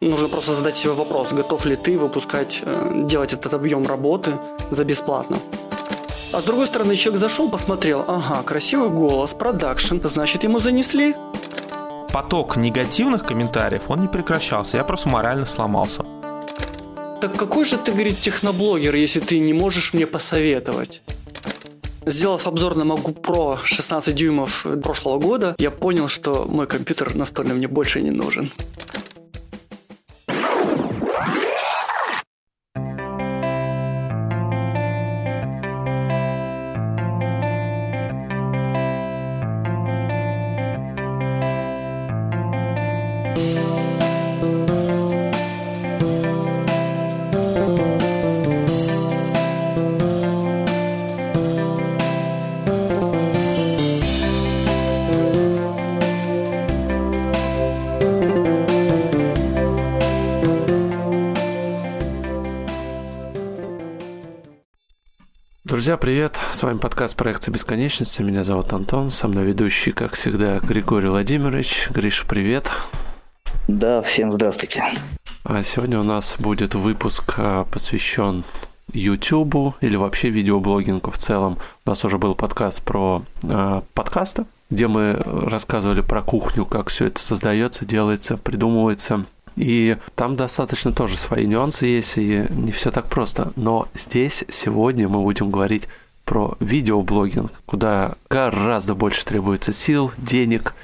Нужно просто задать себе вопрос, готов ли ты выпускать, э, делать этот объем работы за бесплатно. А с другой стороны, человек зашел, посмотрел, ага, красивый голос, продакшн, значит ему занесли. Поток негативных комментариев, он не прекращался, я просто морально сломался. Так какой же ты, говорит, техноблогер, если ты не можешь мне посоветовать? Сделав обзор на MacBook Pro 16 дюймов прошлого года, я понял, что мой компьютер настольный мне больше не нужен. Друзья, привет! С вами подкаст проекта бесконечности». Меня зовут Антон, со мной ведущий, как всегда, Григорий Владимирович. Гриш, привет! Да, всем здравствуйте. А сегодня у нас будет выпуск а, посвящен YouTube или вообще видеоблогингу в целом. У нас уже был подкаст про э, подкасты, где мы рассказывали про кухню, как все это создается, делается, придумывается. И там достаточно тоже свои нюансы есть, и не все так просто. Но здесь сегодня мы будем говорить про видеоблогинг, куда гораздо больше требуется сил, денег.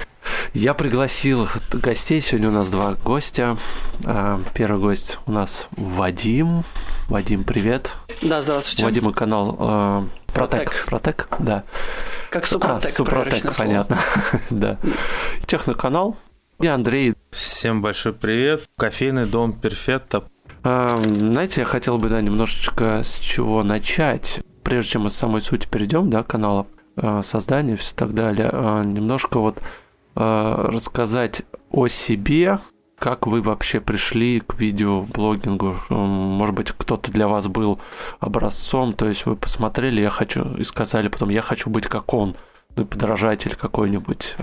Я пригласил гостей. Сегодня у нас два гостя. А, первый гость у нас Вадим. Вадим, привет. Да, здравствуйте. Вадим и канал э, Протек. Протек, да. Как Супротек. А, Супротек, понятно. да. Техноканал, и Андрей. Всем большой привет. Кофейный дом Перфетто. А, знаете, я хотел бы, да, немножечко с чего начать. Прежде чем мы с самой сути перейдем, да, канала а, создания, все так далее, а, немножко вот а, рассказать о себе, как вы вообще пришли к видеоблогингу? Может быть, кто-то для вас был образцом, то есть вы посмотрели, я хочу, и сказали потом, я хочу быть как он, ну, подражатель какой-нибудь.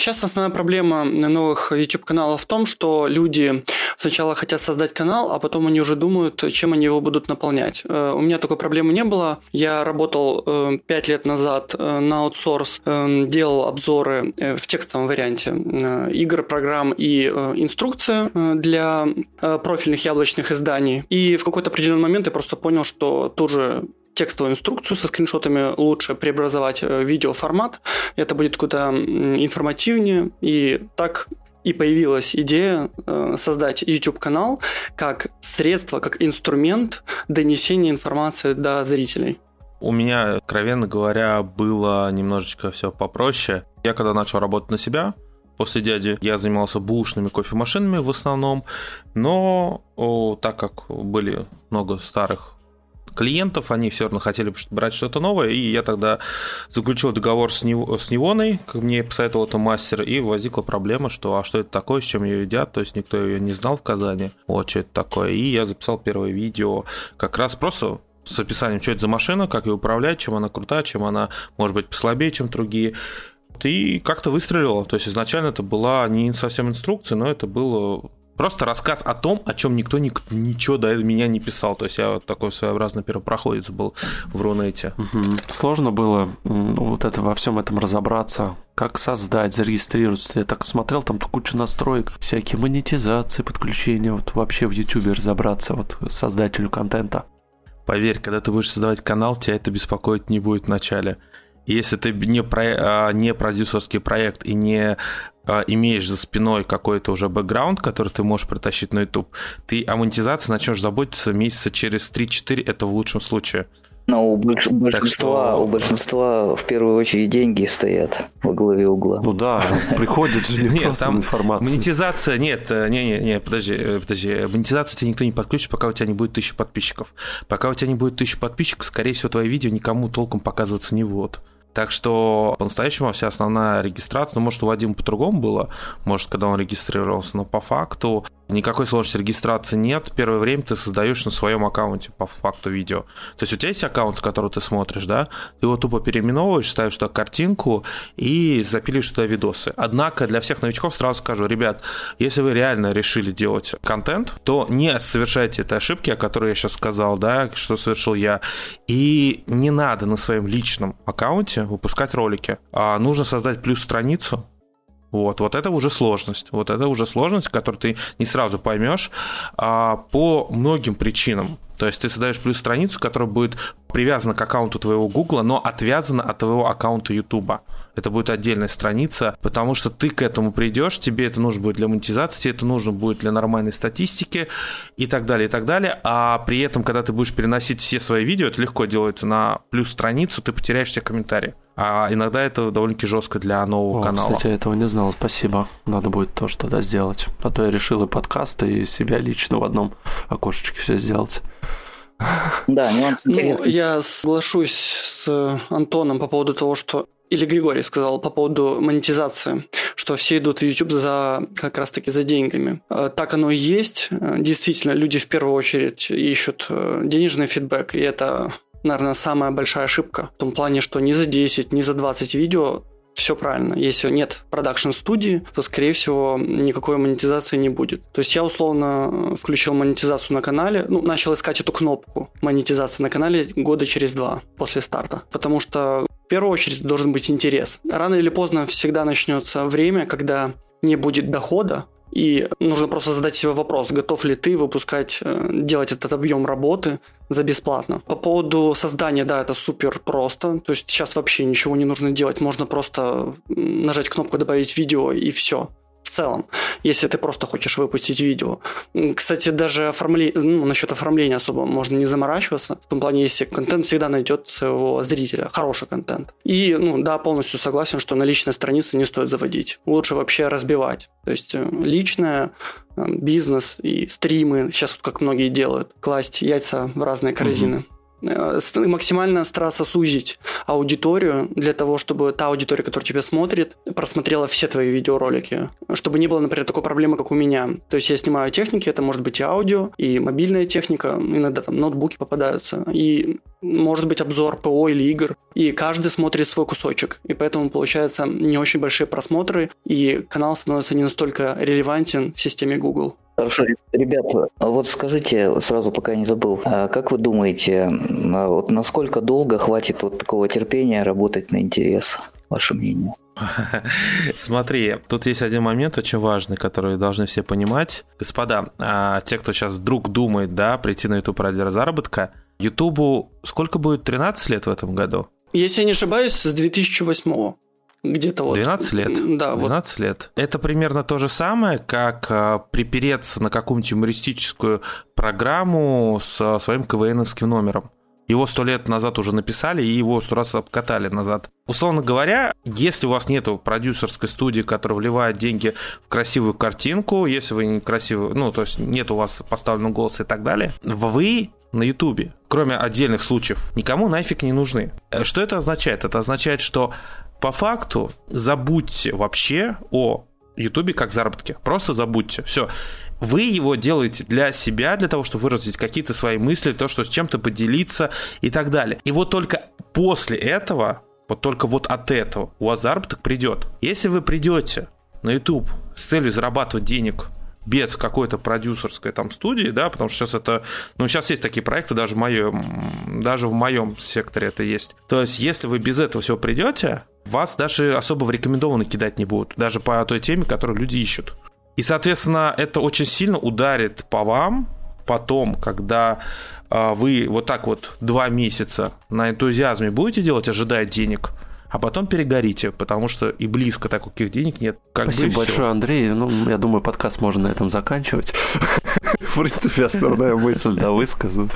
Сейчас основная проблема новых YouTube-каналов в том, что люди сначала хотят создать канал, а потом они уже думают, чем они его будут наполнять. Э, у меня такой проблемы не было. Я работал 5 э, лет назад э, на аутсорс, делал обзоры в текстовом варианте игр, программ и инструкции для профильных яблочных изданий. И в какой-то определенный момент я просто понял, что тоже текстовую инструкцию со скриншотами лучше преобразовать в видеоформат. Это будет куда информативнее. И так и появилась идея э, создать YouTube-канал как средство, как инструмент донесения информации до зрителей. У меня, откровенно говоря, было немножечко все попроще. Я когда начал работать на себя, после дяди. Я занимался бушными кофемашинами в основном, но о, так как были много старых клиентов, они все равно хотели брать что-то новое, и я тогда заключил договор с, Нив... с Нивоной, как мне посоветовал это мастер, и возникла проблема, что а что это такое, с чем ее едят, то есть никто ее не знал в Казани, вот что это такое, и я записал первое видео, как раз просто с описанием, что это за машина, как ее управлять, чем она крутая, чем она может быть послабее, чем другие. И как-то выстрелило. То есть изначально это была не совсем инструкция, но это было Просто рассказ о том, о чем никто ни, ничего до меня не писал. То есть я вот такой своеобразный первопроходец был в Рунете. Угу. Сложно было вот это во всем этом разобраться, как создать, зарегистрироваться. Я так смотрел, там куча настроек, всякие монетизации, подключения, вот вообще в Ютубе разобраться, вот создателю контента. Поверь, когда ты будешь создавать канал, тебя это беспокоить не будет в начале. Если ты не, про, а, не продюсерский проект и не а, имеешь за спиной какой-то уже бэкграунд, который ты можешь притащить на YouTube, ты о монетизации начнешь заботиться месяца через 3-4, это в лучшем случае. Но у большинства, что... у большинства в первую очередь деньги стоят во главе угла. Ну да, приходит же не там информация. Монетизация, нет, э, не, не, не, подожди, э, подожди, монетизацию тебе никто не подключит, пока у тебя не будет тысячи подписчиков. Пока у тебя не будет тысячи подписчиков, скорее всего, твои видео никому толком показываться не будут. Так что по-настоящему вся основная регистрация, ну, может, у Вадима по-другому было, может, когда он регистрировался, но по факту никакой сложности регистрации нет. Первое время ты создаешь на своем аккаунте по факту видео. То есть у тебя есть аккаунт, с которого ты смотришь, да, ты его тупо переименовываешь, ставишь туда картинку и запилишь туда видосы. Однако для всех новичков сразу скажу, ребят, если вы реально решили делать контент, то не совершайте этой ошибки, о которой я сейчас сказал, да, что совершил я. И не надо на своем личном аккаунте выпускать ролики. А нужно создать плюс страницу, вот, вот это уже сложность. Вот это уже сложность, которую ты не сразу поймешь а, по многим причинам. То есть ты создаешь плюс страницу, которая будет привязана к аккаунту твоего Гугла, но отвязана от твоего аккаунта Ютуба. Это будет отдельная страница, потому что ты к этому придешь, тебе это нужно будет для монетизации, тебе это нужно будет для нормальной статистики и так далее, и так далее. А при этом, когда ты будешь переносить все свои видео, это легко делается на плюс страницу, ты потеряешь все комментарии. А иногда это довольно-таки жестко для нового О, канала. Кстати, я этого не знал, спасибо. Надо будет тоже тогда сделать. А то я решил и подкасты, и себя лично в одном окошечке все сделать. Да, нюанс ну, я соглашусь с Антоном по поводу того, что или Григорий сказал по поводу монетизации, что все идут в YouTube за как раз-таки за деньгами. Э, так оно и есть. Э, действительно, люди в первую очередь ищут э, денежный фидбэк, и это наверное, самая большая ошибка. В том плане, что ни за 10, ни за 20 видео все правильно. Если нет продакшн студии, то, скорее всего, никакой монетизации не будет. То есть я условно включил монетизацию на канале, ну, начал искать эту кнопку монетизации на канале года через два после старта. Потому что в первую очередь должен быть интерес. Рано или поздно всегда начнется время, когда не будет дохода, и нужно просто задать себе вопрос, готов ли ты выпускать, э, делать этот объем работы за бесплатно. По поводу создания, да, это супер просто. То есть сейчас вообще ничего не нужно делать. Можно просто нажать кнопку «Добавить видео» и все в целом, если ты просто хочешь выпустить видео. Кстати, даже оформление, ну, насчет оформления особо можно не заморачиваться. В том плане, если контент всегда найдет своего зрителя, хороший контент. И, ну, да, полностью согласен, что на личной странице не стоит заводить. Лучше вообще разбивать. То есть э, личное, э, бизнес и стримы, сейчас как многие делают, класть яйца в разные корзины. Угу. Э, максимально стараться сузить аудиторию для того, чтобы та аудитория, которая тебя смотрит, просмотрела все твои видеоролики. Чтобы не было, например, такой проблемы, как у меня. То есть я снимаю техники, это может быть и аудио, и мобильная техника, иногда там ноутбуки попадаются, и может быть обзор ПО или игр. И каждый смотрит свой кусочек. И поэтому получается не очень большие просмотры, и канал становится не настолько релевантен в системе Google. Хорошо, ребята, вот скажите сразу, пока не забыл, а как вы думаете, а вот насколько долго хватит вот такого терпения работать на интерес? Ваше мнение? Смотри, тут есть один момент очень важный, который должны все понимать. Господа, а те, кто сейчас вдруг думает, да, прийти на YouTube ради заработка, Ютубу сколько будет 13 лет в этом году? Если я не ошибаюсь, с 2008 где-то вот. 12 лет? Да. 12 вот. лет. Это примерно то же самое, как а, припереться на какую-нибудь юмористическую программу с своим КВНовским номером. Его сто лет назад уже написали, и его сто раз обкатали назад. Условно говоря, если у вас нету продюсерской студии, которая вливает деньги в красивую картинку, если вы не красивый, ну, то есть нет у вас поставленного голоса и так далее, вы на Ютубе, кроме отдельных случаев, никому нафиг не нужны. Э, что это означает? Это означает, что по факту забудьте вообще о Ютубе как заработке. Просто забудьте. Все. Вы его делаете для себя, для того, чтобы выразить какие-то свои мысли, то, что с чем-то поделиться и так далее. И вот только после этого, вот только вот от этого у вас заработок придет. Если вы придете на YouTube с целью зарабатывать денег без какой-то продюсерской там студии, да, потому что сейчас это, ну, сейчас есть такие проекты, даже в моем, даже в моем секторе это есть. То есть, если вы без этого всего придете, вас даже особо в рекомендованно кидать не будут, даже по той теме, которую люди ищут. И, соответственно, это очень сильно ударит по вам потом, когда э, вы вот так вот два месяца на энтузиазме будете делать, ожидая денег – а потом перегорите, потому что и близко таких денег нет. Как Спасибо большое, все. Андрей. Ну, я думаю, подкаст можно на этом заканчивать. В принципе, основная мысль, да, высказана.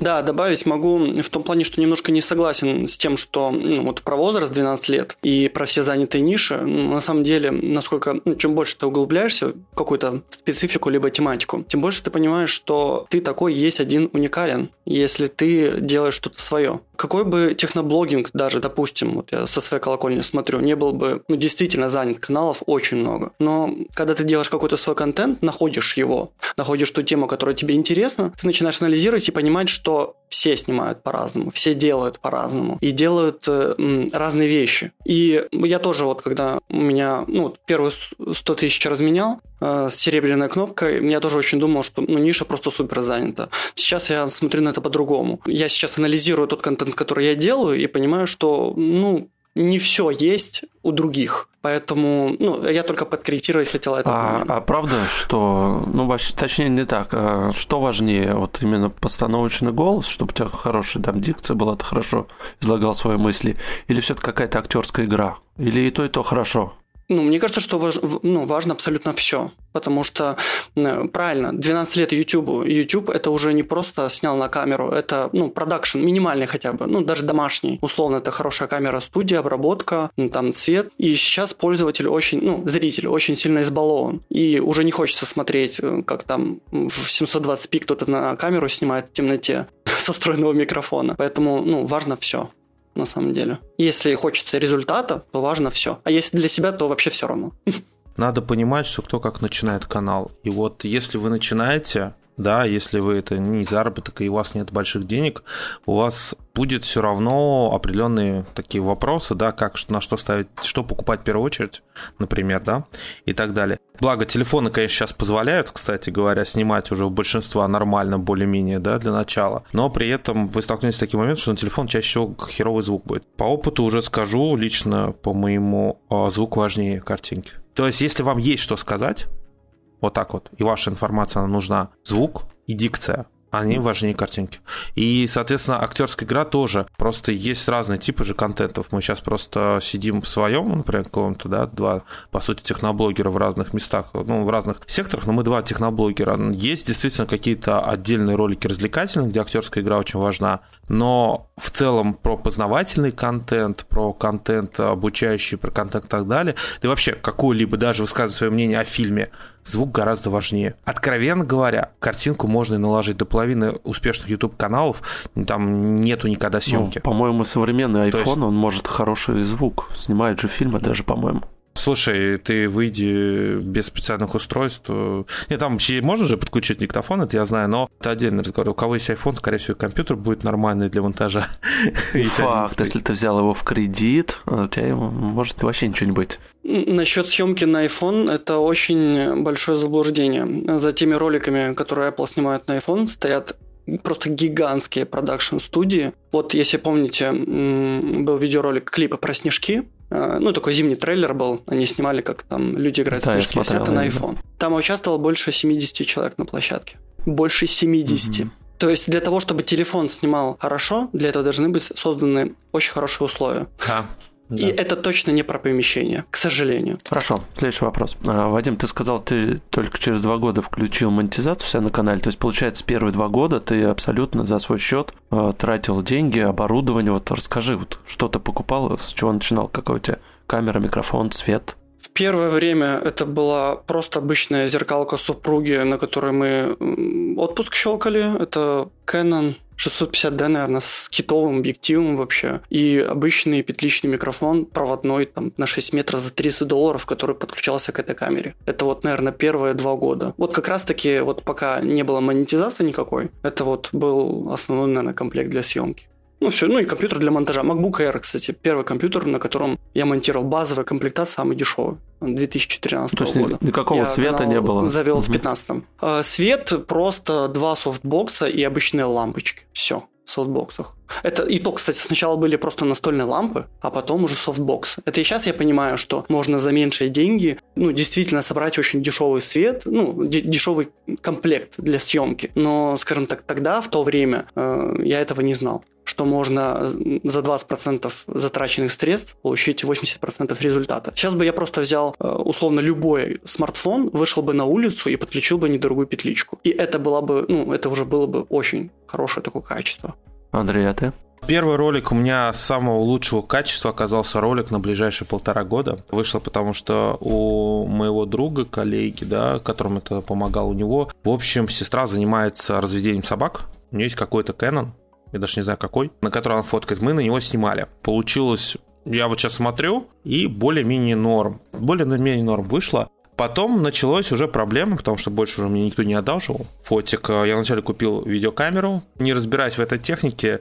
Да, добавить могу в том плане, что немножко не согласен с тем, что ну, вот про возраст 12 лет и про все занятые ниши, ну, на самом деле, насколько, ну, чем больше ты углубляешься в какую-то специфику либо тематику, тем больше ты понимаешь, что ты такой есть один уникален, если ты делаешь что-то свое. Какой бы техноблогинг даже, допустим, допустим, вот я со своей колокольни смотрю, не был бы, ну, действительно занят каналов очень много. Но когда ты делаешь какой-то свой контент, находишь его, находишь ту тему, которая тебе интересна, ты начинаешь анализировать и понимать, что все снимают по-разному, все делают по-разному и делают э, разные вещи. И я тоже вот, когда у меня, ну, первые 100 тысяч разменял с серебряной кнопкой, я тоже очень думал, что ну, ниша просто супер занята. Сейчас я смотрю на это по-другому. Я сейчас анализирую тот контент, который я делаю, и понимаю, что, ну, не все есть у других. Поэтому, ну, я только подкорректировать хотел это. А, а правда, что, ну, вообще, точнее, не так. А что важнее, вот именно постановочный голос, чтобы у тебя хорошая там дикция была, ты хорошо излагал свои мысли, или все-таки какая-то актерская игра? Или и то, и то хорошо? Ну, мне кажется, что важ, ну, важно абсолютно все. Потому что, правильно, 12 лет YouTube. YouTube это уже не просто снял на камеру, это, ну, продакшн, минимальный хотя бы, ну, даже домашний. Условно, это хорошая камера студия, обработка, ну, там цвет. И сейчас пользователь очень, ну, зритель очень сильно избалован. И уже не хочется смотреть, э, как там в 720p кто-то на камеру снимает в темноте со встроенного микрофона. Поэтому, ну, важно все на самом деле. Если хочется результата, то важно все. А если для себя, то вообще все равно. Надо понимать, что кто как начинает канал. И вот если вы начинаете, да, если вы это не заработок и у вас нет больших денег, у вас будет все равно определенные такие вопросы, да, как на что ставить, что покупать в первую очередь, например, да, и так далее. Благо, телефоны, конечно, сейчас позволяют, кстати говоря, снимать уже у большинства нормально, более-менее, да, для начала, но при этом вы столкнетесь с таким моментом, что на телефон чаще всего херовый звук будет. По опыту уже скажу, лично по моему, а, звук важнее картинки. То есть, если вам есть что сказать, вот так вот. И ваша информация нужна. Звук и дикция они важнее картинки. И, соответственно, актерская игра тоже. Просто есть разные типы же контентов. Мы сейчас просто сидим в своем, например, каком-то, да, два, по сути, техноблогера в разных местах, ну, в разных секторах, но мы два техноблогера. Есть действительно какие-то отдельные ролики развлекательные, где актерская игра очень важна, но в целом про познавательный контент, про контент обучающий, про контент и так далее, да и вообще какую-либо даже высказывать свое мнение о фильме, звук гораздо важнее. Откровенно говоря, картинку можно и наложить до половины успешных YouTube-каналов, там нету никогда съемки. Ну, по-моему, современный iPhone, есть... он может хороший звук. Снимает же фильмы даже, по-моему. Слушай, ты выйди без специальных устройств. Не, там вообще можно же подключить диктофон, это я знаю, но это отдельный разговор. У кого есть iPhone, скорее всего, компьютер будет нормальный для монтажа. Факт, если ты взял его в кредит, у тебя может вообще ничего не быть. Насчет съемки на iPhone это очень большое заблуждение. За теми роликами, которые Apple снимает на iPhone, стоят просто гигантские продакшн-студии. Вот, если помните, был видеоролик клипа про снежки, ну, такой зимний трейлер был, они снимали, как там люди играют да, смотрел, это на iPhone. Да. Там участвовало больше 70 человек на площадке. Больше 70. Угу. То есть для того, чтобы телефон снимал хорошо, для этого должны быть созданы очень хорошие условия. Да. Да. И это точно не про помещение, к сожалению. Хорошо, следующий вопрос. А, Вадим, ты сказал, ты только через два года включил монетизацию себя на канале. То есть, получается, первые два года ты абсолютно за свой счет а, тратил деньги, оборудование. Вот расскажи, вот что ты покупал, с чего начинал, какой у тебя камера, микрофон, цвет? В первое время это была просто обычная зеркалка супруги, на которой мы отпуск щелкали. Это Canon 650D, наверное, с китовым объективом вообще. И обычный петличный микрофон проводной там на 6 метров за 30 долларов, который подключался к этой камере. Это вот, наверное, первые два года. Вот как раз-таки вот пока не было монетизации никакой, это вот был основной, наверное, комплект для съемки. Ну, все, ну и компьютер для монтажа. MacBook Air, кстати, первый компьютер, на котором я монтировал базовый комплектат, самый дешевый, 2013 То есть года. никакого я света не было? Завел угу. в 15 а, Свет просто два софтбокса и обычные лампочки. Все софтбоксах. Это и то, кстати, сначала были просто настольные лампы, а потом уже софтбокс. Это и сейчас я понимаю, что можно за меньшие деньги, ну, действительно собрать очень дешевый свет, ну, дешевый комплект для съемки. Но, скажем так, тогда, в то время, э, я этого не знал что можно за 20% затраченных средств получить 80% результата. Сейчас бы я просто взял э, условно любой смартфон, вышел бы на улицу и подключил бы недорогую петличку. И это было бы, ну, это уже было бы очень хорошее такое качество. Андрей, а ты? Первый ролик у меня самого лучшего качества оказался ролик на ближайшие полтора года. Вышло потому, что у моего друга, коллеги, да, которому это помогал у него, в общем, сестра занимается разведением собак. У нее есть какой-то Canon, я даже не знаю какой, на который он фоткает, мы на него снимали. Получилось я вот сейчас смотрю, и более-менее норм. Более-менее норм вышло. Потом началась уже проблема, потому что больше уже мне никто не одалживал. Фотик. Я вначале купил видеокамеру. Не разбираясь в этой технике,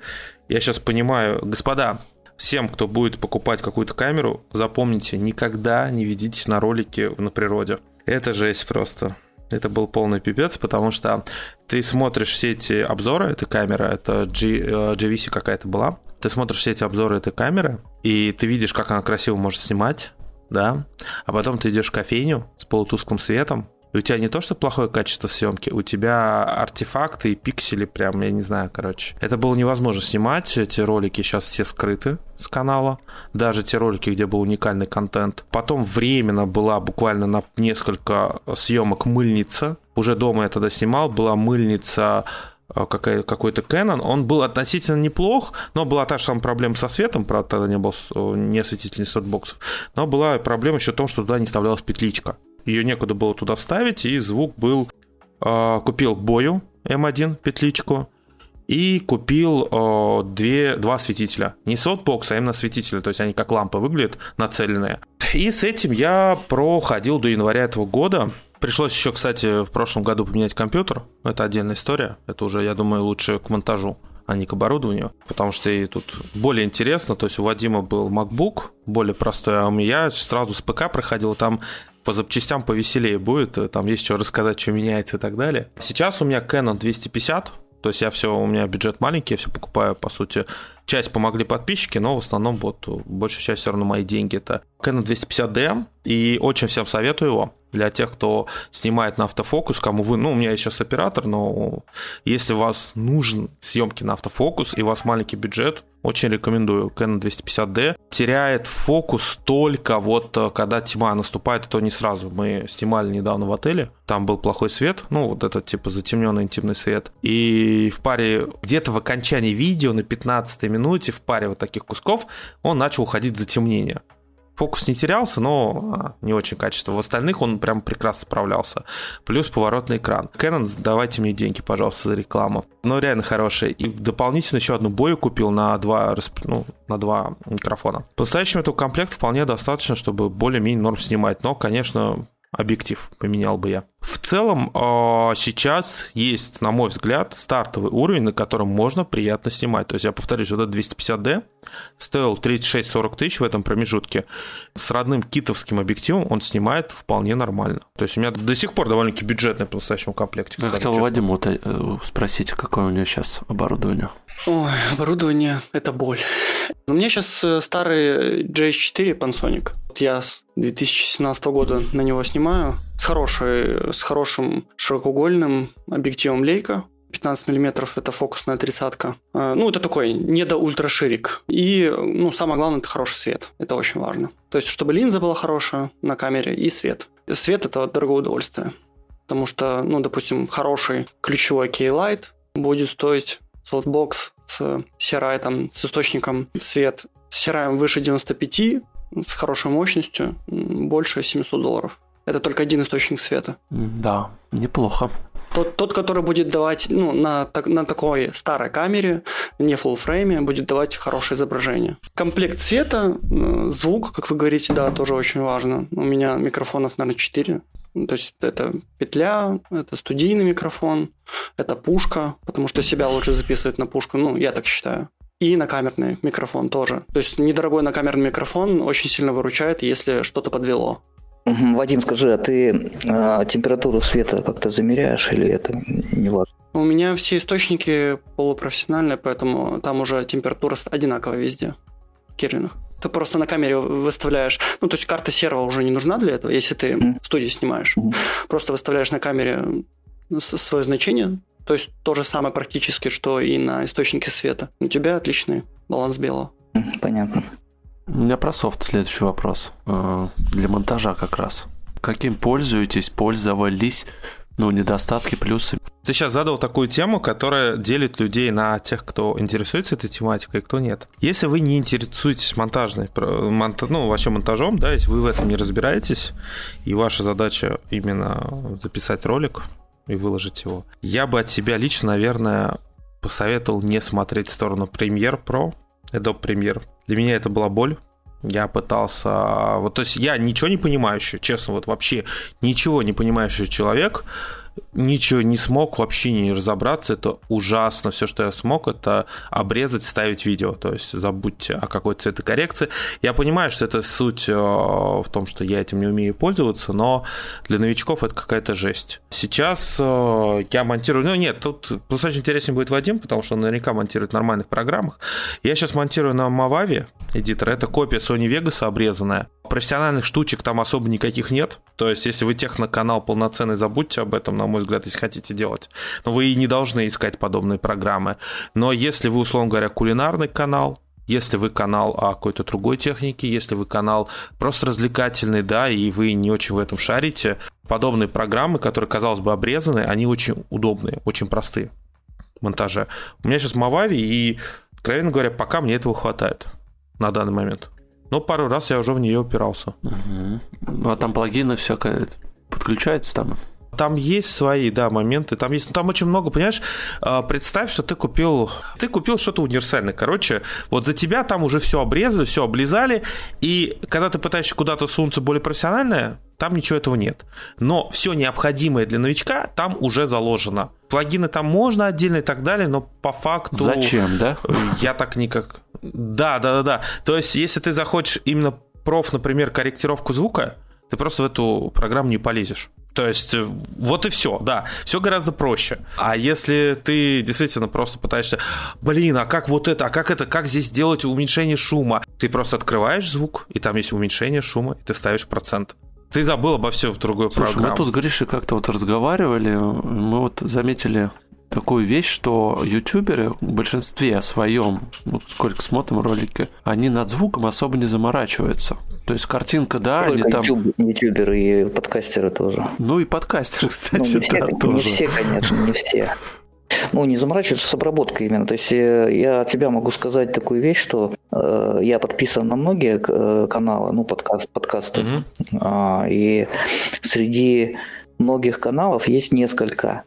я сейчас понимаю, господа, всем, кто будет покупать какую-то камеру, запомните, никогда не ведитесь на ролики на природе. Это жесть просто. Это был полный пипец, потому что ты смотришь все эти обзоры этой камеры, это G, э, GVC какая-то была, ты смотришь все эти обзоры этой камеры, и ты видишь, как она красиво может снимать, да, а потом ты идешь в кофейню с полутусклым светом, и у тебя не то, что плохое качество съемки, у тебя артефакты и пиксели прям, я не знаю, короче. Это было невозможно снимать, эти ролики сейчас все скрыты с канала, даже те ролики, где был уникальный контент. Потом временно была буквально на несколько съемок мыльница, уже дома я тогда снимал, была мыльница какой-то Canon, он был относительно неплох, но была та же самая проблема со светом, правда, тогда не было не осветительных софтбоксов, но была проблема еще в том, что туда не вставлялась петличка ее некуда было туда вставить, и звук был... Э, купил Boya M1 петличку, и купил э, две, два осветителя. Не софтбокс, а именно светители, то есть они как лампы выглядят, нацеленные. И с этим я проходил до января этого года. Пришлось еще, кстати, в прошлом году поменять компьютер. Это отдельная история. Это уже, я думаю, лучше к монтажу а не к оборудованию, потому что и тут более интересно, то есть у Вадима был MacBook, более простой, а у меня сразу с ПК проходил, там по запчастям повеселее будет, там есть что рассказать, что меняется и так далее. Сейчас у меня Canon 250, то есть я все, у меня бюджет маленький, я все покупаю, по сути, часть помогли подписчики, но в основном вот большая часть все равно мои деньги. Это Canon 250D, и очень всем советую его для тех, кто снимает на автофокус, кому вы, ну, у меня сейчас оператор, но если вас нужен съемки на автофокус и у вас маленький бюджет, очень рекомендую. Canon 250D теряет фокус только вот э, когда тьма наступает, и то не сразу. Мы снимали недавно в отеле, там был плохой свет, ну вот этот типа затемненный интимный свет. И в паре, где-то в окончании видео на 15 минуте, в паре вот таких кусков, он начал уходить в затемнение. Фокус не терялся, но а, не очень качество. В остальных он прям прекрасно справлялся. Плюс поворотный экран. Canon, давайте мне деньги, пожалуйста, за рекламу. Но реально хороший. И дополнительно еще одну бою купил на два, ну, на два микрофона. По-настоящему этого комплекта вполне достаточно, чтобы более-менее норм снимать. Но, конечно, объектив поменял бы я. В целом, а, сейчас есть, на мой взгляд, стартовый уровень, на котором можно приятно снимать. То есть, я повторюсь, вот этот 250D стоил 36-40 тысяч в этом промежутке. С родным китовским объективом он снимает вполне нормально. То есть, у меня до сих пор довольно-таки бюджетный по настоящему комплекте. Я хотел Вадиму вот, э, спросить, какое у него сейчас оборудование. Ой, оборудование – это боль. У меня сейчас э, старый GH4 Panasonic. Я с 2017 года на него снимаю. С, хорошей, с хорошим широкоугольным объективом лейка. 15 мм это фокусная тридцатка. А, ну, это такой не до ультраширик. И, ну, самое главное, это хороший свет. Это очень важно. То есть, чтобы линза была хорошая на камере и свет. Свет – это дорогое удовольствие. Потому что, ну, допустим, хороший ключевой K-Light будет стоить softbox с CRI, там, с источником свет с CRI выше 95, с хорошей мощностью, больше 700 долларов. Это только один источник света. Да, неплохо. Тот, тот который будет давать, ну, на, на такой старой камере, не full фрейме, будет давать хорошее изображение. Комплект света, э, звук, как вы говорите, да, тоже очень важно. У меня микрофонов, наверное, 4. То есть это петля, это студийный микрофон, это пушка, потому что себя лучше записывать на пушку, ну, я так считаю. И на камерный микрофон тоже. То есть недорогой на камерный микрофон очень сильно выручает, если что-то подвело. Вадим, скажи, а ты а, температуру света как-то замеряешь или это не важно? У меня все источники полупрофессиональные, поэтому там уже температура одинаковая везде в Кирвинах. Ты просто на камере выставляешь, ну, то есть карта серого уже не нужна для этого, если ты mm. в студии снимаешь. Mm. Просто выставляешь на камере свое значение, то есть то же самое практически, что и на источнике света. У тебя отличный баланс белого. Понятно. У меня про софт следующий вопрос. Э, для монтажа как раз. Каким пользуетесь, пользовались, ну, недостатки, плюсы? Ты сейчас задал такую тему, которая делит людей на тех, кто интересуется этой тематикой, и кто нет. Если вы не интересуетесь монтажной, монта, ну, вообще монтажом, да, если вы в этом не разбираетесь, и ваша задача именно записать ролик и выложить его, я бы от себя лично, наверное, посоветовал не смотреть в сторону Premiere Pro, Adobe Premiere. Для меня это была боль, Я пытался... Вот, то есть я ничего не понимающий, честно, вот вообще ничего не понимающий человек, ничего не смог вообще не разобраться. Это ужасно. Все, что я смог, это обрезать, ставить видео. То есть забудьте о какой цветокоррекции. Я понимаю, что это суть э, в том, что я этим не умею пользоваться, но для новичков это какая-то жесть. Сейчас э, я монтирую... Ну, нет, тут достаточно интереснее будет Вадим, потому что он наверняка монтирует в нормальных программах. Я сейчас монтирую на Mavavi эдитор. Это копия Sony Vegas обрезанная. Профессиональных штучек там особо никаких нет. То есть, если вы техноканал полноценный, забудьте об этом, на мой взгляд, если хотите делать. Но вы и не должны искать подобные программы. Но если вы, условно говоря, кулинарный канал, если вы канал о какой-то другой технике, если вы канал просто развлекательный, да, и вы не очень в этом шарите, подобные программы, которые, казалось бы, обрезаны, они очень удобные, очень простые в монтаже. У меня сейчас Mavavi, и, откровенно говоря, пока мне этого хватает на данный момент. Но пару раз я уже в нее упирался. Угу. А там плагины всякое подключается там? Там есть свои, да, моменты. Там есть, ну, там очень много, понимаешь? А, представь, что ты купил, ты купил что-то универсальное. Короче, вот за тебя там уже все обрезали, все облизали, и когда ты пытаешься куда-то сунуться более профессиональное, там ничего этого нет. Но все необходимое для новичка там уже заложено. Плагины там можно отдельно и так далее, но по факту... Зачем, да? Я так никак... Да, да, да, да. То есть, если ты захочешь именно проф, например, корректировку звука, ты просто в эту программу не полезешь. То есть э, вот и все, да, все гораздо проще. А если ты действительно просто пытаешься, блин, а как вот это, а как это, как здесь сделать уменьшение шума? Ты просто открываешь звук, и там есть уменьшение шума, и ты ставишь процент. Ты забыл обо всем в другой Слушай, программе. мы тут с Гришей как-то вот разговаривали, мы вот заметили такую вещь, что ютуберы в большинстве своем, ну, сколько смотрим ролики, они над звуком особо не заморачиваются. То есть картинка, да, Только они там... YouTube, ютуберы и подкастеры тоже. Ну и подкастеры, кстати, ну, не все, да, не тоже. все, конечно, не все. Ну, не заморачиваются с обработкой именно. То есть э, я от тебя могу сказать такую вещь, что э, я подписан на многие э, каналы, ну, подкаст, подкасты. Мгм. А, и среди многих каналов есть несколько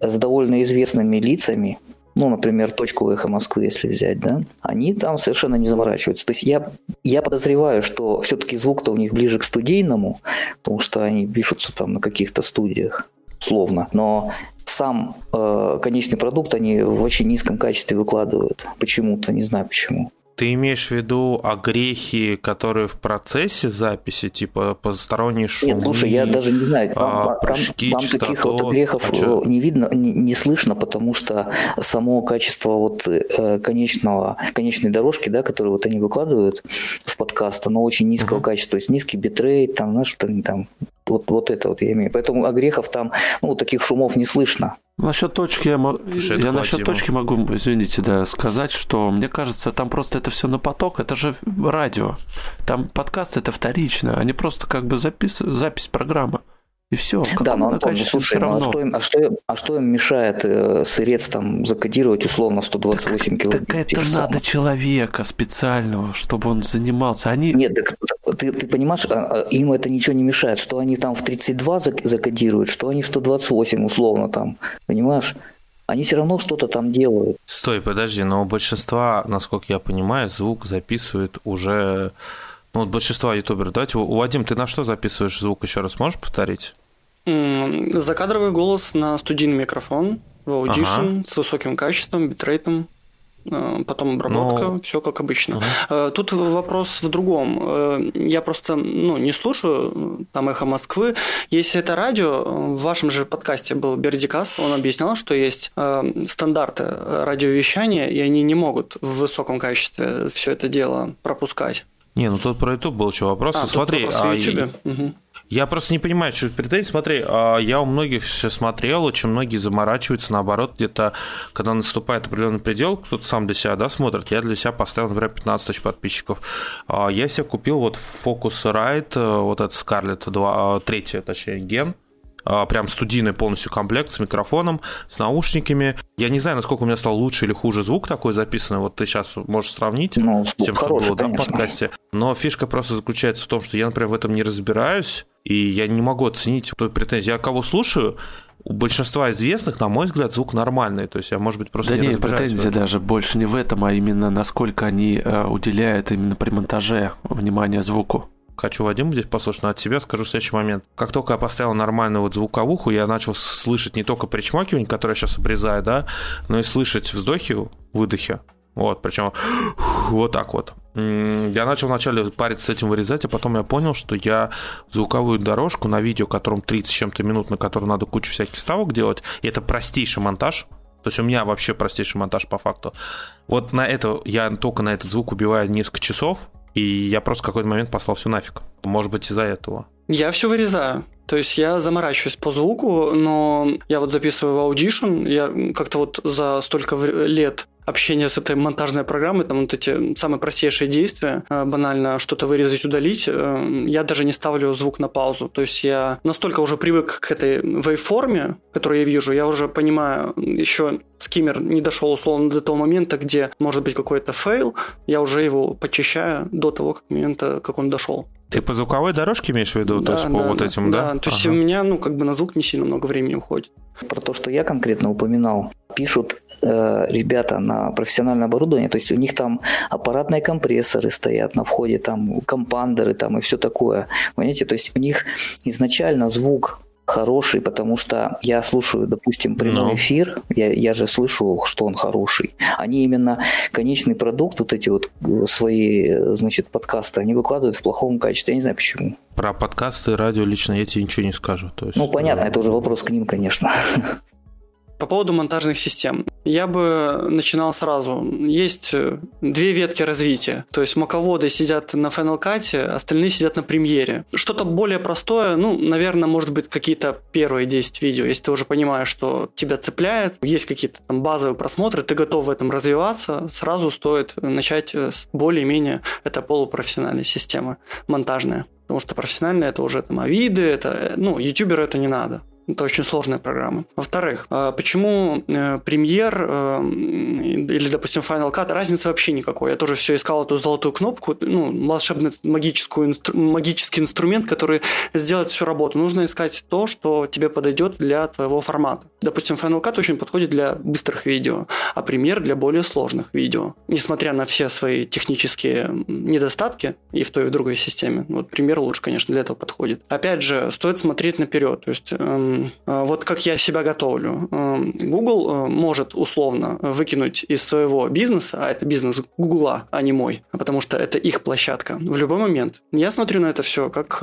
с довольно известными лицами, ну, например, точку эхо Москвы, если взять, да, они там совершенно не заморачиваются. То есть я, я подозреваю, что все-таки звук-то у них ближе к студийному, потому что они пишутся там на каких-то студиях, условно. Но сам э, конечный продукт они в очень низком качестве выкладывают. Почему-то, не знаю почему. Ты имеешь в виду огрехи, которые в процессе записи, типа посторонние шумы? Нет, слушай, я даже не знаю, там, а, там- прыжки, там таких вот частоту, грехов а не видно, не, не слышно, потому что само качество вот э, конечного, конечной дорожки, да, которую вот они выкладывают в подкаст, оно очень низкого Мгм. качества, то есть низкий битрейт, там, знаешь, они там, вот, вот это вот я имею. Поэтому огрехов там, ну, таких шумов не слышно. Насчет точки я, мо- я насчет точки могу, извините, да, сказать, что мне кажется, там просто это все на поток, это же радио. Там подкаст это вторично, они просто как бы запис... запись программы. И все. Да, но Антон, ну, слушай, ну, а, что им, а, что, а что им мешает э, сырец там закодировать условно 128 килобит? Так это надо самых? человека специального, чтобы он занимался. Они Нет, так ты, ты понимаешь, а, а, им это ничего не мешает, что они там в 32 зак- закодируют, что они в 128 условно там, понимаешь? Они все равно что-то там делают. Стой, подожди, но у большинства, насколько я понимаю, звук записывает уже... Ну, вот большинство ютуберов. Давайте, у Вадим, ты на что записываешь звук? Еще раз можешь повторить? Закадровый голос на студийный микрофон в Audition Ага. с высоким качеством, битрейтом. э, Потом обработка, Ну, все как обычно. Ага. Э, Тут вопрос в другом. Э, Я просто ну, не слушаю там эхо Москвы. Если это радио, в вашем же подкасте был Бердикаст, он объяснял, что есть стандарты радиовещания, и они не могут в высоком качестве все это дело пропускать. Не, ну тут про YouTube был еще вопрос. А, тут Смотри, в а, YouTube. Мгм. Я просто не понимаю, что претензий. Смотри, а, я у многих все смотрел, очень многие заморачиваются, наоборот, где-то, когда наступает определенный предел, кто-то сам для себя, да, смотрит, я для себя поставил, например, 15 тысяч подписчиков. А, Я себе купил вот Focusrite, э, вот этот Scarlett 2, а, третья, точнее, ген, прям студийный полностью комплект с микрофоном, с наушниками. Я не знаю, насколько у меня стал лучше или хуже звук такой записанный. Вот ты сейчас можешь сравнить Ну, с тем, что хороший, было да, в конечно. подкасте. Но фишка просто заключается в том, что я, например, в этом не разбираюсь, и я не могу оценить той претензии. Я кого слушаю, у большинства известных, на мой взгляд, звук нормальный. То есть я, может быть, просто Да не нет, претензия даже больше не в этом, а именно насколько они э, уделяют именно при монтаже внимание звуку. Хочу Вадиму здесь послушать, но от себя скажу следующий момент. Как только я поставил нормальную вот звуковуху, я начал слышать не только причмокивание, которое я сейчас обрезаю, да, но и слышать вздохи, выдохи. Вот, причем вот так вот. Я начал вначале париться с этим вырезать, а потом я понял, что я звуковую дорожку на видео, котором 30 с чем-то минут, на котором надо кучу всяких вставок делать, и это простейший монтаж, то есть у меня вообще простейший монтаж по факту. Вот на это я только на этот звук убиваю несколько часов, и я просто в какой-то момент послал все нафиг. Может быть, из-за этого. Я все вырезаю. То есть я заморачиваюсь по звуку, но я вот записываю в Audition, я как-то вот за столько лет общения с этой монтажной программой, там вот эти самые простейшие действия, э, банально что-то вырезать, удалить, э, я даже не ставлю звук на паузу. То есть я настолько уже привык к этой waveform е, которую я вижу, я уже понимаю, еще skimmer не дошел условно до того момента, где может быть какой-то фейл, я уже его почищаю до того как момента, как он дошел. Ты по звуковой дорожке имеешь в виду? то есть по вот этим, да? То есть Ага. у меня, ну, как бы на звук не сильно много времени уходит. Про то, что я конкретно упоминал, пишут э, ребята на профессиональное оборудование, то есть у них там аппаратные компрессоры стоят на входе, там компандеры там и все такое. Понимаете, то есть у них изначально звук хороший, потому что я слушаю, допустим, прямой Ну. эфир, я, я же слышу, что он хороший. Они именно конечный продукт, вот эти вот э, свои, э, значит, подкасты, они выкладывают в плохом качестве. Я не знаю почему. Про подкасты, радио лично я тебе ничего не скажу. То есть, Ну, понятно, э, это уже вопрос к ним, конечно. По поводу монтажных систем. Я бы начинал сразу. Есть э, две ветки развития. То есть маководы сидят на Final Cut, остальные сидят на премьере. Что-то более простое, ну, наверное, может быть, какие-то первые 10 видео, если ты уже понимаешь, что тебя цепляет, есть какие-то там базовые просмотры, ты готов в этом развиваться, сразу стоит начать с более-менее, это полупрофессиональная система монтажная. Потому что профессиональная это уже там авиды, это, э, ну, ютуберу это не надо. Это очень сложная программа. Во-вторых, э, почему э, премьер э, или, допустим, Final Cut, разницы вообще никакой. Я тоже все искал эту золотую кнопку, ну, волшебный магическую, инстру- магический инструмент, который сделает всю работу. Нужно искать то, что тебе подойдет для твоего формата. Допустим, Final Cut очень подходит для быстрых видео, а премьер для более сложных видео. Несмотря на все свои технические недостатки и в той, и в другой системе, вот премьер лучше, конечно, для этого подходит. Опять же, стоит смотреть наперед. То есть, эм, вот как я себя готовлю. Эм, Google э, может условно выкинуть из своего бизнеса, а это бизнес Гугла, а не мой, потому что это их площадка, в любой момент. Я смотрю на это все как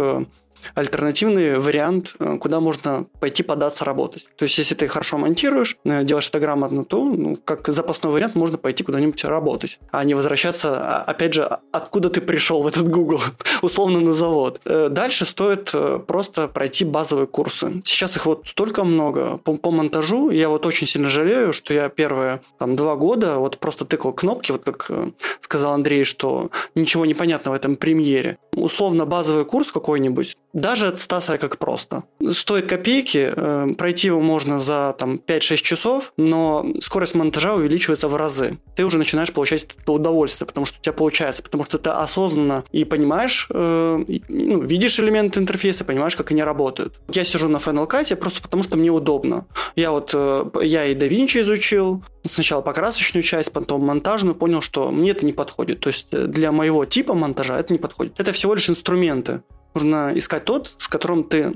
альтернативный вариант, э, куда можно пойти податься работать. То есть, если ты хорошо монтируешь, э, делаешь это грамотно, то ну, как запасной вариант можно пойти куда-нибудь работать, а не возвращаться, а, опять же, откуда ты пришел в этот Google, условно на завод. Э, Дальше стоит просто пройти базовые курсы. Сейчас их вот столько много по, по монтажу. Я вот очень сильно жалею, что я первые там два года вот просто тыкал кнопки, вот как сказал Андрей, что ничего не понятно в этом премьере. Условно базовый курс какой-нибудь, даже от Стаса как просто. Стоит копейки, э, пройти его можно за там 5-6 часов, но скорость монтажа увеличивается в разы. Ты уже начинаешь получать это удовольствие, потому что у тебя получается, потому что ты осознанно и понимаешь, э, ну, видишь элементы интерфейса, понимаешь, как они работают. Я сижу на Final Cut просто потому, что мне удобно. Я вот, э, я и DaVinci изучил, сначала покрасочную часть, потом монтажную, понял, что мне это не подходит. То есть э, для моего типа монтажа это не подходит. Это всего лишь инструменты. Нужно искать тот, с которым ты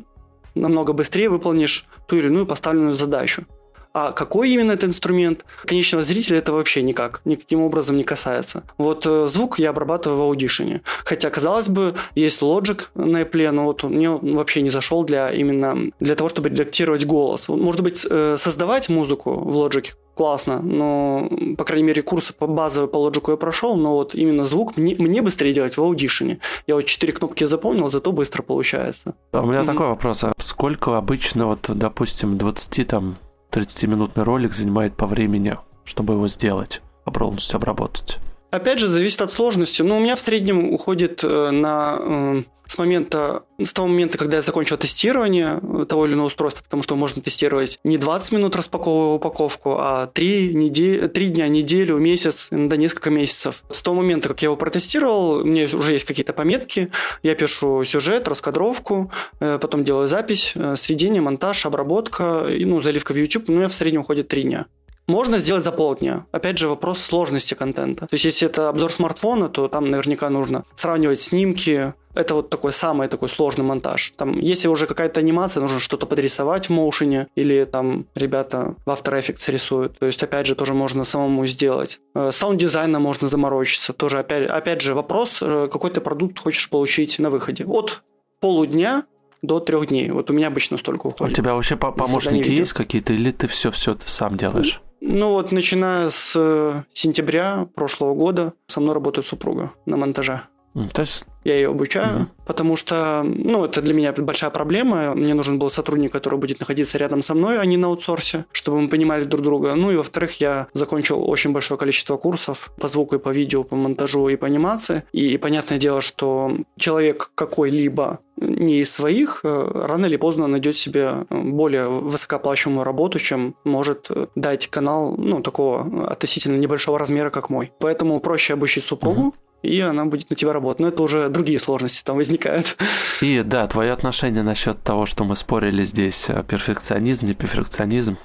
намного быстрее выполнишь ту или иную поставленную задачу. А какой именно это инструмент, конечного зрителя это вообще никак, никаким образом не касается. Вот э, звук я обрабатываю в Audition. Хотя, казалось бы, есть Logic на Apple, но вот мне он вообще не зашел для именно для того, чтобы редактировать голос. Может быть, э, создавать музыку в Logic классно, но, по крайней мере, курсы по базовой по лоджику я прошел, но вот именно звук мне, мне быстрее делать в Audition. Я вот четыре кнопки запомнил, зато быстро получается. А у меня такой вопрос. А сколько обычно, вот, допустим, 20 там 30-минутный ролик занимает по времени, чтобы его сделать, а полностью обработать? Опять же, зависит от сложности. Но у меня в среднем уходит э, на э, с момента, с того момента, когда я закончил тестирование того или иного устройства, потому что можно тестировать не 20 минут распаковывая упаковку, а 3, недели, 3 дня, неделю, месяц, иногда несколько месяцев. С того момента, как я его протестировал, у меня уже есть какие-то пометки, я пишу сюжет, раскадровку, э, потом делаю запись, сведение, монтаж, обработка, и, ну, заливка в YouTube, ну, у меня в среднем уходит 3 дня. Можно сделать за полдня. Опять же, вопрос сложности контента. То есть, если это обзор смартфона, то там наверняка нужно сравнивать снимки. Это вот такой самый такой сложный монтаж. Там, если уже какая-то анимация, нужно что-то подрисовать в Motion е, или там ребята в After Effects рисуют. То есть, опять же, тоже можно самому сделать. Э, саунд-дизайна можно заморочиться. Тоже, опять, опять же, вопрос, э, какой ты продукт хочешь получить на выходе. От полудня до трех дней. Вот у меня обычно столько уходит. У тебя вообще помощники есть какие-то, или ты все все ты сам делаешь? Ну вот, начиная с э, сентября прошлого года со мной работает супруга на монтаже. То есть... Я ее обучаю, mm потому что, ну, это для меня большая проблема. Мне нужен был сотрудник, который будет находиться рядом со мной, а не на аутсорсе, чтобы мы понимали друг друга. Ну и, во-вторых, я закончил очень большое количество курсов по звуку и по видео, по монтажу и по анимации. И, и понятное дело, что человек какой-либо не из своих, э, рано или поздно найдет себе более высокооплачиваемую работу, чем может дать канал, ну, такого относительно небольшого размера, как мой. Поэтому проще обучить супругу, uh и она будет на тебя работать. Но это уже другие сложности там возникают. И да, твое отношение насчет того, что мы спорили здесь, э, перфекционизм, не перфекционизм,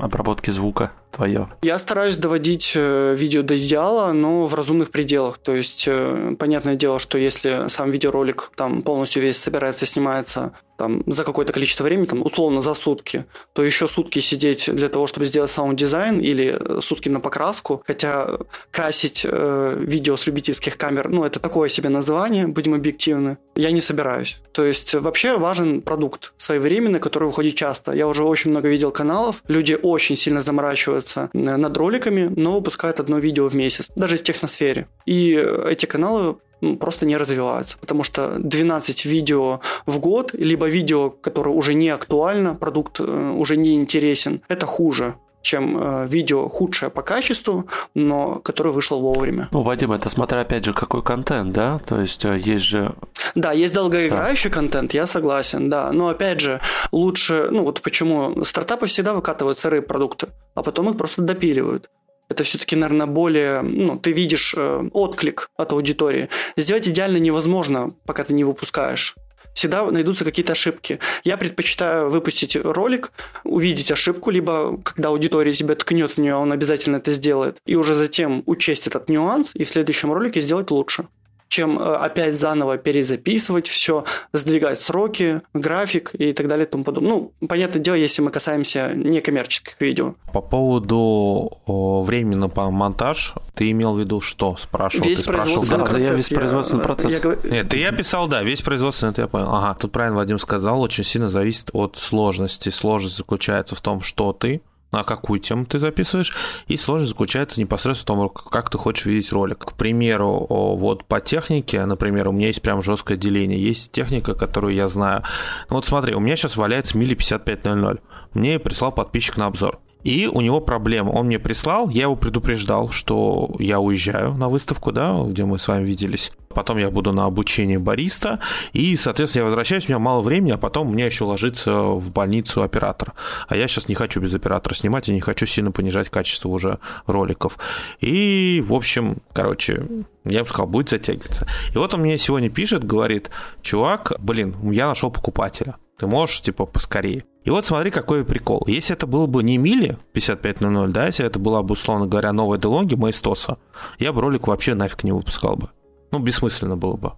обработки звука твое? Я стараюсь доводить э, видео до идеала, но в разумных пределах. То есть, э, понятное дело, что если сам видеоролик там полностью весь собирается, снимается там, за какое-то количество времени, там, условно за сутки, то еще сутки сидеть для того, чтобы сделать саунд-дизайн или э, сутки на покраску. Хотя красить э, видео с любительских камер, ну, это такое себе название, будем объективны, я не собираюсь. То есть вообще важен продукт своевременный, который выходит часто. Я уже очень много видел каналов, люди очень сильно заморачиваются э, над роликами, но выпускают одно видео в месяц, даже в техносфере. И эти каналы просто не развиваются, потому что 12 видео в год, либо видео, которое уже не актуально, продукт э, уже не интересен, это хуже чем э, видео худшее по качеству, но которое вышло вовремя. Ну, Вадим, это смотря опять же какой контент, да? То есть э, есть же... Да, есть долгоиграющий да. контент, я согласен, да. Но опять же, лучше, ну вот почему стартапы всегда выкатывают сырые продукты, а потом их просто допиливают это все-таки, наверное, более, ну, ты видишь э, отклик от аудитории. Сделать идеально невозможно, пока ты не выпускаешь. Всегда найдутся какие-то ошибки. Я предпочитаю выпустить ролик, увидеть ошибку, либо когда аудитория себя ткнет в нее, он обязательно это сделает, и уже затем учесть этот нюанс и в следующем ролике сделать лучше чем э, опять заново перезаписывать все, сдвигать сроки, график и так далее и тому подобное. Ну, понятное дело, если мы касаемся некоммерческих видео. По поводу времени на монтаж, ты имел в виду что? Спрашивал? Весь ты производственный да, процесс. Я весь производственный я, процесс. Я, я, Нет, ты я писал, да, весь производственный, это я понял. Ага, тут правильно Вадим сказал, очень сильно зависит от сложности. Сложность заключается в том, что ты на какую тему ты записываешь, и сложность заключается непосредственно в том, как ты хочешь видеть ролик. К примеру, вот по технике, например, у меня есть прям жесткое деление. Есть техника, которую я знаю. Ну вот смотри, у меня сейчас валяется мили 5500. Мне прислал подписчик на обзор. И у него проблема. Он мне прислал, я его предупреждал, что я уезжаю на выставку, да, где мы с вами виделись. Потом я буду на обучении бариста, и, соответственно, я возвращаюсь, у меня мало времени, а потом мне еще ложится в больницу оператор. А я сейчас не хочу без оператора снимать, и не хочу сильно понижать качество уже роликов. И, в общем, короче, я бы сказал, будет затягиваться. И вот он мне сегодня пишет, говорит, чувак, блин, я нашел покупателя. Ты можешь, типа, поскорее. И вот смотри, какой прикол. Если это было бы не мили 55.00, да, если это была бы, условно говоря, новая Делонги Майстоса, я бы ролик вообще нафиг не выпускал бы. Ну, бессмысленно было бы.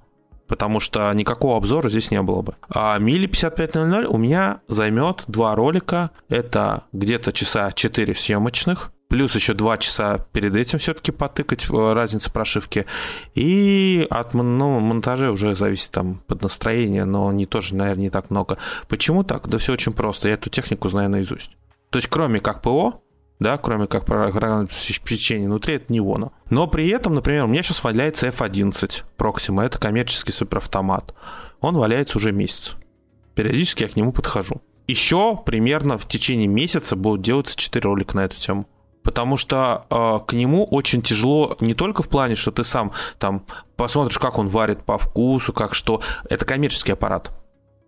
Потому что никакого обзора здесь не было бы. А мили 55.00 у меня займет два ролика. Это где-то часа 4 съемочных, плюс еще два часа перед этим все-таки потыкать э, разницу прошивки. И от ну, монтажа уже зависит там под настроение, но не тоже, наверное, не так много. Почему так? Да все очень просто. Я эту технику знаю наизусть. То есть, кроме как ПО, да, кроме как программное обеспечение внутри, это не воно. Но при этом, например, у меня сейчас валяется F11 Proxima, это коммерческий суперавтомат. Он валяется уже месяц. Периодически я к нему подхожу. Еще примерно в течение месяца будут делаться 4 ролика на эту тему Потому что э, к нему очень тяжело не только в плане, что ты сам там посмотришь, как он варит по вкусу, как что. Это коммерческий аппарат.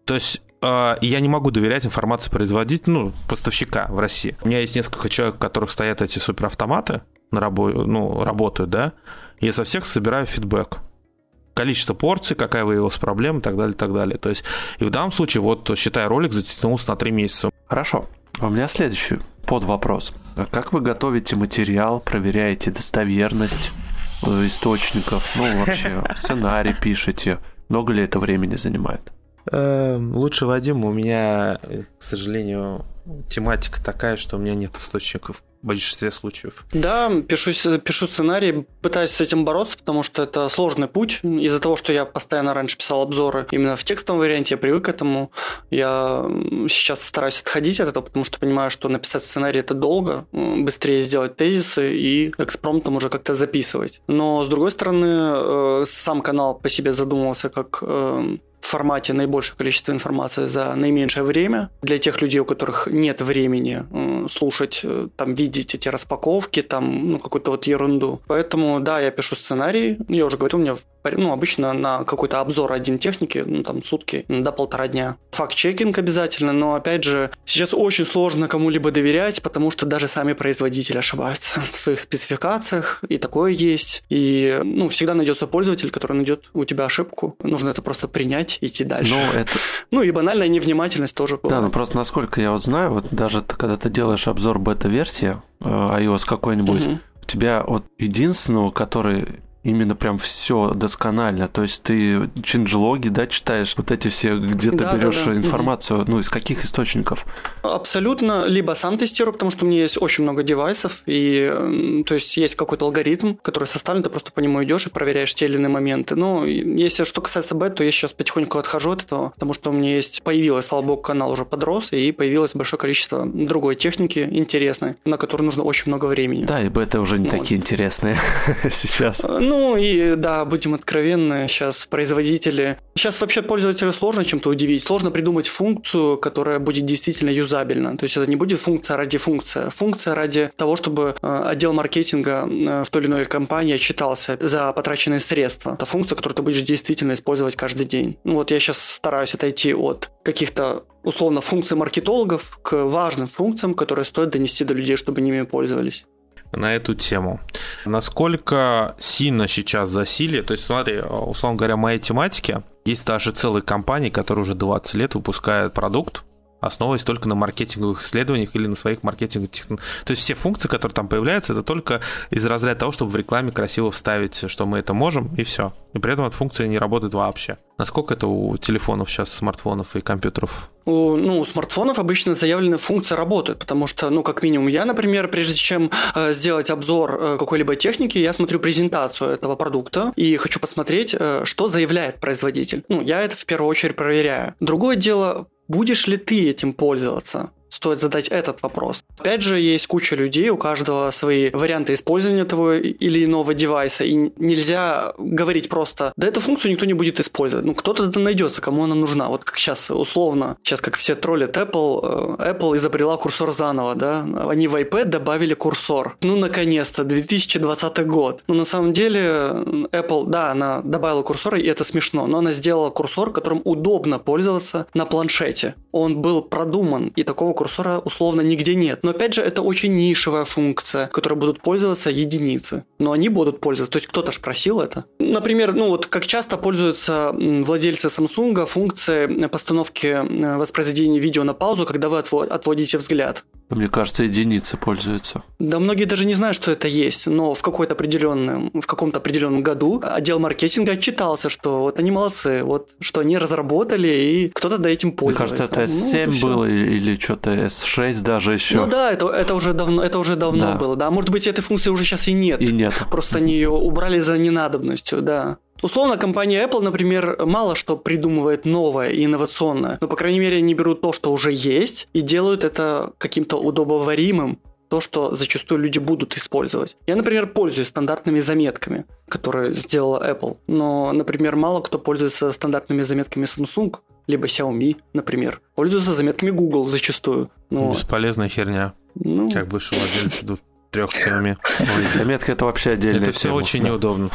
То есть э, я не могу доверять информации производителя, ну, поставщика в России. У меня есть несколько человек, у которых стоят эти суперавтоматы, на рабо- ну, работают, да, я со всех собираю фидбэк количество порций, какая выявилась проблема и так далее, и так далее. То есть, и в данном случае, вот, считай, ролик затянулся на 3 месяца. Хорошо. А у меня следующий под вопрос. А как вы готовите материал, проверяете достоверность э, источников, ну, вообще, сценарий пишете? Много ли это времени занимает? Эм, лучше Вадим, у меня, к сожалению, тематика такая, что у меня нет источников в большинстве случаев. Да, пишу, пишу сценарий, пытаюсь с этим бороться, потому что это сложный путь. Из-за того, что я постоянно раньше писал обзоры именно в текстовом варианте, я привык к этому. Я сейчас стараюсь отходить от этого, потому что понимаю, что написать сценарий это долго, быстрее сделать тезисы и экспромтом уже как-то записывать. Но, с другой стороны, э, сам канал по себе задумывался как э, в формате наибольшее количество информации за наименьшее время. Для тех людей, у которых нет времени слушать, э, там, видеть эти распаковки, там, ну, какую-то вот ерунду. Поэтому, да, я пишу сценарий. Я уже говорил, у меня ну, обычно на какой-то обзор один техники, ну, там, сутки до полтора дня. Факт-чекинг обязательно, но, опять же, сейчас очень сложно кому-либо доверять, потому что даже сами производители ошибаются в своих спецификациях, и такое есть. И, ну, всегда найдется пользователь, который найдет у тебя ошибку. Нужно это просто принять, идти дальше. Ну, это... ну и банальная невнимательность тоже. Да, ну просто насколько я вот знаю, вот даже когда ты делаешь обзор бета-версии э, iOS какой-нибудь, угу. у тебя вот единственного, который именно прям все досконально. То есть ты чинджлоги, да, читаешь, вот эти все, где ты да, берешь да, да. информацию, ну, из каких источников? Абсолютно. Либо сам тестирую, потому что у меня есть очень много девайсов, и то есть есть какой-то алгоритм, который составлен, ты просто по нему идешь и проверяешь те или иные моменты. Но если что касается бет, то я сейчас потихоньку отхожу от этого, потому что у меня есть, появилась, слава богу, канал уже подрос, и появилось большое количество другой техники интересной, на которую нужно очень много времени. Да, и бета уже не вот. такие интересные сейчас. Ну и да, будем откровенны, сейчас производители... Сейчас вообще пользователю сложно чем-то удивить. Сложно придумать функцию, которая будет действительно юзабельна. То есть это не будет функция ради функции. Функция ради того, чтобы э, отдел маркетинга э, в той или иной компании отчитался за потраченные средства. Это функция, которую ты будешь действительно использовать каждый день. Ну вот я сейчас стараюсь отойти от каких-то условно функций маркетологов к важным функциям, которые стоит донести до людей, чтобы ними пользовались на эту тему. Насколько сильно сейчас засилие, то есть смотри, условно говоря, моей тематике есть даже целые компании, которые уже 20 лет выпускают продукт, основываясь только на маркетинговых исследованиях или на своих маркетинговых технологиях. То есть все функции, которые там появляются, это только из разряда того, чтобы в рекламе красиво вставить, что мы это можем, и все. И при этом эта функция не работает вообще. Насколько это у телефонов сейчас, смартфонов и компьютеров? У, ну, у смартфонов обычно заявленная функция работает, потому что, ну, как минимум, я, например, прежде чем э, сделать обзор э, какой-либо техники, я смотрю презентацию этого продукта и хочу посмотреть, э, что заявляет производитель. Ну, я это в первую очередь проверяю. Другое дело, будешь ли ты этим пользоваться? Стоит задать этот вопрос. Опять же, есть куча людей, у каждого свои варианты использования того или иного девайса, и нельзя говорить просто, да эту функцию никто не будет использовать. Ну, кто-то найдется, кому она нужна. Вот как сейчас условно, сейчас как все троллят Apple, э, Apple изобрела курсор заново, да, они в iPad добавили курсор. Ну, наконец-то, 2020 год. Но на самом деле Apple, да, она добавила курсор, и это смешно, но она сделала курсор, которым удобно пользоваться на планшете. Он был продуман, и такого курсора условно нигде нет. Но опять же, это очень нишевая функция, которой будут пользоваться единицы. Но они будут пользоваться. То есть кто-то же просил это. Например, ну вот как часто пользуются владельцы Samsung функцией постановки э, воспроизведения видео на паузу, когда вы отводите взгляд. Мне кажется, единицы пользуются. Да, многие даже не знают, что это есть, но в какой-то определенном, в каком-то определенном году отдел маркетинга отчитался, что вот они молодцы, вот что они разработали, и кто-то до этим пользуется. Мне кажется, это S7 ну, было или что-то S6 даже еще. Ну да, это, это уже давно, это уже давно да. было, да. Может быть, этой функции уже сейчас и нет. И нет. Просто они ее убрали за ненадобностью, да. Условно, компания Apple, например, мало что придумывает новое и инновационное, но, по крайней мере, они берут то, что уже есть, и делают это каким-то удобоваримым, то, что зачастую люди будут использовать. Я, например, пользуюсь стандартными заметками, которые сделала Apple, но, например, мало кто пользуется стандартными заметками Samsung, либо Xiaomi, например. Пользуются заметками Google зачастую. Но... Бесполезная херня. Ну... Как бывший владелец трех семи. Ой, заметка это вообще отдельно. Это все очень неудобно.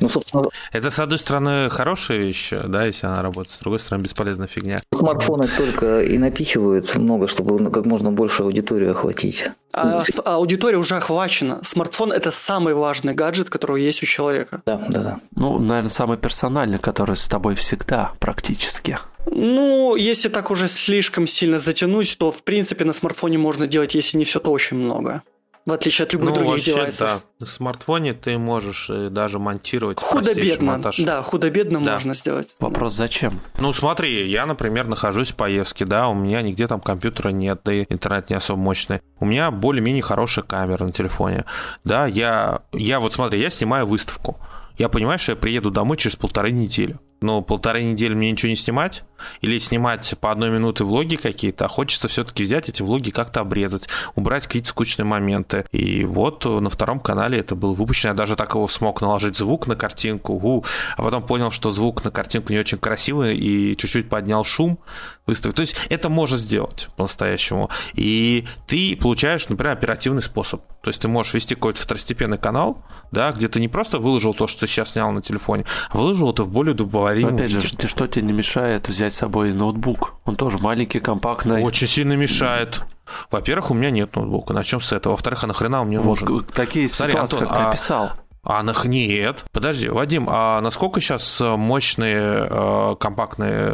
Ну, собственно, Это, с одной стороны, хорошая вещь, да, если она работает, с другой стороны, бесполезная фигня. смартфоны столько и напихивают много, чтобы как можно больше аудиторию охватить. А, а аудитория уже охвачена. Смартфон – это самый важный гаджет, который есть у человека. Да, да, да. Ну, наверное, самый персональный, который с тобой всегда практически. Ну, если так уже слишком сильно затянуть, то, в принципе, на смартфоне можно делать, если не все, то очень много. В отличие от любых Ну, других вообще, девайсов. да. На смартфоне ты можешь э, даже монтировать Худо-бедно. монтаж. Да, худо-бедно Да. можно сделать. Вопрос зачем? Ну, смотри, я, например, нахожусь в поездке, да, у меня нигде там компьютера нет, да и интернет не особо мощный. У меня более-менее хорошая камера на телефоне. Да, я, я вот смотри, я снимаю выставку. Я понимаю, что я приеду домой через полторы недели. Но полторы недели мне ничего не снимать? Или снимать по одной минуты влоги какие-то? А хочется все-таки взять эти влоги как-то обрезать, убрать какие-то скучные моменты. И вот на втором канале это было выпущено. Я даже так его смог наложить звук на картинку. У, а потом понял, что звук на картинку не очень красивый и чуть-чуть поднял шум выставить. То есть это можно сделать по-настоящему. И ты получаешь, например, оперативный способ. То есть ты можешь вести какой-то второстепенный канал, да, где ты не просто выложил то, что ты сейчас снял на телефоне, а выложил это в более Но удобоваримом опять же, виде. ничто тебе не мешает взять с собой ноутбук. Он тоже маленький, компактный. Очень сильно мешает. Во-первых, у меня нет ноутбука. Начнем с этого. Во-вторых, а нахрена он мне Вот нужен? такие Смотри, ситуации, Антон, как ты а- описал. А нах нет. Подожди, Вадим, а насколько сейчас мощные э, компактные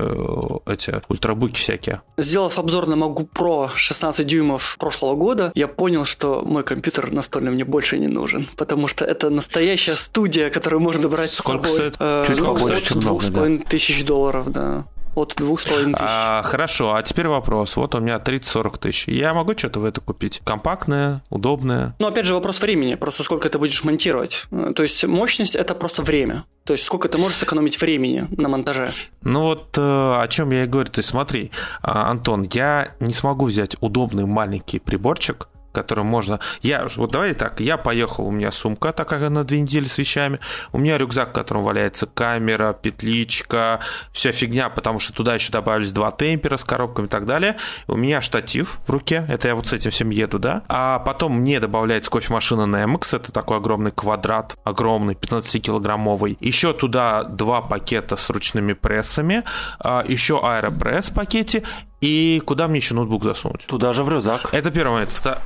э, эти ультрабуки всякие? Сделав обзор на MacBook Pro 16 дюймов прошлого года, я понял, что мой компьютер настольный мне больше не нужен, потому что это настоящая студия, которую можно брать Сколько с собой. стоит? Э, Чуть ну, побольше, чем много, двух с половиной тысяч долларов, да. От двух с половиной тысяч. А, хорошо, а теперь вопрос. Вот у меня 30-40 тысяч. Я могу что-то в это купить? Компактное, удобное? Но опять же вопрос времени, просто сколько ты будешь монтировать. То есть мощность это просто время. То есть сколько ты можешь сэкономить времени на монтаже. Ну вот э, о чем я и говорю. То есть смотри, а, Антон, я не смогу взять удобный маленький приборчик, которым можно... Я, вот давай так, я поехал, у меня сумка такая на две недели с вещами, у меня рюкзак, в котором валяется камера, петличка, вся фигня, потому что туда еще добавились два темпера с коробками и так далее. У меня штатив в руке, это я вот с этим всем еду, да. А потом мне добавляется кофемашина Nemex, это такой огромный квадрат, огромный, 15-килограммовый. Еще туда два пакета с ручными прессами, а, еще аэропресс в пакете, и куда мне еще ноутбук засунуть? Туда же в рюкзак. Это первый момент. Вто-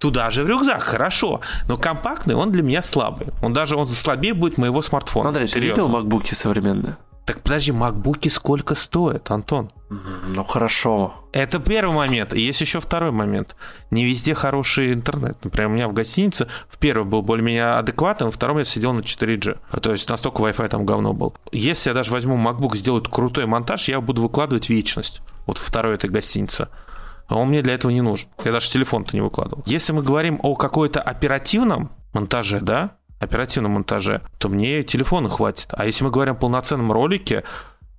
Туда же в рюкзак, хорошо. Но компактный, он для меня слабый. Он даже он слабее будет моего смартфона. Андрей, ты видел макбуки современные? Так подожди, макбуки сколько стоят, Антон? Ну хорошо. Это первый момент. И есть еще второй момент. Не везде хороший интернет. Например, у меня в гостинице в первый был более-менее адекватным, во втором я сидел на 4G. То есть настолько Wi-Fi там говно был. Если я даже возьму MacBook, сделаю крутой монтаж, я буду выкладывать вечность. Вот второй этой гостинице. Он мне для этого не нужен. Я даже телефон-то не выкладывал. Если мы говорим о какой-то оперативном монтаже, да, оперативном монтаже, то мне телефона хватит. А если мы говорим о полноценном ролике,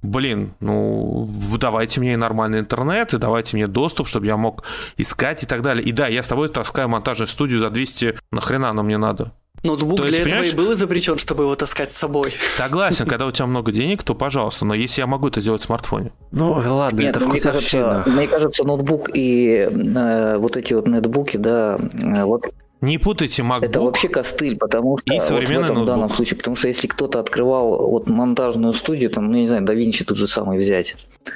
блин, ну, давайте мне нормальный интернет, и давайте мне доступ, чтобы я мог искать и так далее. И да, я с тобой таскаю монтажную студию за 200, нахрена оно мне надо? Ноутбук То есть, для этого и понимаешь- был изобретен, чтобы его таскать с собой. Согласен, когда у тебя много денег, то пожалуйста, но если я могу это сделать в смартфоне. Ну ладно, Нет, это ну, мне вкусовщина. кажется, мне кажется, ноутбук и э, вот эти вот нетбуки, да, э, вот Не путайте MacBook. это вообще костыль, потому что И вот в современный этом ноутбук. данном случае, потому что если кто-то открывал вот монтажную студию, там, ну, я не знаю, DaVinci тут же самый взять,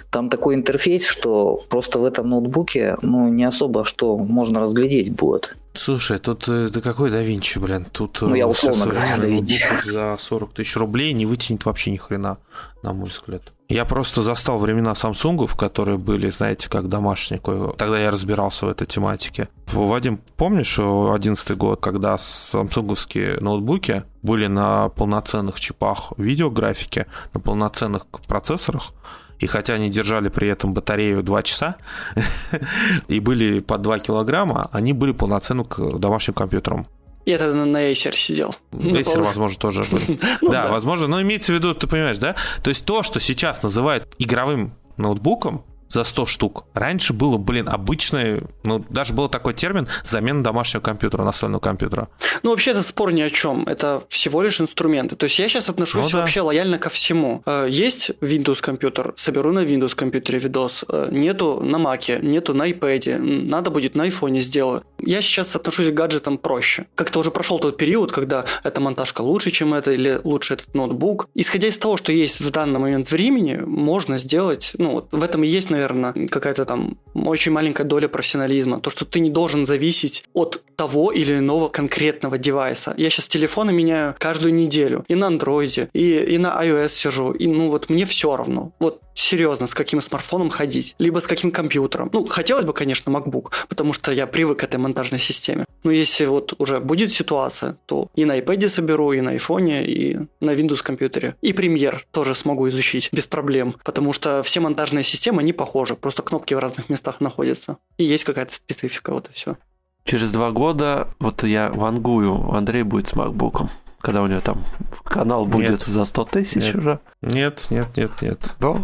там такой интерфейс, что просто в этом ноутбуке, ну, не особо что можно разглядеть будет. Слушай, тут э, да какой да Винчи, блин? Тут Ну, я э, условно говорю, Да Винчи. за 40 тысяч рублей не вытянет вообще ни хрена, на мой взгляд. Я просто застал времена Самсунгов, которые были, знаете, как домашние. Тогда я разбирался в этой тематике. Вадим, помнишь 11 год, когда самсунговские ноутбуки были на полноценных чипах видеографики, на полноценных процессорах, и хотя они держали при этом батарею 2 часа и были по 2 килограмма, они были полноценным к домашним компьютерам. И это на, Acer сидел. На Acer, возможно, тоже был. Ну Да, да. возможно, но имеется в виду, ты понимаешь, да? То есть то, что сейчас называют игровым ноутбуком, за 100 штук. Раньше было, блин, обычное, ну, даже был такой термин замена домашнего компьютера, настольного компьютера. Ну, вообще, этот спор ни о чем. Это всего лишь инструменты. То есть я сейчас отношусь Ну да. вообще лояльно ко всему. Э, Есть Windows компьютер, соберу на Windows компьютере видос. Э, Нету на Mac, нету на iPad. Надо будет на iPhone сделаю. Я сейчас отношусь к гаджетам проще. Как-то уже прошел тот период, когда эта монтажка лучше, чем это, или лучше этот ноутбук. Исходя из того, что есть в данный момент времени, можно сделать, ну, вот в этом и есть, наверное, какая-то там очень маленькая доля профессионализма. То, что ты не должен зависеть от того или иного конкретного девайса. Я сейчас телефоны меняю каждую неделю. И на андроиде, и, и на iOS сижу. И ну вот мне все равно. Вот серьезно, с каким смартфоном ходить. Либо с каким компьютером. Ну, хотелось бы, конечно, MacBook, потому что я привык к этой монтажной системе. Но если вот уже будет ситуация, то и на iPad соберу, и на iPhone, и на Windows компьютере. И Premiere тоже смогу изучить без проблем, потому что все монтажные системы, они похожи, просто кнопки в разных местах находятся. И есть какая-то специфика, вот и все. Через два года, вот я вангую, Андрей будет с MacBook. Когда у него там канал будет нет. за 100 тысяч нет. уже? Нет, нет, нет, нет. Да?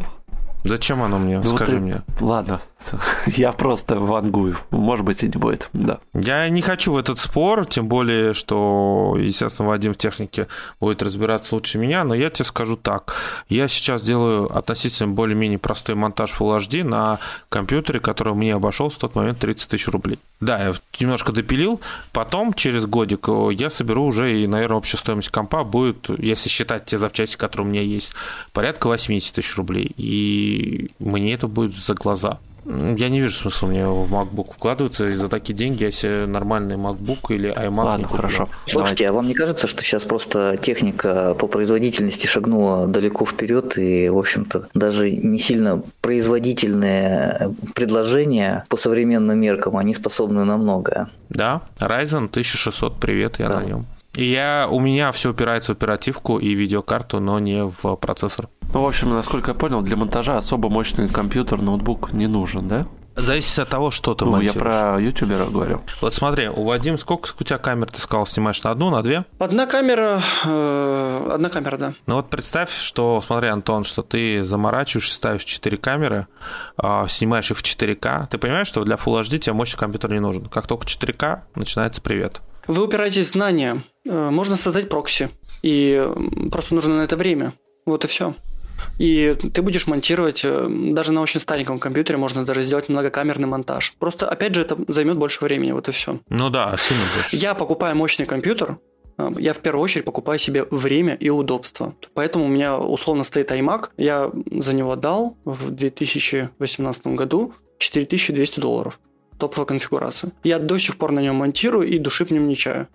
Зачем оно мне? Ну, Скажи ты... мне. Ладно, я просто вангую. Может быть, и не будет, да. Я не хочу в этот спор, тем более, что, естественно, Вадим в технике будет разбираться лучше меня, но я тебе скажу так. Я сейчас делаю относительно более-менее простой монтаж Full HD на компьютере, который мне обошел в тот момент 30 тысяч рублей. Да, я немножко допилил. Потом, через годик, я соберу уже, и, наверное, общая стоимость компа будет, если считать те запчасти, которые у меня есть, порядка 80 тысяч рублей. И мне это будет за глаза. Я не вижу смысла мне в MacBook вкладываться, и за такие деньги я себе нормальный MacBook или iMac Ладно, не хорошо. Слушайте, а вам не кажется, что сейчас просто техника по производительности шагнула далеко вперед, и, в общем-то, даже не сильно производительные предложения по современным меркам, они способны на многое? Да, Ryzen 1600, привет, я да. на нем. И я, у меня все упирается в оперативку и видеокарту, но не в процессор. Ну, в общем, насколько я понял, для монтажа особо мощный компьютер, ноутбук не нужен, да? Зависит от того, что ты Ну, монтируешь. я про ютубера говорю. Вот смотри, у Вадим сколько у тебя камер, ты сказал, снимаешь на одну, на две? Одна камера, э, одна камера, да. Ну вот представь, что, смотри, Антон, что ты заморачиваешь, ставишь 4 камеры, э, снимаешь их в 4К. Ты понимаешь, что для Full HD тебе мощный компьютер не нужен. Как только 4К, начинается привет. Вы упираетесь в знания. Э, можно создать прокси. И просто нужно на это время. Вот и все. И ты будешь монтировать, э, даже на очень стареньком компьютере можно даже сделать многокамерный монтаж. Просто, опять же, это займет больше времени, вот и все. Ну да, сильно больше. Я покупаю мощный компьютер, э, я в первую очередь покупаю себе время и удобство. Поэтому у меня условно стоит iMac. Я за него дал в 2018 году 4200 долларов. Топовая конфигурация. Я до сих пор на нем монтирую и души в нем не чаю.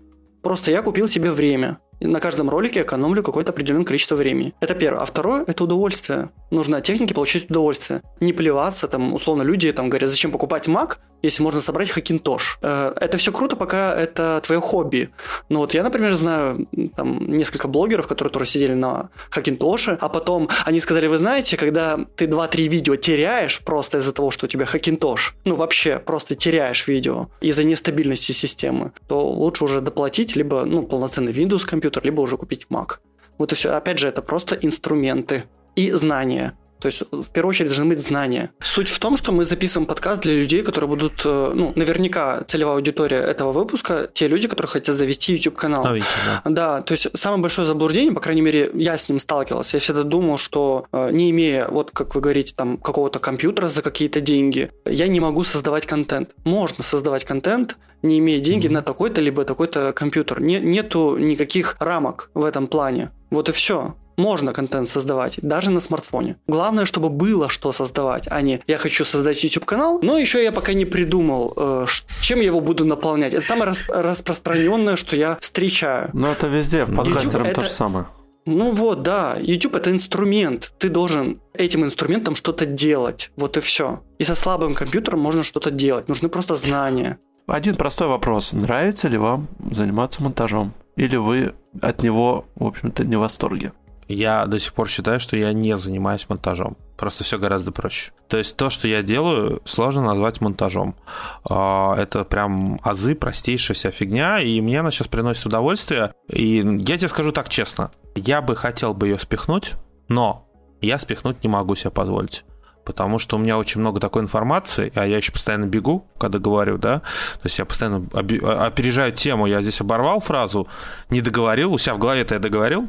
Просто я купил себе время на каждом ролике экономлю какое-то определенное количество времени. Это первое. А второе – это удовольствие. Нужно от техники получить удовольствие. Не плеваться, там, условно, люди там говорят, зачем покупать Mac, если можно собрать Hackintosh. Э, это все круто, пока это твое хобби. Но вот я, например, знаю там несколько блогеров, которые тоже сидели на Hackintosh, а потом они сказали, вы знаете, когда ты 2-3 видео теряешь просто из-за того, что у тебя Hackintosh, ну вообще просто теряешь видео из-за нестабильности системы, то лучше уже доплатить либо ну, полноценный Windows компьютер, либо уже купить Mac. Вот и все. Опять же, это просто инструменты и знания. То есть, в первую очередь, должны быть знания. Суть в том, что мы записываем подкаст для людей, которые будут, э, ну, наверняка целевая аудитория этого выпуска, те люди, которые хотят завести YouTube-канал. А, да. да, то есть, самое большое заблуждение, по крайней мере, я с ним сталкивался. Я всегда думал, что э, не имея, вот как вы говорите, там, какого-то компьютера за какие-то деньги, я не могу создавать контент. Можно создавать контент, не имея деньги mm-hmm. на такой-то либо такой-то компьютер. Не, нету никаких рамок в этом плане. Вот и все можно контент создавать, даже на смартфоне. Главное, чтобы было что создавать, а не я хочу создать YouTube-канал, но еще я пока не придумал, э, чем я его буду наполнять. Это самое рас- распространенное, что я встречаю. Но это везде, в подкастером это... то же самое. Ну вот, да, YouTube это инструмент. Ты должен этим инструментом что-то делать. Вот и все. И со слабым компьютером можно что-то делать. Нужны просто знания. Один простой вопрос. Нравится ли вам заниматься монтажом? Или вы от него, в общем-то, не в восторге? Я до сих пор считаю, что я не занимаюсь монтажом. Просто все гораздо проще. То есть то, что я делаю, сложно назвать монтажом. А, это прям азы, простейшая вся фигня, и мне она сейчас приносит удовольствие. И я тебе скажу так честно, я бы хотел бы ее спихнуть, но я спихнуть не могу себе позволить потому что у меня очень много такой информации, а я еще постоянно бегу, когда говорю, да, то есть я постоянно а, опережаю тему, я здесь оборвал фразу, не договорил, у себя в голове-то я договорил,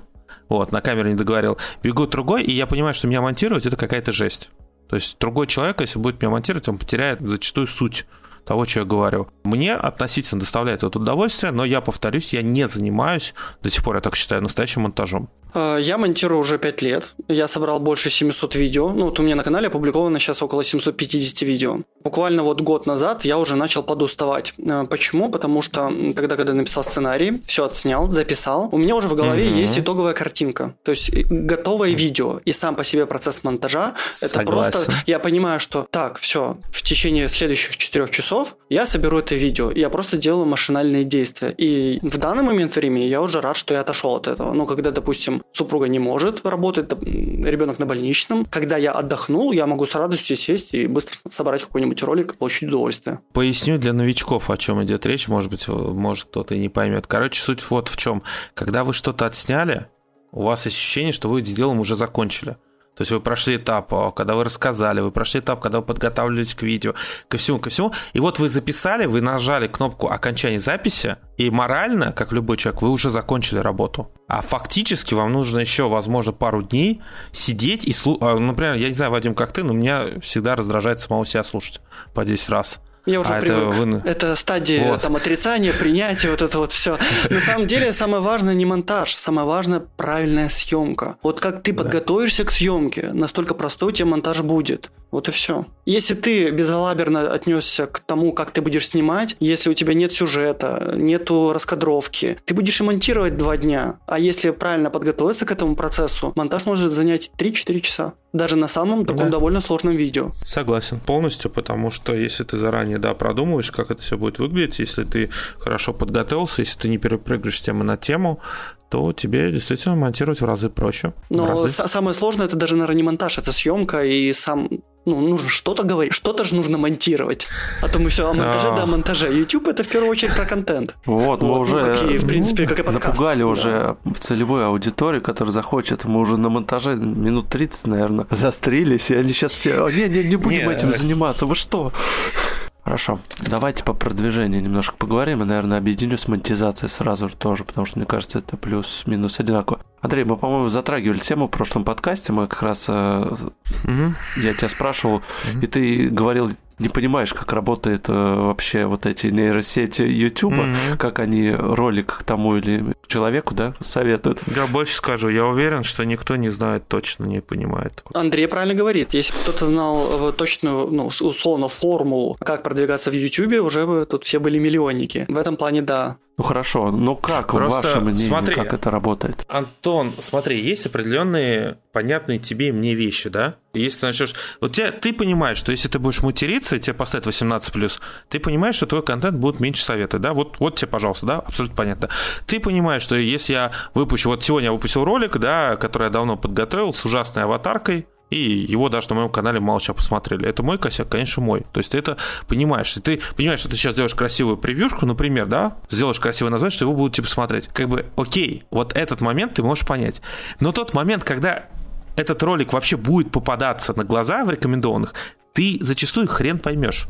вот, на камеру не договорил, бегу другой, и я понимаю, что меня монтировать это какая-то жесть. То есть другой человек, если будет меня монтировать, он потеряет зачастую суть того, что я говорю. Мне относительно доставляет это удовольствие, но я повторюсь, я не занимаюсь, до сих пор я так считаю, настоящим монтажом. Э, я монтирую уже 5 лет. Я собрал больше 700 видео. Ну, вот у меня на канале опубликовано сейчас около 750 видео. Буквально вот год назад я уже начал подуставать. Э, почему? Потому что тогда, когда написал сценарий, все отснял, записал, у меня уже в голове mm-hmm. есть итоговая картинка. То есть э, готовое видео. И сам по себе процесс монтажа, Согласен. это просто... Я понимаю, что так, все, в течение следующих 4 часов я соберу это видео. Я просто делаю машинальные действия. И в данный момент времени я уже рад, что я отошел от этого. Ну, когда, допустим, супруга не может работать, ребенок на больничном. Когда я отдохнул, я могу с радостью сесть и быстро собрать какой-нибудь ролик получить удовольствие. Поясню для новичков, о чем идет речь, может быть, может кто-то и не поймет. Короче, суть вот в чем. Когда вы что-то отсняли, у вас ощущение, что вы делом уже закончили. То есть вы прошли этап, а, когда вы рассказали, вы прошли этап, когда вы подготавливались к видео, ко всему, ко всему. И вот вы записали, вы нажали кнопку окончания записи, и морально, как любой человек, вы уже закончили работу. А фактически вам нужно еще, возможно, пару дней сидеть и слушать. Например, я не знаю, Вадим, как ты, но меня всегда раздражает самого себя слушать по 10 раз. Я уже а привык. Это, вы... это стадия вот. там, отрицания, принятия, вот это вот все. На самом деле самое важное не монтаж, самое важное правильная съемка. Вот как ты подготовишься к съемке, настолько простой у тебя монтаж будет. Вот и все. Если ты безалаберно отнесся к тому, как ты будешь снимать, если у тебя нет сюжета, нету раскадровки, ты будешь и монтировать два дня. А если правильно подготовиться к этому процессу, монтаж может занять 3-4 часа. Даже на самом таком да. довольно сложном видео. Согласен полностью, потому что если ты заранее да, продумываешь, как это все будет выглядеть, если ты хорошо подготовился, если ты не перепрыгиваешь с темы на тему, то тебе действительно монтировать в разы проще. Но разы. самое сложное это даже, наверное, не монтаж, это съемка и сам ну, нужно что-то говорить, что-то же нужно монтировать. А то мы все о монтаже, да, о монтаже. YouTube это в первую очередь про контент. Вот, мы уже, ну, как и, в принципе, как и подкаст. Напугали да. уже целевую аудиторию, которая захочет. Мы уже на монтаже минут 30, наверное, застрелись, и они сейчас все, не, не, не будем этим заниматься, вы что? Хорошо. Давайте по продвижению немножко поговорим. И, наверное, объединю с монетизацией сразу же тоже, потому что, мне кажется, это плюс-минус одинаково. Андрей, мы, по-моему, затрагивали тему в прошлом подкасте. Мы как раз... Э, угу. Я тебя спрашивал, угу. и ты говорил не понимаешь, как работает э, вообще вот эти нейросети YouTube, mm-hmm. как они ролик тому или человеку, да, советуют. Я больше скажу, я уверен, что никто не знает точно, не понимает. Андрей правильно говорит, если бы кто-то знал э, точную, ну, условно, формулу, как продвигаться в YouTube, уже бы тут все были миллионники. В этом плане, да. Ну хорошо, но как Просто в вашем мнении, смотри, как это работает? Антон, смотри, есть определенные понятные тебе и мне вещи, да? Если ты начнешь... Вот тебя, ты понимаешь, что если ты будешь материться, и тебе поставят 18+, ты понимаешь, что твой контент будет меньше советы, да? Вот, вот тебе, пожалуйста, да? Абсолютно понятно. Ты понимаешь, что если я выпущу... Вот сегодня я выпустил ролик, да, который я давно подготовил с ужасной аватаркой, и его даже на моем канале мало чего посмотрели. Это мой косяк, конечно, мой. То есть ты это понимаешь. И ты понимаешь, что ты сейчас сделаешь красивую превьюшку, например, да, сделаешь красивое название, что его будут типа смотреть. Как бы, окей, вот этот момент ты можешь понять. Но тот момент, когда этот ролик вообще будет попадаться на глаза в рекомендованных, ты зачастую хрен поймешь.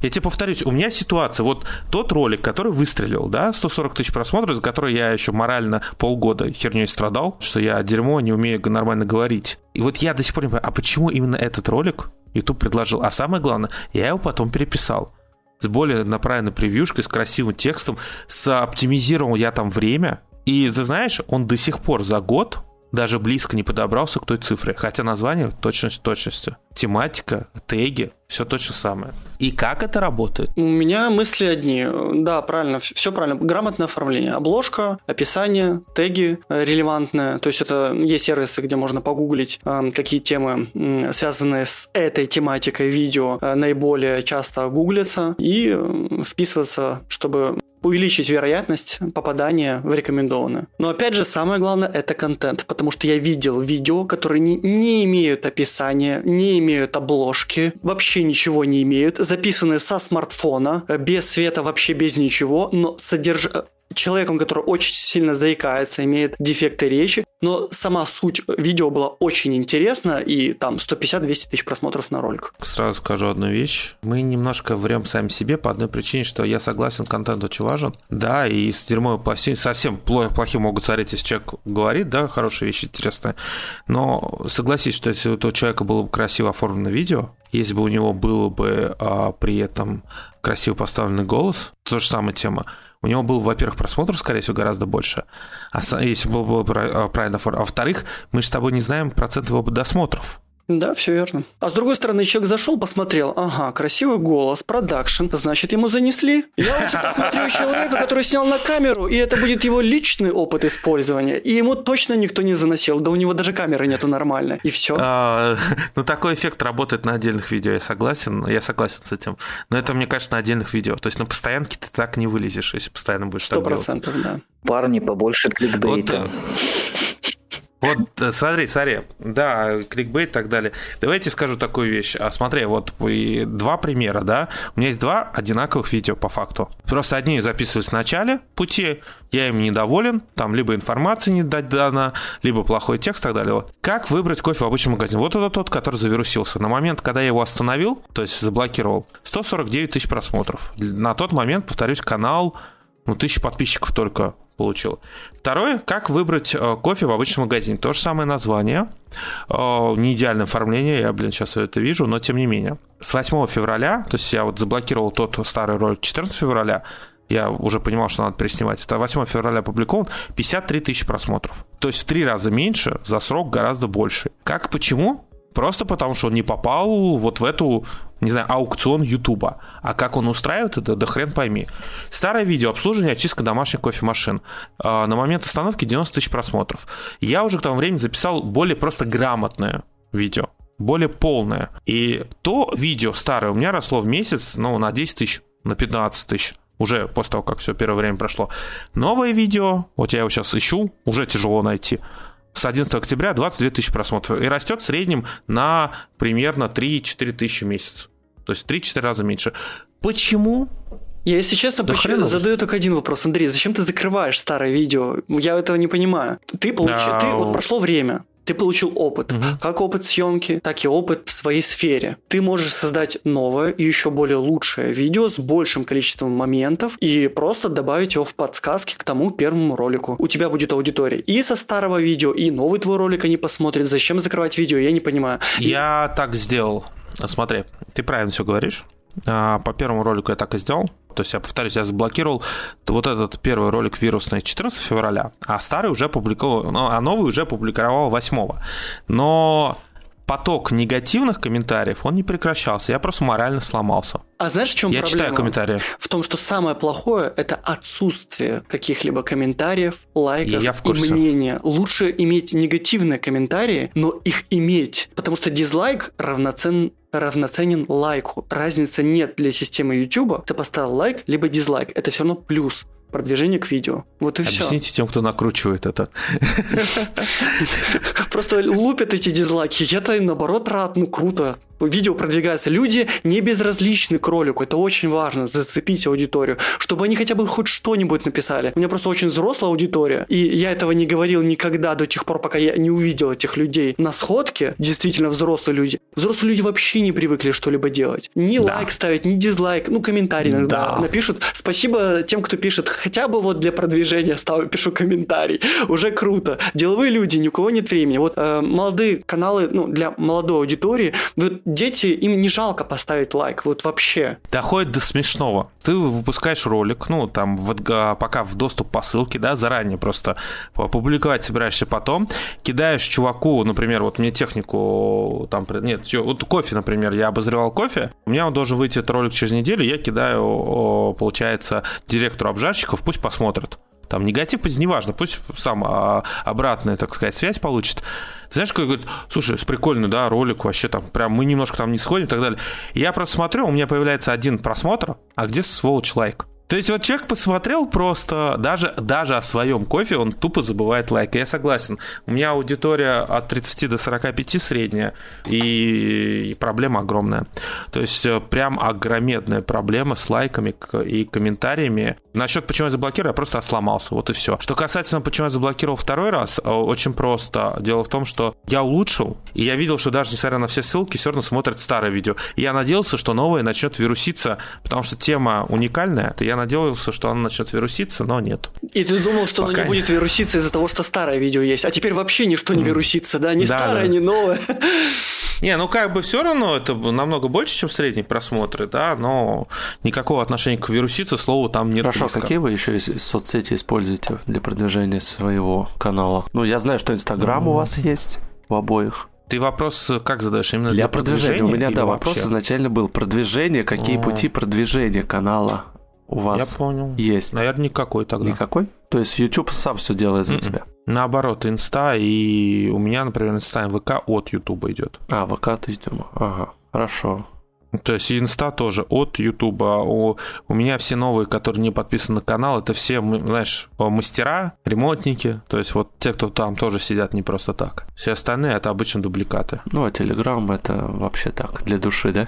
Я тебе повторюсь, у меня ситуация, вот тот ролик, который выстрелил, да, 140 тысяч просмотров, за который я еще морально полгода херней страдал, что я дерьмо не умею нормально говорить. И вот я до сих пор не понимаю, а почему именно этот ролик YouTube предложил? А самое главное, я его потом переписал с более направленной превьюшкой, с красивым текстом, с оптимизировал я там время. И ты знаешь, он до сих пор за год даже близко не подобрался к той цифре, хотя название точность точностью. Тематика, теги, все то же самое. И как это работает? У меня мысли одни. Да, правильно, все правильно. Грамотное оформление. Обложка, описание, теги релевантные. То есть это есть сервисы, где можно погуглить, э, какие темы, связанные с этой тематикой видео, э, наиболее часто гуглятся и э, вписываться, чтобы увеличить вероятность попадания в рекомендованные. Но опять же, самое главное это контент, потому что я видел видео, которые не, не имеют описания, не имеют обложки, вообще ничего не имеют, записаны со смартфона, без света, вообще без ничего, но содерж человеком, который очень сильно заикается, имеет дефекты речи, но сама суть видео была очень интересна, и там 150-200 тысяч просмотров на ролик. Сразу скажу одну вещь. Мы немножко врем сами себе по одной причине, что я согласен, контент очень важен. Да, и с дерьмой совсем плохим могут царить, если человек говорит, да, хорошие вещи, интересные. Но согласись, что если у этого человека было бы красиво оформлено видео, если бы у него было бы а, при этом красиво поставленный голос, то же самая тема, у него был, во-первых, просмотров, скорее всего, гораздо больше, а если было бы правильно, а во-вторых, мы же с тобой не знаем процент его досмотров. Да, все верно. А с другой стороны, человек зашел, посмотрел, ага, красивый голос, продакшн, значит, ему занесли. Я лучше посмотрю человека, который снял на камеру, и это будет его личный опыт использования, и ему точно никто не заносил, да у него даже камеры нету нормальной, и все. А, ну, такой эффект работает на отдельных видео, я согласен, я согласен с этим. Но это, мне кажется, на отдельных видео. То есть на постоянке ты так не вылезешь, если постоянно будешь Сто процентов, да. Парни, побольше кликбейта. Вот, вот, э, смотри, смотри, да, кликбейт и так далее. Давайте скажу такую вещь. А смотри, вот два примера, да. У меня есть два одинаковых видео по факту. Просто одни записывались в начале пути, я им недоволен, там либо информация не дать дана, либо плохой текст и так далее. Вот. Как выбрать кофе в обычном магазине? Вот это тот, который завирусился. На момент, когда я его остановил, то есть заблокировал, 149 тысяч просмотров. На тот момент, повторюсь, канал ну, тысячи подписчиков только получил. Второе, как выбрать э, кофе в обычном магазине. То же самое название, э, не идеальное оформление, я, блин, сейчас это вижу, но тем не менее. С 8 февраля, то есть я вот заблокировал тот старый ролик 14 февраля, я уже понимал, что надо переснимать. Это 8 февраля опубликован, 53 тысячи просмотров. То есть в три раза меньше, за срок гораздо больше. Как, почему? Просто потому, что он не попал вот в эту, не знаю, аукцион Ютуба. А как он устраивает это, да хрен пойми. Старое видео обслуживание, очистка домашних кофемашин. А, на момент остановки 90 тысяч просмотров. Я уже к тому времени записал более просто грамотное видео более полное. И то видео старое у меня росло в месяц, ну, на 10 тысяч, на 15 тысяч уже после того, как все первое время прошло. Новое видео, вот я его сейчас ищу, уже тяжело найти с 11 октября 22 тысячи просмотров и растет в среднем на примерно 3-4 тысячи в месяц. То есть 3-4 раза меньше. Почему? Я, если честно, да почему, задаю только один вопрос. Андрей, зачем ты закрываешь старое видео? Я этого не понимаю. Ты получил, да. ты вот прошло время, ты получил опыт, угу. как опыт съемки, так и опыт в своей сфере. Ты можешь создать новое и еще более лучшее видео с большим количеством моментов и просто добавить его в подсказки к тому первому ролику. У тебя будет аудитория и со старого видео, и новый твой ролик они посмотрят. Зачем закрывать видео, я не понимаю. Я и... так сделал. Смотри, ты правильно все говоришь. А, по первому ролику я так и сделал. То есть, я повторюсь, я заблокировал вот этот первый ролик вирусный 14 февраля, а старый уже публиковал, ну, а новый уже публиковал 8. Но поток негативных комментариев, он не прекращался. Я просто морально сломался. А знаешь, в чем Я проблема? читаю комментарии. В том, что самое плохое – это отсутствие каких-либо комментариев, лайков и, и мнения. Лучше иметь негативные комментарии, но их иметь. Потому что дизлайк равноцен равноценен лайку. Разницы нет для системы YouTube. Ты поставил лайк, либо дизлайк. Это все равно плюс продвижение к видео. Вот и Объясните все. Объясните тем, кто накручивает это. Просто лупят эти дизлайки. Я-то наоборот рад, ну круто видео продвигается. Люди не безразличны к ролику. Это очень важно, зацепить аудиторию, чтобы они хотя бы хоть что-нибудь написали. У меня просто очень взрослая аудитория, и я этого не говорил никогда до тех пор, пока я не увидел этих людей. На сходке действительно взрослые люди. Взрослые люди вообще не привыкли что-либо делать. Ни да. лайк ставить, ни дизлайк, ну комментарий иногда да. напишут. Спасибо тем, кто пишет, хотя бы вот для продвижения ставлю, пишу комментарий. Уже круто. Деловые люди, ни у кого нет времени. Вот э, молодые каналы, ну, для молодой аудитории, вот дети, им не жалко поставить лайк, вот вообще. Доходит до смешного. Ты выпускаешь ролик, ну, там, в, пока в доступ по ссылке, да, заранее просто опубликовать собираешься потом, кидаешь чуваку, например, вот мне технику, там, нет, вот кофе, например, я обозревал кофе, у меня он должен выйти этот ролик через неделю, я кидаю, получается, директору обжарщиков, пусть посмотрит. Там негатив, неважно, пусть сам а, обратная, так сказать, связь получит. Знаешь, как говорит, слушай, прикольный, да, ролик вообще там, прям мы немножко там не сходим и так далее. я просто смотрю, у меня появляется один просмотр, а где сволочь лайк? То есть вот человек посмотрел просто, даже, даже о своем кофе он тупо забывает лайк. Я согласен. У меня аудитория от 30 до 45 средняя, и, проблема огромная. То есть э, прям огромедная проблема с лайками и комментариями. Насчет почему я заблокировал, я просто сломался, вот и все. Что касается почему я заблокировал второй раз, э, очень просто. Дело в том, что я улучшил, и я видел, что даже несмотря на все ссылки, все равно смотрят старое видео. И я надеялся, что новое начнет вируситься, потому что тема уникальная, я надеялся, что она начнет вируситься, но нет. И ты думал, что Пока оно не будет вируситься из-за того, что старое видео есть, а теперь вообще ничто не вирусится, да? Ни да, старое, да. ни новое. Не, ну как бы все равно это намного больше, чем средние просмотры, да, но никакого отношения к вирусице слово там не Хорошо, близко. какие вы еще соцсети используете для продвижения своего канала? Ну, я знаю, что Инстаграм mm-hmm. у вас есть в обоих. Ты вопрос как задаешь? Именно для, для продвижения? продвижения? У меня, да, вообще? вопрос изначально был продвижение. Какие О. пути продвижения канала у вас Я понял. есть? Наверное, никакой тогда. Никакой? То есть YouTube сам все делает за Mm-mm. тебя? Наоборот, инста, и у меня, например, инста и ВК от YouTube идет. А, ВК от YouTube. Ага, хорошо. То есть инста тоже от Ютуба. У, у меня все новые, которые не подписаны на канал, это все, знаешь, мастера, ремонтники. То есть вот те, кто там тоже сидят не просто так. Все остальные это обычно дубликаты. Ну, а Телеграм это вообще так, для души, да?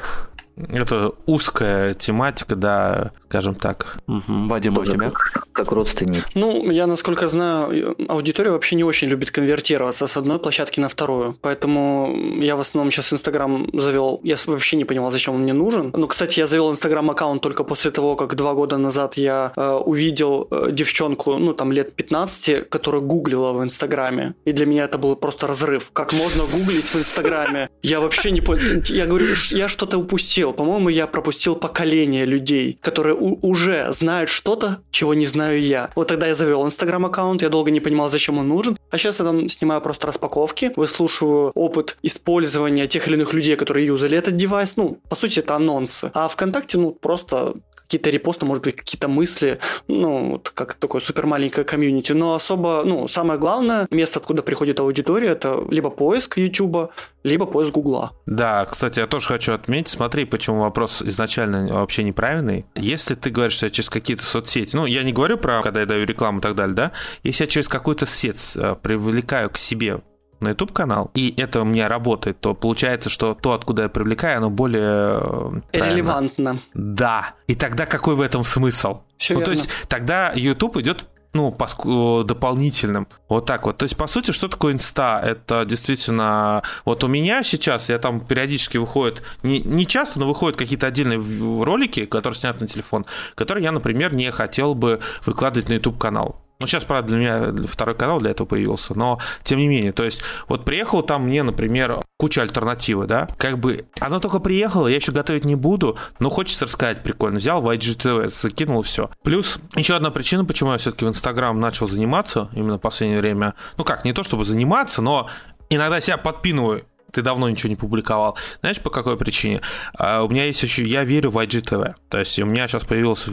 Это узкая тематика, да, скажем так. Угу. Вадим, у тебя? Как, как родственник. Ну, я, насколько знаю, аудитория вообще не очень любит конвертироваться с одной площадки на вторую. Поэтому я в основном сейчас Инстаграм завел. Я вообще не понимал, зачем он мне нужен. Ну, кстати, я завел Инстаграм аккаунт только после того, как два года назад я э, увидел э, девчонку, ну, там, лет 15, которая гуглила в Инстаграме. И для меня это был просто разрыв. Как можно гуглить в Инстаграме? Я вообще не понял. Я говорю, я что-то упустил пропустил. По-моему, я пропустил поколение людей, которые уже знают что-то, чего не знаю я. Вот тогда я завел инстаграм-аккаунт, я долго не понимал, зачем он нужен. А сейчас я там снимаю просто распаковки, выслушиваю опыт использования тех или иных людей, которые юзали этот девайс. Ну, по сути, это анонсы. А ВКонтакте, ну, просто какие-то репосты, может быть, какие-то мысли, ну, вот как такое супер маленькое комьюнити, но особо, ну, самое главное место, откуда приходит аудитория, это либо поиск YouTube, либо поиск Гугла. Да, кстати, я тоже хочу отметить, смотри, почему вопрос изначально вообще неправильный. Если ты говоришь, что я через какие-то соцсети, ну, я не говорю про, когда я даю рекламу и так далее, да, если я через какую-то сеть э, привлекаю к себе на YouTube канал, и это у меня работает, то получается, что то, откуда я привлекаю, оно более э, релевантно. Да. И тогда какой в этом смысл? Все ну, верно. то есть тогда YouTube идет ну, по дополнительным. Вот так вот. То есть, по сути, что такое инста? Это действительно... Вот у меня сейчас, я там периодически выходит, не, не часто, но выходят какие-то отдельные ролики, которые сняты на телефон, которые я, например, не хотел бы выкладывать на YouTube-канал. Ну, сейчас, правда, для меня второй канал для этого появился, но тем не менее, то есть, вот приехал там мне, например, куча альтернативы, да, как бы оно только приехало, я еще готовить не буду, но хочется рассказать прикольно. Взял в IGTV, закинул все. Плюс еще одна причина, почему я все-таки в Инстаграм начал заниматься именно в последнее время. Ну как, не то чтобы заниматься, но иногда себя подпинываю ты давно ничего не публиковал. Знаешь, по какой причине? А, у меня есть еще... Я верю в IGTV. То есть у меня сейчас появилась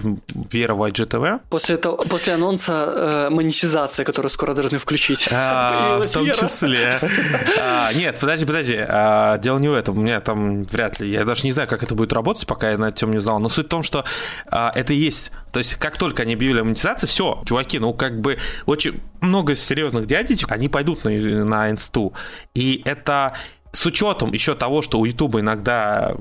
вера в IGTV. После, этого, после анонса э, монетизации, которую скоро должны включить. А, в том вера. числе. А, нет, подожди, подожди. А, дело не в этом. У меня там вряд ли... Я даже не знаю, как это будет работать, пока я на этом не узнал. Но суть в том, что а, это есть. То есть как только они объявили монетизацию, все, чуваки, ну как бы очень много серьезных дядечек, они пойдут на, на инсту. И это с учетом еще того, что у YouTube иногда,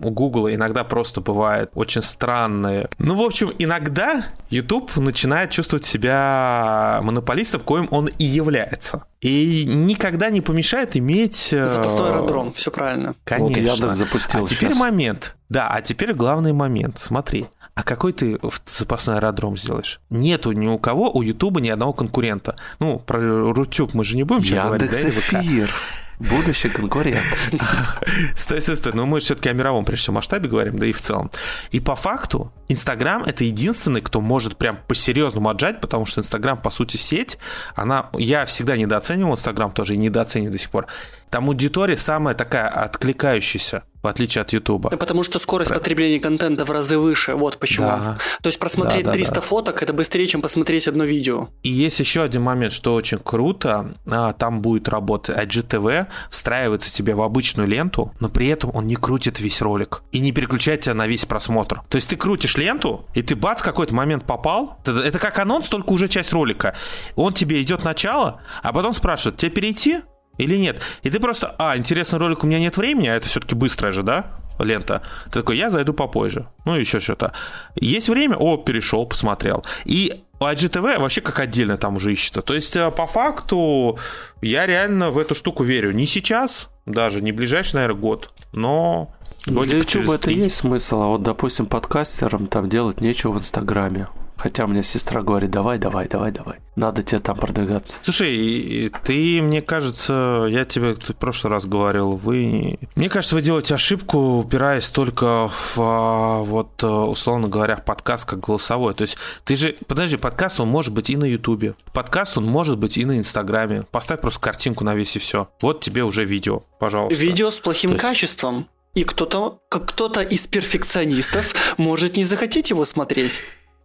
у Google иногда просто бывает очень странные. Ну, в общем, иногда YouTube начинает чувствовать себя монополистом, коим он и является. И никогда не помешает иметь... Э, Запасной аэродром, все правильно. Конечно. Вот запустил а теперь сейчас. момент. Да, а теперь главный момент. Смотри, а какой ты запасной аэродром сделаешь? Нету ни у кого, у Ютуба ни одного конкурента. Ну, про Рутюб мы же не будем сейчас говорить, да? Эфир. Будущий конкурент. Стой, стой, стой. Но мы все-таки о мировом, прежде всего, масштабе говорим, да и в целом. И по факту, Инстаграм — это единственный, кто может прям по-серьезному отжать, потому что Инстаграм, по сути, сеть, она... Я всегда недооценивал Инстаграм тоже и недооцениваю до сих пор. Там аудитория самая такая откликающаяся. в отличие от Ютуба. Да, потому что скорость Про... потребления контента в разы выше, вот почему. Да. То есть просмотреть да, да, 300 да. фоток это быстрее, чем посмотреть одно видео. И есть еще один момент, что очень круто, а, там будет работать IGTV, встраивается тебе в обычную ленту, но при этом он не крутит весь ролик и не переключает тебя на весь просмотр. То есть ты крутишь ленту, и ты бац, какой-то момент попал, это как анонс, только уже часть ролика. Он тебе идет начало, а потом спрашивает, тебе перейти? Или нет? И ты просто, а, интересный ролик, у меня нет времени, а это все-таки быстрая же, да, лента. Ты такой, я зайду попозже. Ну, еще что-то. Есть время? О, перешел, посмотрел. И IGTV вообще как отдельно там уже ищется. То есть, э, по факту, я реально в эту штуку верю. Не сейчас, даже не ближайший, наверное, год, но для YouTube это есть смысл, а вот, допустим, подкастерам там делать нечего в Инстаграме. Хотя мне сестра говорит, давай, давай, давай, давай. Надо тебе там продвигаться. Слушай, ты, мне кажется, я тебе в прошлый раз говорил, вы... Мне кажется, вы делаете ошибку, упираясь только в, а, вот, условно говоря, в подкаст как голосовой. То есть ты же... Подожди, подкаст он может быть и на Ютубе. Подкаст он может быть и на Инстаграме. Поставь просто картинку на весь и все. Вот тебе уже видео, пожалуйста. Видео с плохим есть... качеством. И кто-то, как кто-то из перфекционистов может не захотеть его смотреть.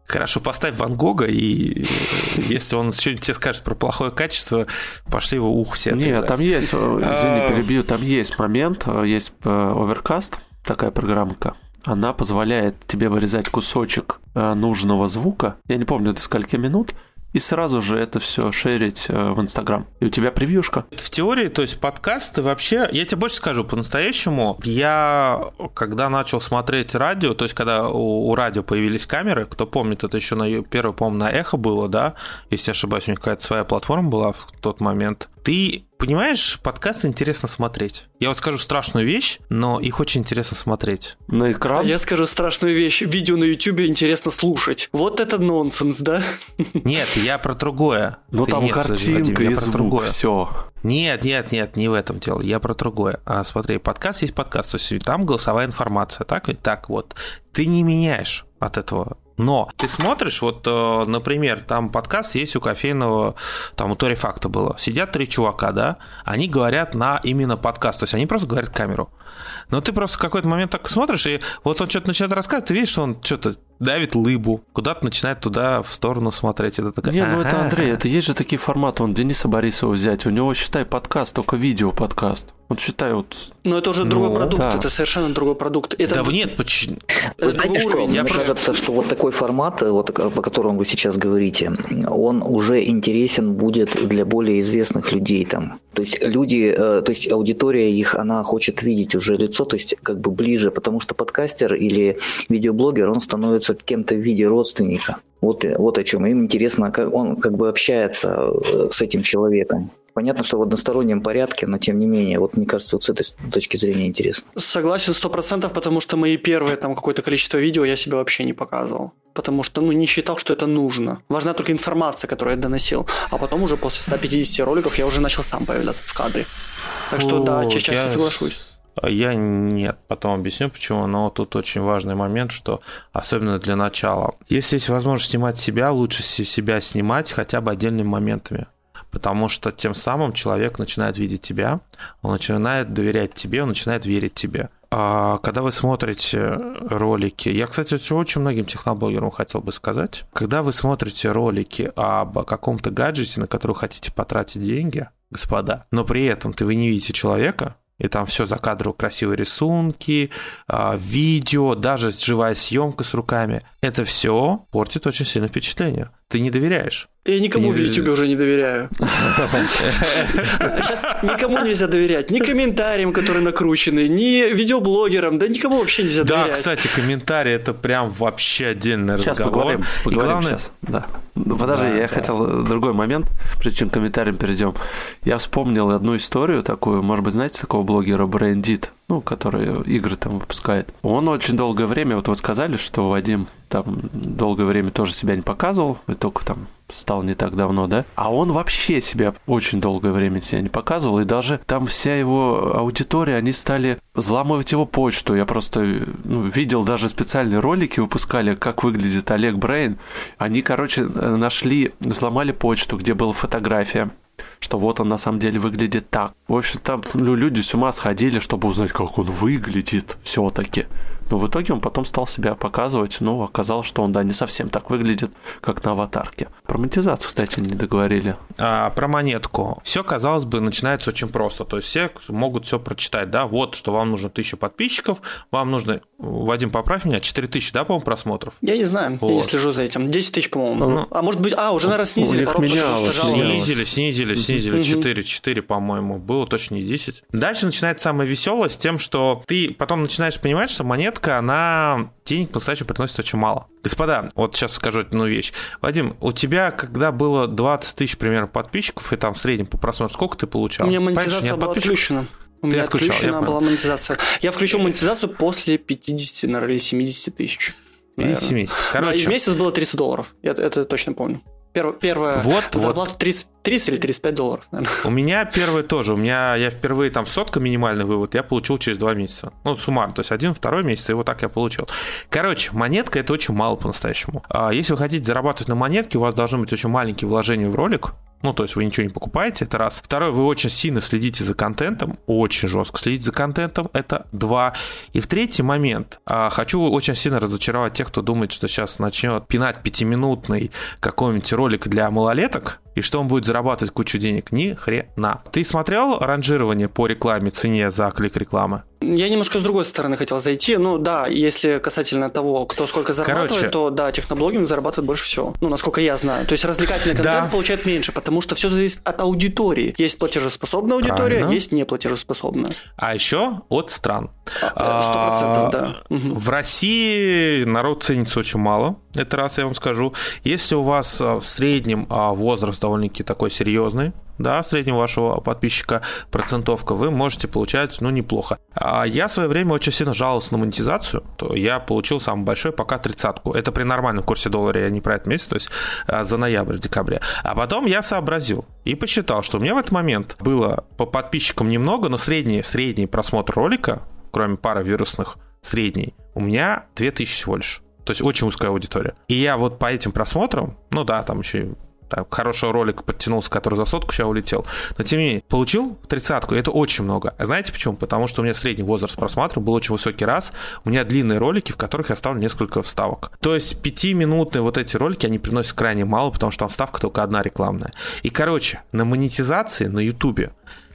Хорошо, поставь Ван Гога, и если он что-нибудь тебе скажет про плохое качество, пошли его ух все Нет, там есть, извини, а. перебью, там есть момент, есть э, Overcast, такая программка, она позволяет тебе вырезать кусочек э, нужного звука, я не помню до скольки минут, и сразу же это все шерить э, в Инстаграм. И у тебя превьюшка. В теории, то есть подкасты вообще, я тебе больше скажу, по-настоящему, я когда начал смотреть радио, то есть когда у, у радио появились камеры, кто помнит, это еще на первый, по-моему, на Эхо было, да, если ошибаюсь, у них какая-то своя платформа была в тот момент. Ты Понимаешь, подкасты интересно смотреть. Я вот скажу страшную вещь, но их очень интересно смотреть. На экран? А я скажу страшную вещь. Видео на YouTube интересно слушать. Вот это нонсенс, да? Нет, я про другое. Ну там нет, картинка Владимир, и звук, другое. все. Нет, нет, нет, не в этом дело. Я про другое. А смотри, подкаст есть подкаст, то есть там голосовая информация, так? Так вот. Ты не меняешь от этого но ты смотришь, вот, э, например, там подкаст есть у кофейного, там у Тори Факта было. Сидят три чувака, да, они говорят на именно подкаст, то есть они просто говорят камеру. Но ты просто в какой-то момент так смотришь, и вот он что-то начинает рассказывать, ты видишь, что он что-то давит лыбу, куда-то начинает туда в сторону смотреть. Это такая, Не, ну это Андрей, это есть же такие форматы, он Дениса Борисова взять, у него, считай, подкаст, только видео подкаст. Вот считай, вот... Но это уже ну, другой продукт, да. это совершенно другой продукт. Это... Да нет, почему? Вы знаете что, мне просто... кажется, что вот такой формат, вот, по которому вы сейчас говорите, он уже интересен будет для более известных людей там. То есть люди, э, то есть аудитория их, она хочет видеть уже лицо, то есть как бы ближе, потому что подкастер или видеоблогер, он становится кем-то в виде родственника. Вот, вот о чем. Им интересно, как он как бы общается э, с этим человеком. Понятно, что в одностороннем порядке, но тем не менее, вот мне кажется, вот с этой точки зрения интересно. Согласен сто процентов, потому что мои первые там какое-то количество видео я себя вообще не показывал. Потому что, ну, не считал, что это нужно. Важна только информация, которую я доносил. А потом уже после 150 роликов я уже начал сам появляться в кадре. Так что, О, да, часто я... соглашусь. Я нет, потом объясню почему, но тут очень важный момент, что особенно для начала. Если есть возможность снимать себя, лучше себя снимать хотя бы отдельными моментами потому что тем самым человек начинает видеть тебя, он начинает доверять тебе, он начинает верить тебе. А когда вы смотрите ролики, я, кстати, очень многим техноблогерам хотел бы сказать, когда вы смотрите ролики об каком-то гаджете, на который хотите потратить деньги, господа, но при этом ты вы не видите человека, и там все закадрово красивые рисунки, а, видео, даже живая съемка с руками. Это все портит очень сильно впечатление. Ты не доверяешь. Я никому в YouTube уже не доверяю. Сейчас никому нельзя доверять. Ни комментариям, которые накручены, ни видеоблогерам, да никому вообще нельзя доверять. Да, кстати, комментарии это прям вообще отдельный сейчас разговор. Поговорим, поговорим главное... сейчас. Да. Ну, подожди, да, я да. хотел другой момент, прежде чем к комментариям перейдем. Я вспомнил одну историю такую, может быть, знаете такого блогера Брендит? Ну, который игры там выпускает. Он очень долгое время, вот вы сказали, что Вадим там долгое время тоже себя не показывал, и только там стал не так давно, да? А он вообще себя очень долгое время себя не показывал, и даже там вся его аудитория, они стали взламывать его почту. Я просто ну, видел даже специальные ролики выпускали, как выглядит Олег Брейн. Они, короче, нашли, взломали почту, где была фотография что вот он на самом деле выглядит так. В общем, там ну, люди с ума сходили, чтобы узнать, как он выглядит все-таки. Но в итоге он потом стал себя показывать, но оказалось, что он, да, не совсем так выглядит, как на аватарке. Про монетизацию, кстати, не договорили. А, про монетку. Все, казалось бы, начинается очень просто. То есть все могут все прочитать, да, вот, что вам нужно тысяча подписчиков, вам нужно, Вадим, поправь меня, 4 тысячи, да, по-моему, просмотров? Я не знаю, вот. я не слежу за этим. 10 тысяч, по-моему. Ну, а может быть, а, уже, наверное, снизили. У них менялось, снизили, снизили, снизили. 4, 4, по-моему, было точно не 10. Дальше начинается самое веселое с тем, что ты потом начинаешь понимать, что монетка, она денег по-настоящему приносит очень мало. Господа, вот сейчас скажу одну вещь. Вадим, у тебя, когда было 20 тысяч примерно подписчиков, и там в среднем по просмотру, сколько ты получал? У меня монетизация была отключена. У меня отключал, отключена была монетизация. Я включил монетизацию после 50, наверное, или 70 тысяч. 50-70. Короче. Да, и в месяц было 30 долларов. Я это точно помню. Перв, первая вот, зарплата вот. 30, 30 или 35 долларов. Наверное. У меня первая тоже. У меня я впервые там сотка минимальный вывод я получил через два месяца. Ну, суммарно. То есть один, второй месяц, и вот так я получил. Короче, монетка это очень мало по-настоящему. А если вы хотите зарабатывать на монетке, у вас должны быть очень маленькие вложения в ролик. Ну, то есть вы ничего не покупаете, это раз. Второй, вы очень сильно следите за контентом, очень жестко следите за контентом, это два. И в третий момент, а, хочу очень сильно разочаровать тех, кто думает, что сейчас начнет пинать пятиминутный какой-нибудь ролик для малолеток, и что он будет зарабатывать кучу денег. Ни хрена. Ты смотрел ранжирование по рекламе, цене за клик рекламы? Я немножко с другой стороны хотел зайти. Ну да, если касательно того, кто сколько зарабатывает, Короче, то да, техноблогинг зарабатывает больше всего. Ну, насколько я знаю. То есть развлекательный контент да. получает меньше, потому что все зависит от аудитории. Есть платежеспособная аудитория, Правильно. есть неплатежеспособная. А еще от стран. А, сто процентов, да. В России народ ценится очень мало. Это раз я вам скажу. Если у вас а, в среднем а, возраст довольно-таки такой серьезный, да, среднего вашего подписчика процентовка, вы можете получать, ну, неплохо. А я в свое время очень сильно жаловался на монетизацию, то я получил самый большой пока тридцатку. Это при нормальном курсе доллара, я не про этот месяц, то есть а, за ноябрь-декабрь. А потом я сообразил и посчитал, что у меня в этот момент было по подписчикам немного, но средний, средний просмотр ролика, кроме пары вирусных, средний, у меня 2000 всего лишь. То есть очень узкая аудитория. И я вот по этим просмотрам, ну да, там еще так, хороший ролик подтянулся, который за сотку сейчас улетел. Но тем не менее, получил тридцатку, это очень много. А знаете почему? Потому что у меня средний возраст просмотра был очень высокий раз. У меня длинные ролики, в которых я ставлю несколько вставок. То есть пятиминутные вот эти ролики, они приносят крайне мало, потому что там вставка только одна рекламная. И, короче, на монетизации на Ютубе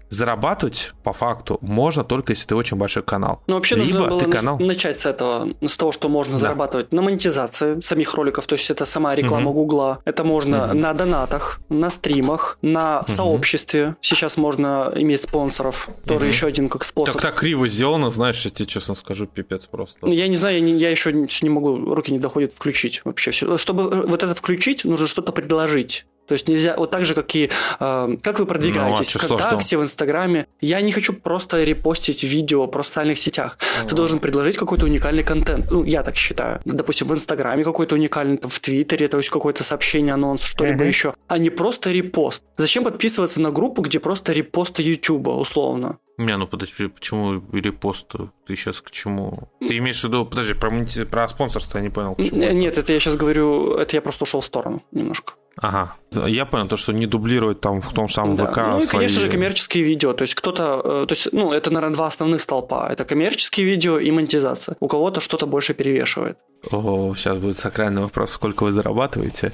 зарабатывать по факту можно только если ты очень большой канал. Ну, вообще Либо нужно было ты канал... начать с этого, с того, что можно да. зарабатывать на монетизации самих роликов, то есть это сама реклама угу. Гугла, это можно угу. на донатах, на стримах, на угу. сообществе. Сейчас можно иметь спонсоров, тоже угу. еще один как способ. Так так криво сделано, знаешь, я тебе честно скажу, пипец просто. Ну, я не знаю, я, не, я еще не могу, руки не доходят включить вообще все. Чтобы вот это включить, нужно что-то предложить. То есть нельзя, вот так же, как и э, как вы продвигаетесь ну, а ВКонтакте, что? в Инстаграме. Я не хочу просто репостить видео про социальных сетях. Mm-hmm. Ты должен предложить какой-то уникальный контент. Ну, я так считаю. Допустим, в Инстаграме какой-то уникальный, там, в Твиттере, то есть какое-то сообщение, анонс, что-либо mm-hmm. еще. А не просто репост. Зачем подписываться на группу, где просто репосты Ютуба, условно? Не, ну подожди, почему репост? Ты сейчас к чему? Ты имеешь в виду, подожди, про, про спонсорство я не понял. К чему Нет, это. это я сейчас говорю, это я просто ушел в сторону немножко. Ага, я понял, то, что не дублировать там в том же самом да. ВК. Ну и, свои... конечно же, коммерческие видео. То есть кто-то, э, то есть, ну, это, наверное, два основных столпа. Это коммерческие видео и монетизация. У кого-то что-то больше перевешивает. О, сейчас будет сакральный вопрос, сколько вы зарабатываете.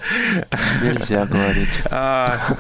Нельзя говорить. А.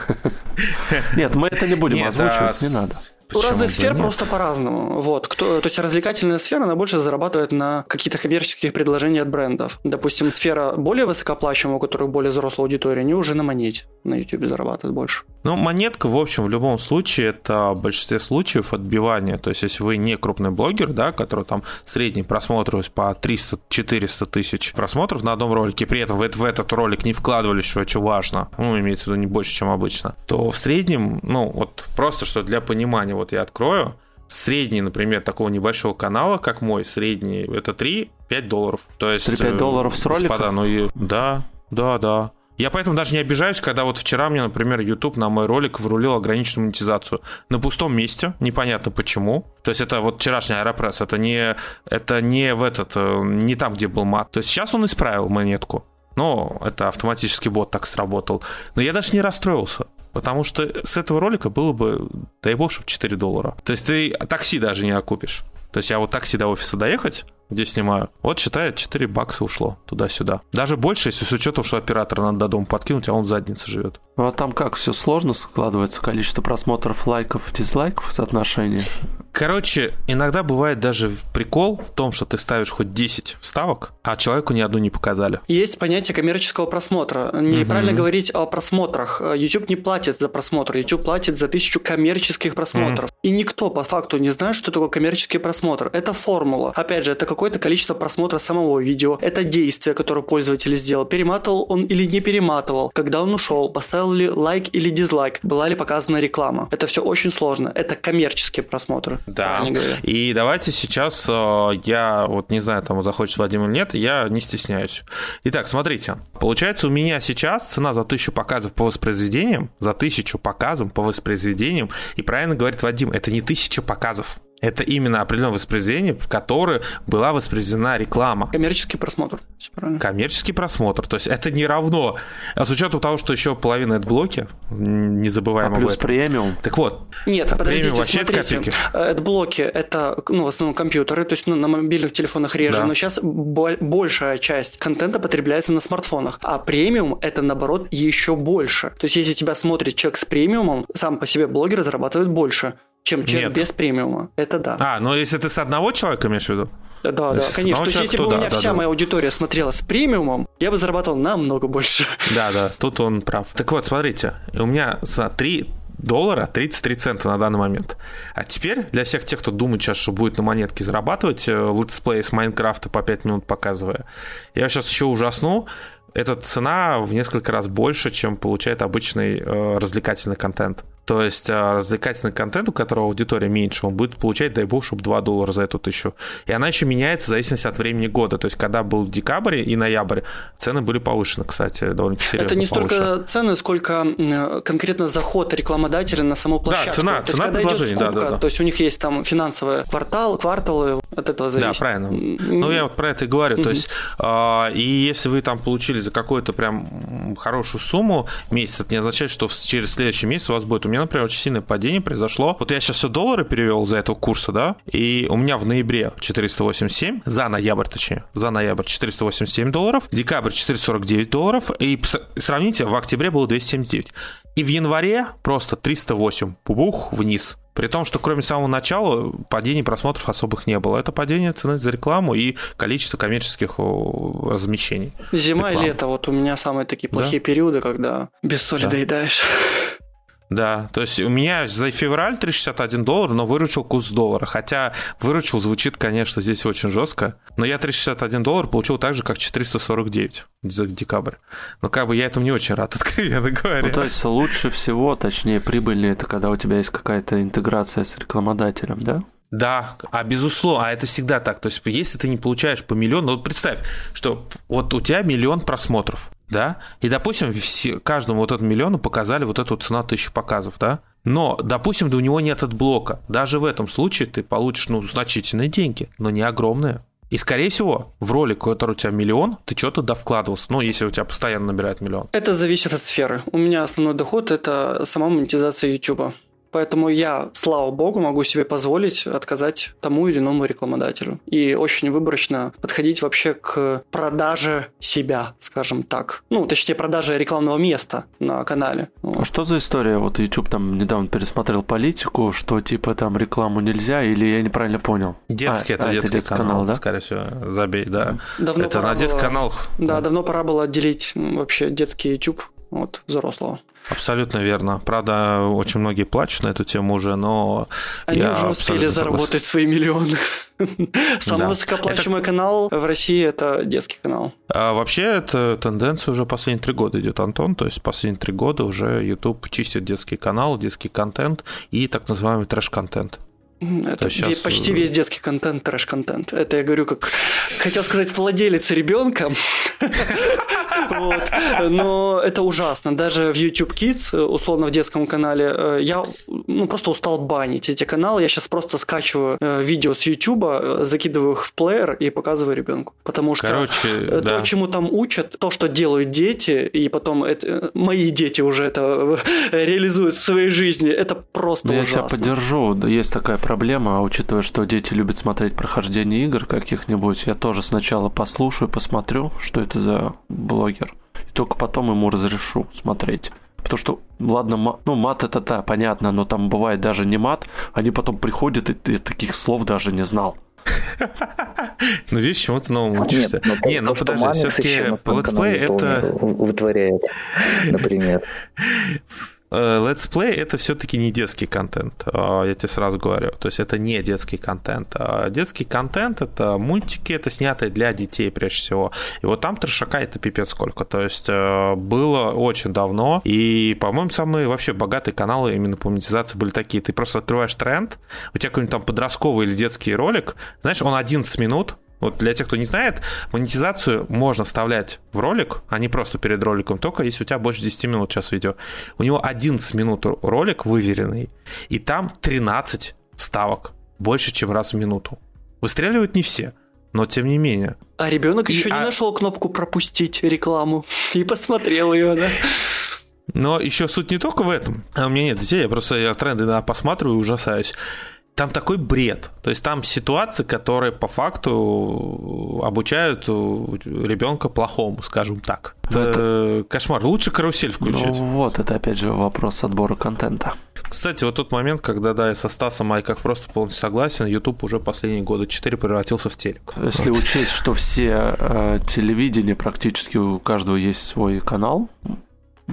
Нет, мы это не будем озвучивать, не надо. У разных сфер нет? просто по-разному. Вот. Кто, то есть развлекательная сфера, она больше зарабатывает на каких-то коммерческих предложениях от брендов. Допустим, сфера более высокоплачиваемая, у которых более взрослая аудитория, они уже на монете на YouTube зарабатывают больше. Ну, монетка, в общем, в любом случае, это в большинстве случаев отбивание. То есть, если вы не крупный блогер, да, который там средний просмотр по 300-400 тысяч просмотров на одном ролике, при этом вы в этот ролик не вкладывали, что очень важно, ну, имеется в виду не больше, чем обычно, то в среднем, ну, вот просто что для понимания, вот я открою, средний, например, такого небольшого канала, как мой, средний, это 3-5 долларов. То есть... 3-5 долларов с ролика? Господа, ну и... Да, да, да. Я поэтому даже не обижаюсь, когда вот вчера мне, например, YouTube на мой ролик врулил ограниченную монетизацию. На пустом месте, непонятно почему. То есть это вот вчерашний аэропресс, это не, это не в этот, э, не там, где был мат. То есть сейчас он исправил монетку. Но это автоматический бот так сработал. Но я даже не расстроился. Потому что с этого ролика было бы, дай бог, чтобы 4 доллара. То есть ты такси даже не окупишь. То есть я вот такси до офиса доехать, где снимаю, вот считает 4 бакса ушло туда-сюда. Даже больше, если с учетом, что оператора надо до дома подкинуть, а он в заднице живет. Ну а там как все сложно складывается? Количество просмотров, лайков, дизлайков, соотношение? Короче, иногда бывает даже прикол в том, что ты ставишь хоть 10 вставок, а человеку ни одну не показали. Есть понятие коммерческого просмотра. Неправильно угу. говорить о просмотрах. YouTube не платит за просмотр, YouTube платит за тысячу коммерческих просмотров. Угу. И никто по факту не знает, что такое коммерческий просмотр. Это формула. Опять же, это какое-то количество просмотра самого видео. Это действие, которое пользователь сделал. Перематывал он или не перематывал. Когда он ушел, поставил ли лайк или дизлайк. Была ли показана реклама. Это все очень сложно. Это коммерческие просмотры. Да. И давайте сейчас э, я вот не знаю, там захочет Вадим или нет, я не стесняюсь. Итак, смотрите. Получается, у меня сейчас цена за тысячу показов по воспроизведениям, за тысячу показов по воспроизведениям, и правильно говорит Вадим, это не тысяча показов. Это именно определенное воспроизведение, в которое была воспроизведена реклама. Коммерческий просмотр. Коммерческий просмотр. То есть это не равно. А с учетом того, что еще половина это блоки, не забываем а плюс об этом. премиум. Так вот. Нет, а подождите, вообще смотрите. Это блоки, это ну, в основном компьютеры, то есть ну, на мобильных телефонах реже, да. но сейчас большая часть контента потребляется на смартфонах. А премиум это наоборот еще больше. То есть если тебя смотрит человек с премиумом, сам по себе блогер зарабатывает больше чем человек Нет. без премиума. Это да. А, ну если ты с одного человека имеешь в виду? Да, да, да, конечно. То есть, если бы у меня да, вся да. моя аудитория смотрела с премиумом, я бы зарабатывал намного больше. Да, да, тут он прав. Так вот, смотрите, у меня за 3 доллара 33 цента на данный момент. А теперь для всех тех, кто думает сейчас, что будет на монетке зарабатывать, э, летсплей с Майнкрафта по 5 минут показывая, я сейчас еще ужасну, эта цена в несколько раз больше, чем получает обычный э, развлекательный контент. То есть а, развлекательный контент, у которого аудитория меньше, он будет получать, дай бог, чтобы 2 доллара за эту тысячу. И она еще меняется в зависимости от времени года. То есть, когда был декабрь и ноябрь, цены были повышены, кстати, довольно серьезно Это не повыше. столько цены, сколько конкретно заход рекламодателя на саму площадку. Да, цена, то цена есть, когда идет скупка, да, да, да. то есть у них есть там финансовый квартал, кварталы, от этого зависит. Да, правильно. Ну, я вот про это и говорю. Mm-hmm. То есть, э, и если вы там получили за какую-то прям хорошую сумму месяц, это не означает, что через следующий месяц у вас будет. У меня, например, очень сильное падение произошло. Вот я сейчас все доллары перевел за этого курса, да, и у меня в ноябре 487, за ноябрь точнее, за ноябрь 487 долларов, декабрь 449 долларов, и сравните, в октябре было 279. И в январе просто 308, пубух, вниз. При том, что кроме самого начала падений просмотров особых не было. Это падение цены за рекламу и количество коммерческих размещений. Зима рекламы. и лето. Вот у меня самые такие плохие да? периоды, когда без соли да. доедаешь. Да, то есть у меня за февраль 361 доллар, но выручил курс доллара. Хотя выручил звучит, конечно, здесь очень жестко. Но я 361 доллар получил так же, как 449 за декабрь. Но как бы я этому не очень рад, откровенно говоря. Ну, то есть лучше всего, точнее, прибыльнее это когда у тебя есть какая-то интеграция с рекламодателем, да? Да, а безусловно, а это всегда так. То есть, если ты не получаешь по миллиону, вот представь, что вот у тебя миллион просмотров, да, и, допустим, все, каждому вот этому миллиону показали вот эту цена тысячи показов, да, но, допустим, да у него нет adblock а. Даже в этом случае ты получишь, ну, значительные деньги, но не огромные. И, скорее всего, в ролик, который у тебя миллион, ты что-то да вкладывался. Ну, если у тебя постоянно набирает миллион. Это зависит от сферы. У меня основной доход – это сама монетизация YouTube. Поэтому я, слава богу, могу себе позволить отказать тому или иному рекламодателю. И очень выборочно подходить вообще к продаже себя, скажем так. Ну, точнее, продаже рекламного места на канале. Вот. А что за история? Вот YouTube там недавно пересмотрел политику, что типа там рекламу нельзя, или я неправильно понял? Детский, а, это, а, детский это детский канал, канал, да? Скорее всего, забей, да. Давно это на детский канал. Да, да, давно пора было отделить вообще детский YouTube от взрослого. Абсолютно верно. Правда, очень многие плачут на эту тему уже, но Они я уже успели заработать свои миллионы. Самый да. высокооплачиваемый это... канал в России – это детский канал. А вообще, это тенденция уже последние три года идет, Антон. То есть последние три года уже YouTube чистит детский канал, детский контент и так называемый трэш-контент. Это сейчас... почти весь детский контент, трэш-контент. Это я говорю, как хотел сказать, владелец ребенка. Вот. Но это ужасно. Даже в YouTube Kids, условно в детском канале, э, я ну, просто устал банить эти каналы. Я сейчас просто скачиваю э, видео с YouTube, э, закидываю их в плеер и показываю ребенку. Потому что Короче, то, да. чему там учат, то, что делают дети, и потом это, мои дети уже это реализуют в своей жизни, это просто Ну, Я ужасно. тебя поддержу. Есть такая проблема, а учитывая, что дети любят смотреть прохождение игр каких-нибудь, я тоже сначала послушаю, посмотрю, что это за блогер, и только потом ему разрешу смотреть. Потому что, ладно, ма- ну мат это да, понятно, но там бывает даже не мат, они потом приходят, и ты таких слов даже не знал. Ну, видишь, чему-то новому учишься. Нет, Не, ну подожди, все-таки летсплей это... вытворяет, например. Э, Летсплей это все-таки не детский контент, э, я тебе сразу говорю. То есть это не детский контент. А Детский контент это мультики, это снятые для детей прежде всего. И вот там трешака это пипец сколько. То есть э, было очень давно. И, по-моему, самые вообще богатые каналы именно по монетизации были такие. Ты просто открываешь тренд, у тебя какой-нибудь там подростковый или детский ролик, знаешь, он 11 минут, вот для тех, кто не знает, монетизацию можно вставлять в ролик, а не просто перед роликом, только если у тебя больше 10 минут сейчас видео. У него 11 минут ролик выверенный, и там 13 вставок, больше, чем раз в минуту. Выстреливают не все, но тем не менее. А ребенок И- еще не а- нашел кнопку пропустить рекламу и посмотрел ее, да? Но еще суть не только в этом. А у меня нет детей, я просто я тренды иногда посматриваю и ужасаюсь. Там такой бред. То есть там ситуации, которые по факту обучают ребенка плохому, скажем так. Это кошмар. Лучше карусель включить. Ну вот, это опять же вопрос отбора контента. Кстати, вот тот момент, когда, да, я со Стасом Майках просто полностью согласен, YouTube уже последние года 4 превратился в телек. Если учесть, что все э, телевидения практически у каждого есть свой канал,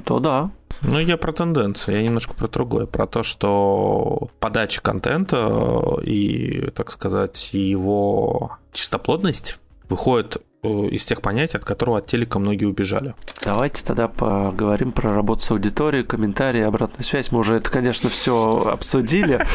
то да. Ну, я про тенденцию, я немножко про другое, про то, что подача контента и, так сказать, его чистоплотность выходит э, из тех понятий, от которого от телека многие убежали. Давайте тогда поговорим про работу с аудиторией, комментарии, обратную связь. Мы уже это, конечно, все обсудили,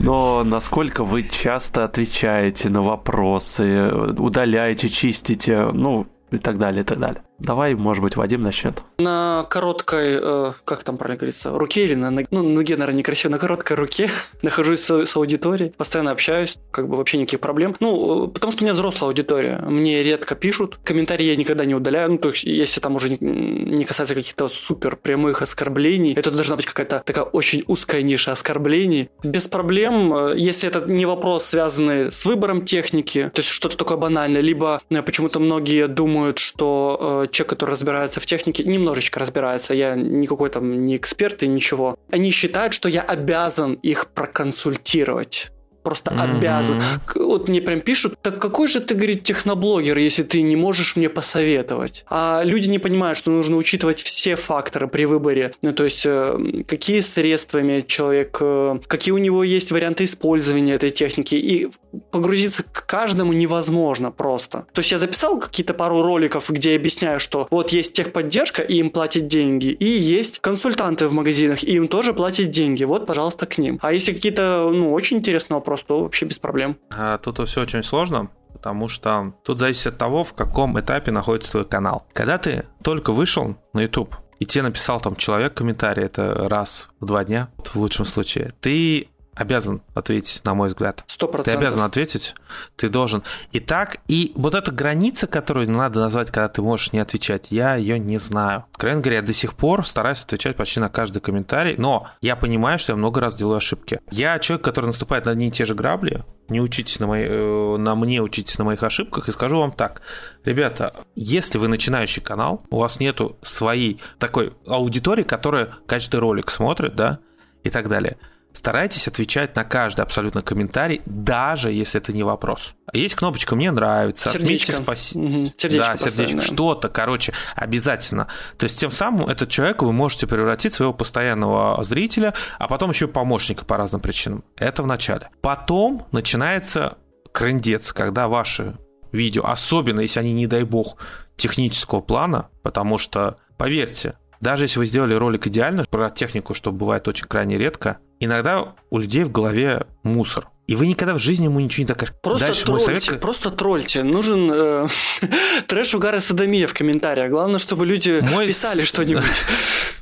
но насколько вы часто отвечаете на вопросы, удаляете, чистите, ну и так далее, и так далее. Давай, может быть, Вадим начнет. На короткой, э, как там правильно говорится, руке или на ноге, ну, на ноге, наверное, некрасиво, на короткой руке нахожусь с, с аудиторией, постоянно общаюсь, как бы вообще никаких проблем. Ну, э, потому что у меня взрослая аудитория, мне редко пишут, комментарии я никогда не удаляю, ну, то есть, если там уже не, не касается каких-то супер прямых оскорблений, это должна быть какая-то такая очень узкая ниша оскорблений. Без проблем, э, если это не вопрос, связанный с выбором техники, то есть что-то такое банальное, либо э, почему-то многие думают, что человек, который разбирается в технике, немножечко разбирается, я никакой там не эксперт и ничего. Они считают, что я обязан их проконсультировать. Просто Мгм. обязан. Вот мне прям пишут, так какой же ты, говорит, техноблогер, если ты не можешь мне посоветовать? А люди не понимают, что нужно учитывать все факторы при выборе. Ну, то есть, э, какие средства имеет человек, э, какие у него есть варианты использования этой техники. И погрузиться к каждому невозможно просто. То есть, я записал какие-то пару роликов, где я объясняю, что вот есть техподдержка, и им платят деньги, и есть консультанты в магазинах, и им тоже платят деньги. Вот, пожалуйста, к ним. А если какие-то, ну, очень интересные вопросы, то вообще без проблем. А тут все очень сложно, потому что тут зависит от того, в каком этапе находится твой канал. Когда ты только вышел на YouTube, и тебе написал там человек комментарий, это раз в два дня, в лучшем случае, ты обязан ответить, на мой взгляд. Сто Ты процентов. обязан ответить, ты должен. И так, и вот эта граница, которую надо назвать, когда ты можешь не отвечать, я ее не знаю. Откровенно говоря, я до сих пор стараюсь отвечать почти на каждый комментарий, но я понимаю, что я много раз делаю ошибки. Я человек, который наступает на одни и те же грабли, не учитесь на, мои, э, на мне, учитесь на моих ошибках, и скажу вам так. Ребята, если вы начинающий канал, у вас нету своей такой аудитории, которая каждый ролик смотрит, да, и так далее – Старайтесь отвечать на каждый абсолютно комментарий, даже если это не вопрос. Есть кнопочка «Мне нравится», «Отметьте Сердечко. спасибо». Мгм. Сердечко да, сердечко, да. что-то, короче, обязательно. То есть тем самым этот человек вы можете превратить в своего постоянного зрителя, а потом еще и помощника по разным причинам. Это в начале. Потом начинается крендец, когда ваши видео, особенно если они, не дай бог, технического плана, потому что, поверьте, даже если вы сделали ролик идеально про технику, что бывает очень крайне редко, иногда у людей в голове мусор. и вы никогда в жизни ему ничего не докажете. Просто Дальше тролльте, совет... просто тролльте. Нужен э, трэш, угар и садомия в комментариях. Главное, чтобы люди Мой писали что-нибудь.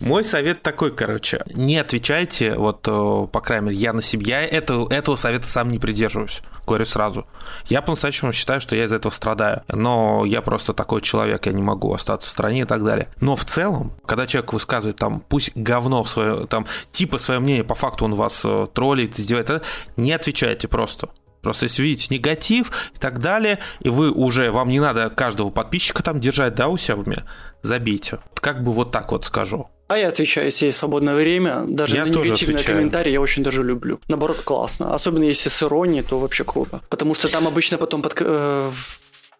Мой совет такой, короче, не отвечайте, вот, э, по крайней мере, я на себя, я это, этого совета сам не придерживаюсь, говорю сразу. Я по-настоящему считаю, что я из этого страдаю, но я просто такой человек, я не могу остаться в стране и так далее. Но в целом, когда человек высказывает там, пусть говно свое, там, типа свое мнение, по факту он вас э, троллит, издевает, не отвечайте просто. Просто если видите негатив и так далее, и вы уже, вам не надо каждого подписчика там держать, да, у себя в уме, забейте. Как бы вот так вот скажу. А я отвечаю, если есть свободное время. Даже Я на негативные отвечаю. комментарии я очень даже люблю. Наоборот, классно. Особенно если с иронией, то вообще круто. Потому что там обычно потом под, э,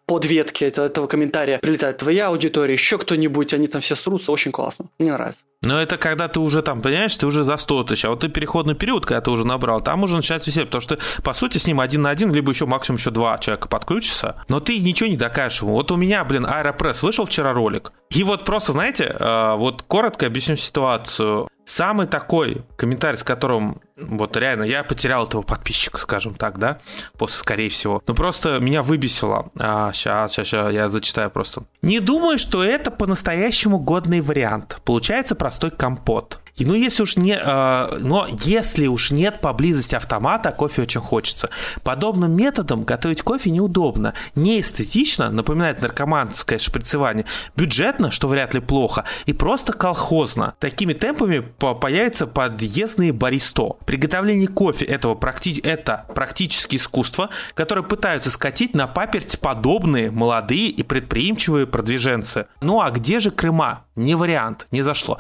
под ветки это- этого комментария прилетает твоя аудитория, еще кто-нибудь, они там все срутся. Очень классно. Мне нравится. Но это когда ты уже там, понимаешь, ты уже за 100 тысяч, а вот ты переходный период, когда ты уже набрал, там уже начинается веселье, потому что, по сути, с ним один на один, либо еще максимум еще два человека подключатся, но ты ничего не докажешь ему. Вот у меня, блин, Аэропресс вышел вчера ролик, и вот просто, знаете, э, вот коротко объясню ситуацию. Самый такой комментарий, с которым вот реально я потерял этого подписчика, скажем так, да, после, скорее всего. Ну просто меня выбесило. А, сейчас, сейчас, сейчас, я зачитаю просто. Не думаю, что это по-настоящему годный вариант. Получается простой компот. И ну если уж не, э, но если уж нет поблизости автомата, кофе очень хочется. Подобным методом готовить кофе неудобно, не эстетично, напоминает наркоманское шприцевание, бюджетно, что вряд ли плохо, и просто колхозно. Такими темпами по- появятся подъездные баристо. Приготовление кофе этого практи- это практически искусство, которое пытаются скатить на паперть подобные молодые и предприимчивые продвиженцы. Ну а где же Крыма? Не вариант, не зашло.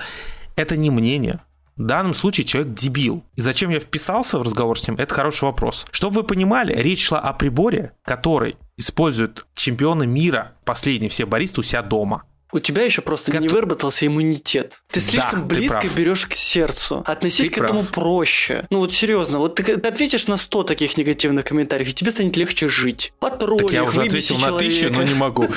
Это не мнение. В данном случае человек дебил. И зачем я вписался в разговор с ним, это хороший вопрос. Чтобы вы понимали, речь шла о приборе, который используют чемпионы мира, последние все баристы у себя дома. У тебя еще просто Как не выработался иммунитет. Ты Да, слишком ты близко прав. берешь к сердцу. Относись Ты к этому прав. проще. Ну вот серьезно, вот ты, ты ответишь на 100 таких негативных комментариев, и тебе станет легче жить. Потролль Так я уже ответил на тысячу, но не могу.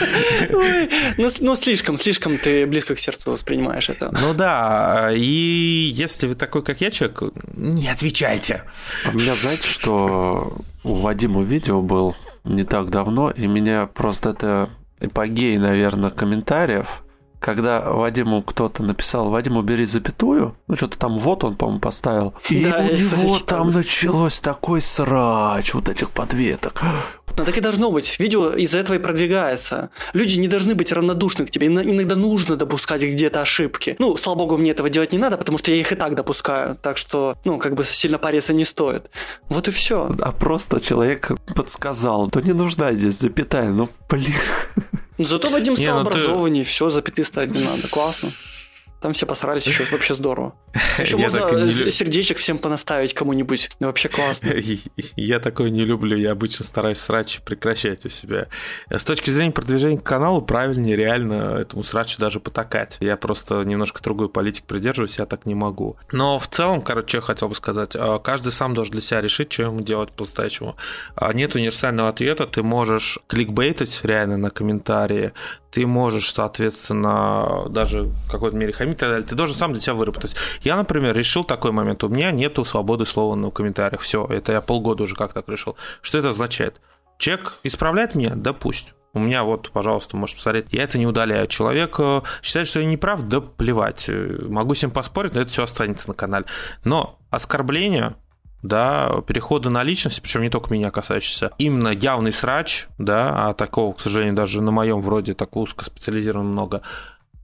Ну, ну, слишком, слишком ты близко к сердцу воспринимаешь это. Ну да, и если вы такой, как я, человек, не отвечайте. А у меня, знаете, что у Вадима видео был не так давно, и меня просто это эпогей, наверное, комментариев, когда Вадиму кто-то написал, Вадим, убери запятую, ну что-то там вот он, по-моему, поставил, и Да, у него там началось такой срач вот этих подветок. Но так и должно быть. Видео из-за этого и продвигается. Люди не должны быть равнодушны к тебе. Ино- Иногда нужно допускать где-то ошибки. Ну, слава богу, мне этого делать не надо, потому что я их и так допускаю. Так что, ну, как бы сильно париться не стоит. Вот и все. А просто человек подсказал, то не нужна здесь запятая, ну блин. Зато Вадим Не, стал ну ты- образованнее, все, запятые ставить не надо. Классно. Там все посрались еще, вообще здорово. Еще Я можно не сердечек всем понаставить кому-нибудь. Вообще классно. Я такое не люблю, я обычно стараюсь срач прекращать у себя. С точки зрения продвижения к каналу, правильнее реально этому срачу даже потакать. Я просто немножко другой политик придерживаюсь, я так не могу. Но в целом, короче, я хотел бы сказать, а, каждый сам должен для себя решить, что ему делать по-настоящему. А, Нет универсального ответа, ты можешь кликбейтить реально на комментарии, ты можешь, соответственно, даже в какой-то мере хамить и так далее. Ты должен сам для себя выработать. Я, например, решил такой момент. У меня нету свободы слова на комментариях. Все, это я полгода уже как так решил. Что это означает? Человек исправляет меня? Да пусть. У меня вот, пожалуйста, можешь посмотреть. Я это не удаляю. Человек считает, что я не прав, да плевать. Могу с ним поспорить, но это все останется на канале. Но оскорбление да, переходы на личность, причем не только меня касающиеся, именно явный срач, да, а такого, к сожалению, даже на моем вроде так узко специализировано много,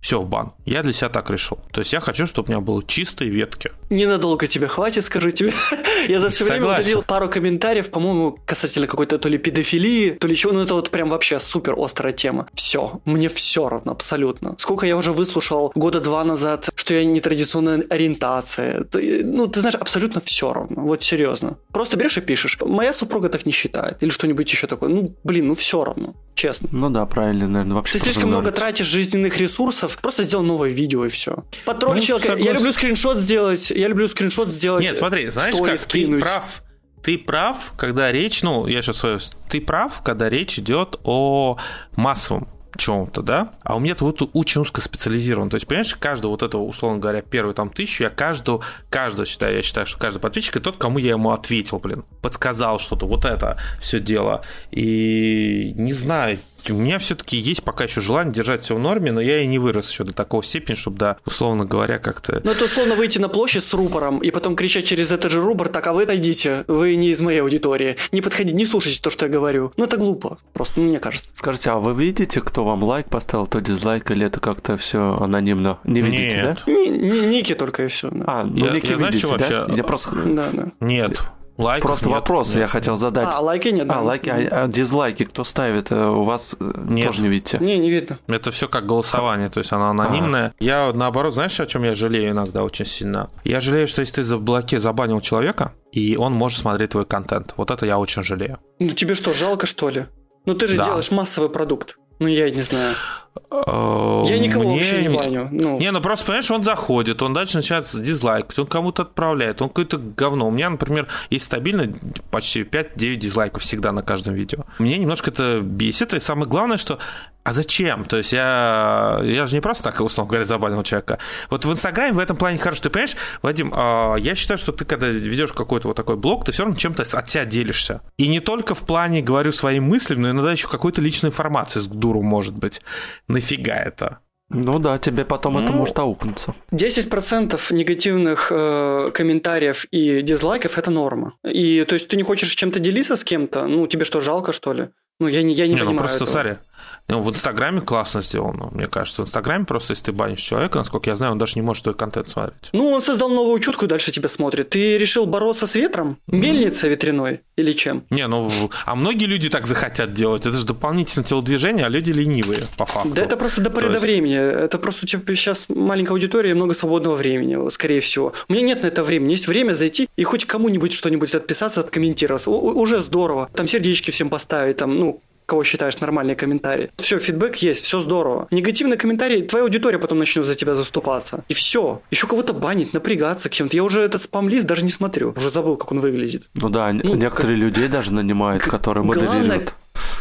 все в бан. Я для себя так решил. То есть я хочу, чтобы у меня было чистые ветки. Ненадолго тебе хватит, скажу тебе. Я за все время Согласен. удалил пару комментариев, по-моему, касательно какой-то то ли педофилии, то ли чего. Ну, это вот прям вообще супер острая тема. Все, мне все равно, абсолютно. Сколько я уже выслушал года два назад, что я нетрадиционная ориентация. Ну, ты знаешь, абсолютно все равно. Вот серьезно. Просто берешь и пишешь. Моя супруга так не считает. Или что-нибудь еще такое. Ну, блин, ну все равно. Честно. Ну да, правильно, наверное, вообще Ты слишком много тратишь жизненных ресурсов, просто сделал новое видео и все. Потролль Ну, человека. Я согласен. люблю скриншот сделать, я люблю скриншот сделать. Нет, смотри, знаешь сторис как, ты кинуть. прав. Ты прав, когда речь, ну, я сейчас свою... Ты прав, когда речь идет о массовом. Чем-то, да, а у меня вот очень узкоспециализирован. То есть, понимаешь, каждого вот этого, условно говоря, первую там тысячу, я каждого, каждого считаю, я считаю, что каждый подписчик это тот, кому я ему ответил, блин, подсказал что-то, вот это все дело. И не знаю, у меня все-таки есть пока еще желание держать все в норме, но я и не вырос еще до такого степени, чтобы, да, условно говоря, как-то... Ну, это условно выйти на площадь с рупором и потом кричать через этот же рупор, так, а вы отойдите, вы не из моей аудитории, не подходите, не слушайте то, что я говорю. Ну, это глупо, просто, ну, мне кажется. Скажите, а вы видите, кто вам лайк поставил, кто дизлайк, или это как-то все анонимно? Не видите, Нет. да? Не, не, ники только и все. А, ну Я- ники я, знаешь, видите, что да? вообще- Я просто... Да, да. Нет, лайков Просто нет, вопрос нет. я хотел задать. А, лайки нет, да. А, лайки, а, а дизлайки кто ставит? э, У вас э, Нет. тоже не видите? Не, не видно. Это все как голосование, то есть оно анонимное. Я наоборот, знаешь, о чем я жалею иногда очень сильно? Я жалею, что если ты за блоке забанил человека, и он может смотреть твой контент. Вот это я очень жалею. Ну, тебе что, жалко, что ли? Ну, ты же Да. делаешь массовый продукт. Ну, я не знаю. Я никого мне вообще не баню. Ну, Не, ну просто, понимаешь, он заходит, он дальше начинает дизлайкать, он кому-то отправляет, он какое-то говно. У меня, например, есть стабильно почти 5-9 дизлайков всегда на каждом видео. Мне немножко это бесит, и самое главное, что а зачем? То есть я, я же не просто так, условно говоря, забанил человека. Вот в Инстаграме в этом плане хорошо. Ты понимаешь, Вадим, а, я считаю, что ты, когда ведешь какой-то вот такой блог, ты все равно чем-то от себя делишься. И не только в плане говорю своим мыслям, но иногда еще какой-то личной информации с дуру может быть. Нафига это? Ну да, тебе потом это Ну. может аукнуться. 10% негативных э, комментариев и дизлайков – это норма. И, то есть, ты не хочешь чем-то делиться с кем-то? Ну, тебе что, жалко, что ли? Ну, я не, я не, Не, ну понимаю просто, этого. смотри, ну, в Инстаграме классно сделано, мне кажется. В Инстаграме просто, если ты банишь человека, насколько я знаю, он даже не может твой контент смотреть. Ну, он создал новую учетку и дальше тебя смотрит. Ты решил бороться с ветром? Мельница ветряной? Или чем? Не, ну, а многие люди так захотят делать. Это же дополнительное телодвижение, а люди ленивые, по факту. Да это просто до поры до времени. Это просто у тебя сейчас маленькая аудитория и много свободного времени, скорее всего. У меня нет на это времени. Есть время зайти и хоть кому-нибудь что-нибудь отписаться, откомментировать. У- у- уже здорово. Там сердечки всем поставить, там, ну, кого считаешь нормальные комментарии. Все, фидбэк есть, все здорово. Негативные комментарии, твоя аудитория потом начнет за тебя заступаться. И все. Еще кого-то банить, напрягаться кем-то. Я уже этот спам-лист даже не смотрю. Уже забыл, как он выглядит. Ну да, Ну, некоторые людей даже нанимают, которые Главное, моделируют.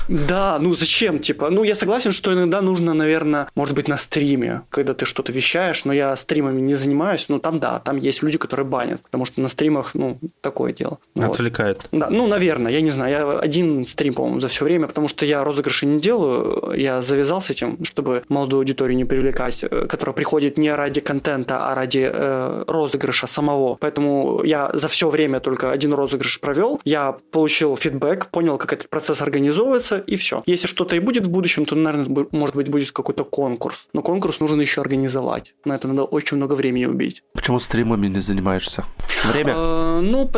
Да, ну зачем, типа, ну я согласен, что иногда нужно, наверное, может быть на стриме, когда ты что-то вещаешь, но я стримами не занимаюсь, ну там да, там есть люди, которые банят, потому что на стримах, ну, такое дело. Вот. Отвлекает. Да, ну, наверное, я не знаю, я один стрим, по-моему, за все время, потому что я розыгрыши не делаю, я завязал с этим, чтобы молодую аудиторию не привлекать, э, которая приходит не ради контента, а ради э, розыгрыша самого. Поэтому я за все время только один розыгрыш провел, я получил фидбэк, понял, как этот процесс организовывается, и все. Если что-то и будет в будущем, то, наверное, может быть, будет какой-то конкурс. Но конкурс нужно еще организовать. На это надо очень много времени убить. Почему стримами не занимаешься? Время? Э, Ну,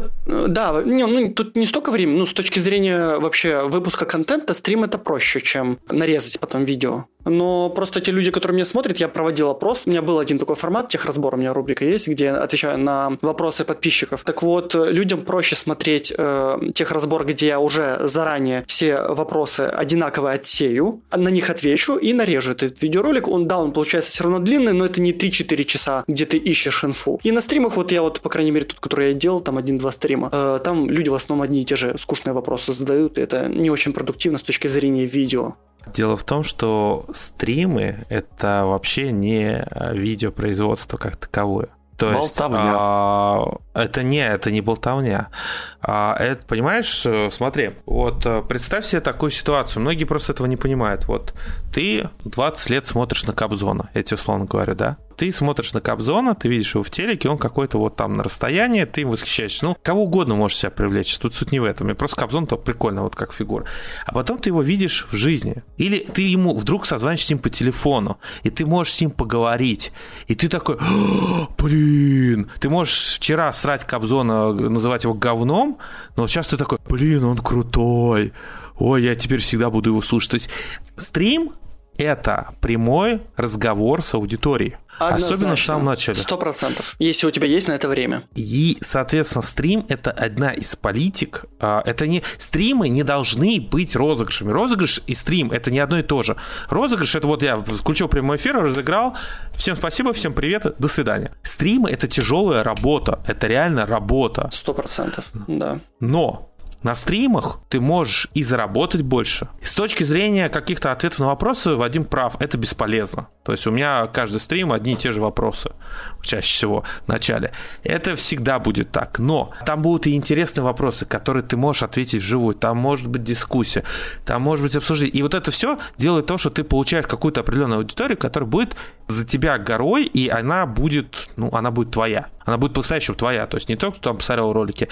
да, не, ну, тут не столько времени, ну, с точки зрения вообще выпуска контента, стрим это проще, чем нарезать потом видео. Но просто те люди, которые меня смотрят, я проводил опрос. У меня был один такой формат, техразбор, у меня рубрика есть, где я отвечаю на вопросы подписчиков. Так вот, людям проще смотреть э, техразбор, где я уже заранее все вопросы одинаково отсею, на них отвечу и нарежу этот видеоролик. Он, да, он получается все равно длинный, но это не 3-4 часа, где ты ищешь инфу. И на стримах, вот я вот, по крайней мере, тот, который я делал, там один-два стрима, э, там люди в основном одни и те же скучные вопросы задают, и это не очень продуктивно с точки зрения видео. Дело в том, что стримы это вообще не э, видеопроизводство как таковое. То есть Болтовня. а, это не, это не болтовня. А, это, понимаешь, э, смотри, вот э, представь себе такую ситуацию. Многие просто этого не понимают. Вот ты 20 лет смотришь на Кобзона, я тебе условно говорю, да? Ты смотришь на Кобзона, ты видишь его в телеке, он какой-то вот там на расстоянии, ты им восхищаешься. Ну, кого угодно можешь себя привлечь. Тут суть не в этом. И просто Кобзон то прикольно, вот как фигура. А потом ты его видишь в жизни. Или ты ему вдруг созвонишься с ним по телефону, и ты можешь с ним поговорить. И ты такой, «А, блин, ты можешь вчера срать Кобзона, называть его говном, но сейчас ты такой, блин, он крутой. Ой, я теперь всегда буду его слушать. То есть стрим это прямой разговор с аудиторией. Особенно в самом начале. Сто процентов. Если у тебя есть на это время. И, соответственно, стрим это одна из политик. А, Это не стримы не должны быть розыгрышами. Розыгрыш и стрим это не одно и то же. Розыгрыш это вот я включил прямой эфир, разыграл. Всем спасибо, всем привет, до свидания. Стримы это тяжелая работа, это реально работа. Сто процентов, да. Но на стримах ты можешь и заработать больше. С точки зрения каких-то ответов на вопросы, Вадим прав, это бесполезно. То есть у меня каждый стрим одни и те же вопросы, чаще всего в начале. Это всегда будет так. Но там будут и интересные вопросы, которые ты можешь ответить вживую. Там может быть дискуссия, там может быть обсуждение. И вот это все делает то, что ты получаешь какую-то определенную аудиторию, которая будет за тебя горой, и она будет, ну, она будет твоя. Она будет по-настоящему твоя, то есть не только кто там посмотрел ролики.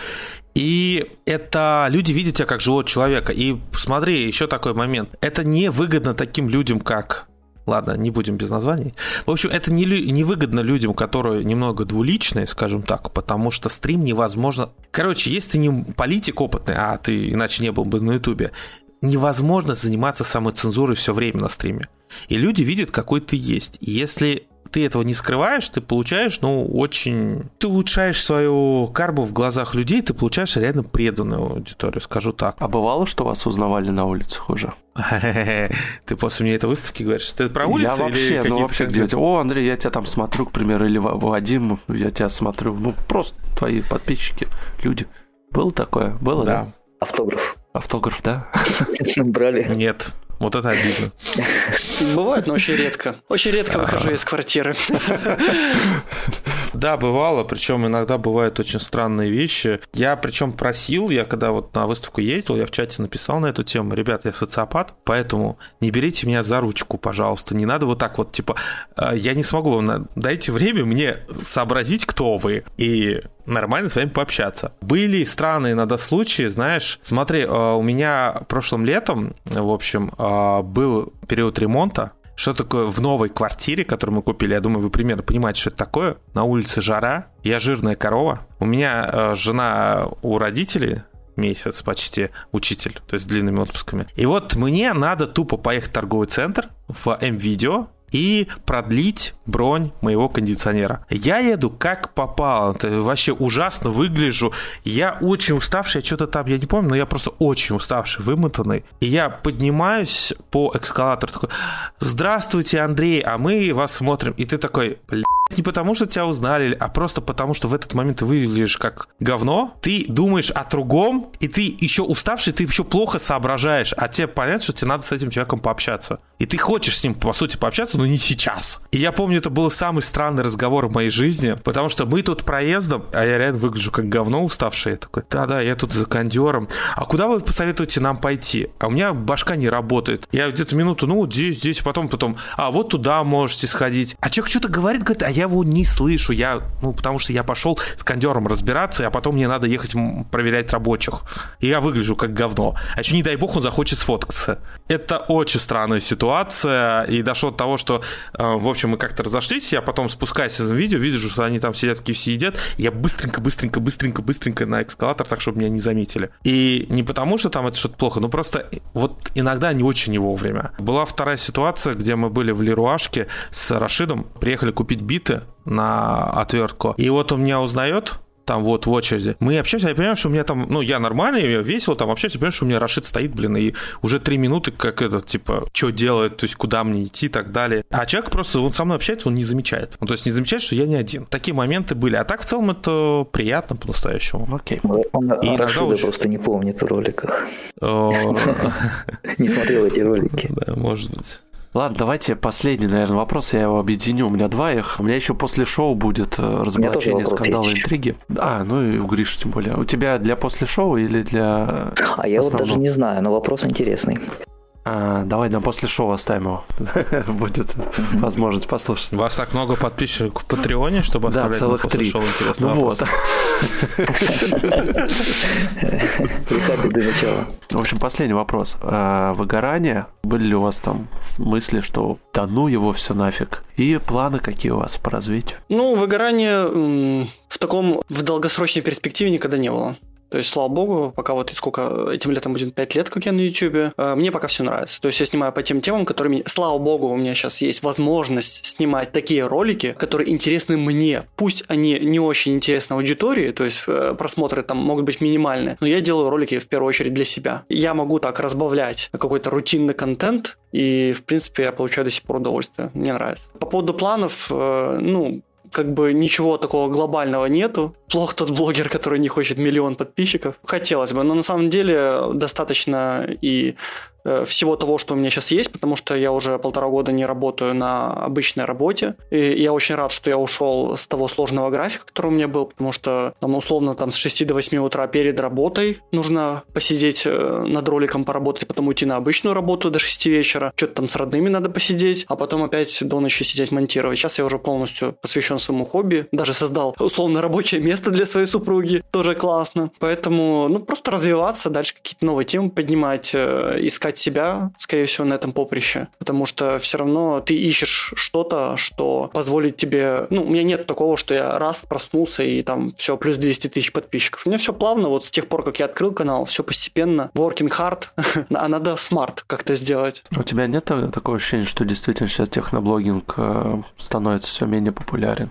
И это люди видят тебя как живого человека. И смотри, еще такой момент. Это не выгодно таким людям, как Ладно, не будем без названий. В общем, это не, невыгодно людям, которые немного двуличные, скажем так, потому что стрим невозможно... Короче, если ты не политик опытный, а ты иначе не был бы на Ютубе, невозможно заниматься самоцензурой все время на стриме. И люди видят, какой ты есть. И если ты этого не скрываешь, ты получаешь, ну, очень... Ты улучшаешь свою карму в глазах людей, ты получаешь реально преданную аудиторию, скажу так. А бывало, что вас узнавали на улицах уже? Ты после мне этой выставки говоришь, ты про улицу я вообще, ну вообще где О, Андрей, я тебя там смотрю, к примеру, или Вадим, я тебя смотрю, ну просто твои подписчики, люди. Было такое? Было, да? да? Автограф. Автограф, да? Брали? Нет. Вот это обидно. Бывает, но очень редко. Очень редко выхожу из квартиры. Да, бывало, причем иногда бывают очень странные вещи. Я причем просил, я когда вот на выставку ездил, я в чате написал на эту тему, ребят, я социопат, поэтому не берите меня за ручку, пожалуйста, не надо вот так вот, типа, «А, я не смогу вам, дайте время мне сообразить, кто вы, и нормально с вами пообщаться. Были странные иногда случаи, знаешь, смотри, а, у меня прошлым летом, в общем, а, был период ремонта, что такое в новой квартире, которую мы купили? Я думаю, вы примерно понимаете, что это такое. На улице жара, я жирная корова. У меня э, жена у родителей месяц почти учитель, то есть длинными отпусками. И вот мне надо тупо поехать в торговый центр в М-видео, и продлить бронь моего кондиционера. Я еду как попало. Это вообще ужасно выгляжу. Я очень уставший, я что-то там, я не помню, но я просто очень уставший, вымотанный. И я поднимаюсь по эскалатору, такой, здравствуйте, Андрей, а мы вас смотрим. И ты такой, блядь, не потому, что тебя узнали, а просто потому, что в этот момент ты выглядишь как говно, ты думаешь о другом, и ты еще уставший, ты еще плохо соображаешь, а тебе понятно, что тебе надо с этим человеком пообщаться. И ты хочешь с ним, по сути, пообщаться, но не сейчас. И я помню, это был самый странный разговор в моей жизни, потому что мы тут проездом, а я реально выгляжу как говно уставший. Я такой, да-да, я тут за кондером. А куда вы посоветуете нам пойти? А у меня башка не работает. Я где-то минуту, ну, здесь, здесь, потом, потом, а вот туда можете сходить. А человек что-то говорит, говорит, а я его не слышу, я, ну, потому что я пошел с кондером разбираться, а потом мне надо ехать проверять рабочих. И я выгляжу как говно. А еще, не дай бог, он захочет сфоткаться. Это очень странная ситуация, и дошло до того, что, э, в общем, мы как-то разошлись, я потом спускаюсь из видео, вижу, что они там сидят, все едят, я быстренько, быстренько, быстренько, быстренько на эскалатор, так, чтобы меня не заметили. И не потому, что там это что-то плохо, но просто вот иногда не очень не вовремя. Была вторая ситуация, где мы были в Леруашке с Рашидом, приехали купить биты, на отвертку. И вот у меня узнает там вот в очереди. Мы общаемся, я понимаю, что у меня там, ну, я нормальный, я весело там общаюсь, я понимаю, что у меня Рашид стоит, блин, и уже три минуты, как этот, типа, что делает, то есть куда мне идти и так далее. А человек просто, он со мной общается, он не замечает. Ну, то есть не замечает, что я не один. Такие моменты были. А так, в целом, это приятно по-настоящему. Окей. Он и Рашида очень... просто не помнит в роликах. Не смотрел эти ролики. Да, может быть. Ладно, давайте последний, наверное, вопрос. Я его объединю. У меня два их. У меня еще после шоу будет э, разоблачение скандала интриги. А, ну и у Гриши тем более. У тебя для после шоу или для А я вот даже не знаю, но вопрос интересный. А, давай на после шоу оставим его. Будет возможность послушать. У вас так много подписчиков в Патреоне, чтобы оставлять да, целых три. шоу интересный ну вот. В общем, последний вопрос. А, выгорание. Были ли у вас там мысли, что да ну его все нафиг? И планы какие у вас по развитию? Ну, выгорание в таком, в долгосрочной перспективе никогда не было. То есть, слава богу, пока вот сколько этим летом будет 5 лет, как я на YouTube, э, мне пока все нравится. То есть я снимаю по тем темам, которые слава богу, у меня сейчас есть возможность снимать такие ролики, которые интересны мне. Пусть они не очень интересны аудитории, то есть э, просмотры там могут быть минимальные, но я делаю ролики в первую очередь для себя. Я могу так разбавлять какой-то рутинный контент, и, в принципе, я получаю до сих пор удовольствие. Мне нравится. По поводу планов, э, ну, как бы ничего такого глобального нету. Плох тот блогер, который не хочет миллион подписчиков. Хотелось бы, но на самом деле достаточно и всего того, что у меня сейчас есть, потому что я уже полтора года не работаю на обычной работе. И я очень рад, что я ушел с того сложного графика, который у меня был, потому что там условно там с 6 до 8 утра перед работой нужно посидеть э, над роликом, поработать, потом уйти на обычную работу до 6 вечера. Что-то там с родными надо посидеть, а потом опять до ночи сидеть монтировать. Сейчас я уже полностью посвящен своему хобби. Даже создал условно рабочее место для своей супруги. Тоже классно. Поэтому, ну, просто развиваться, дальше какие-то новые темы поднимать, э, искать искать себя, скорее всего, на этом поприще, потому что все равно ты ищешь что-то, что позволит тебе... Ну, у меня нет такого, что я раз проснулся и там все, плюс 200 тысяч подписчиков. У меня все плавно, вот с тех пор, как я открыл канал, все постепенно. Working hard, а надо smart как-то сделать. У тебя нет такого ощущения, что действительно сейчас техноблогинг э, становится все менее популярен?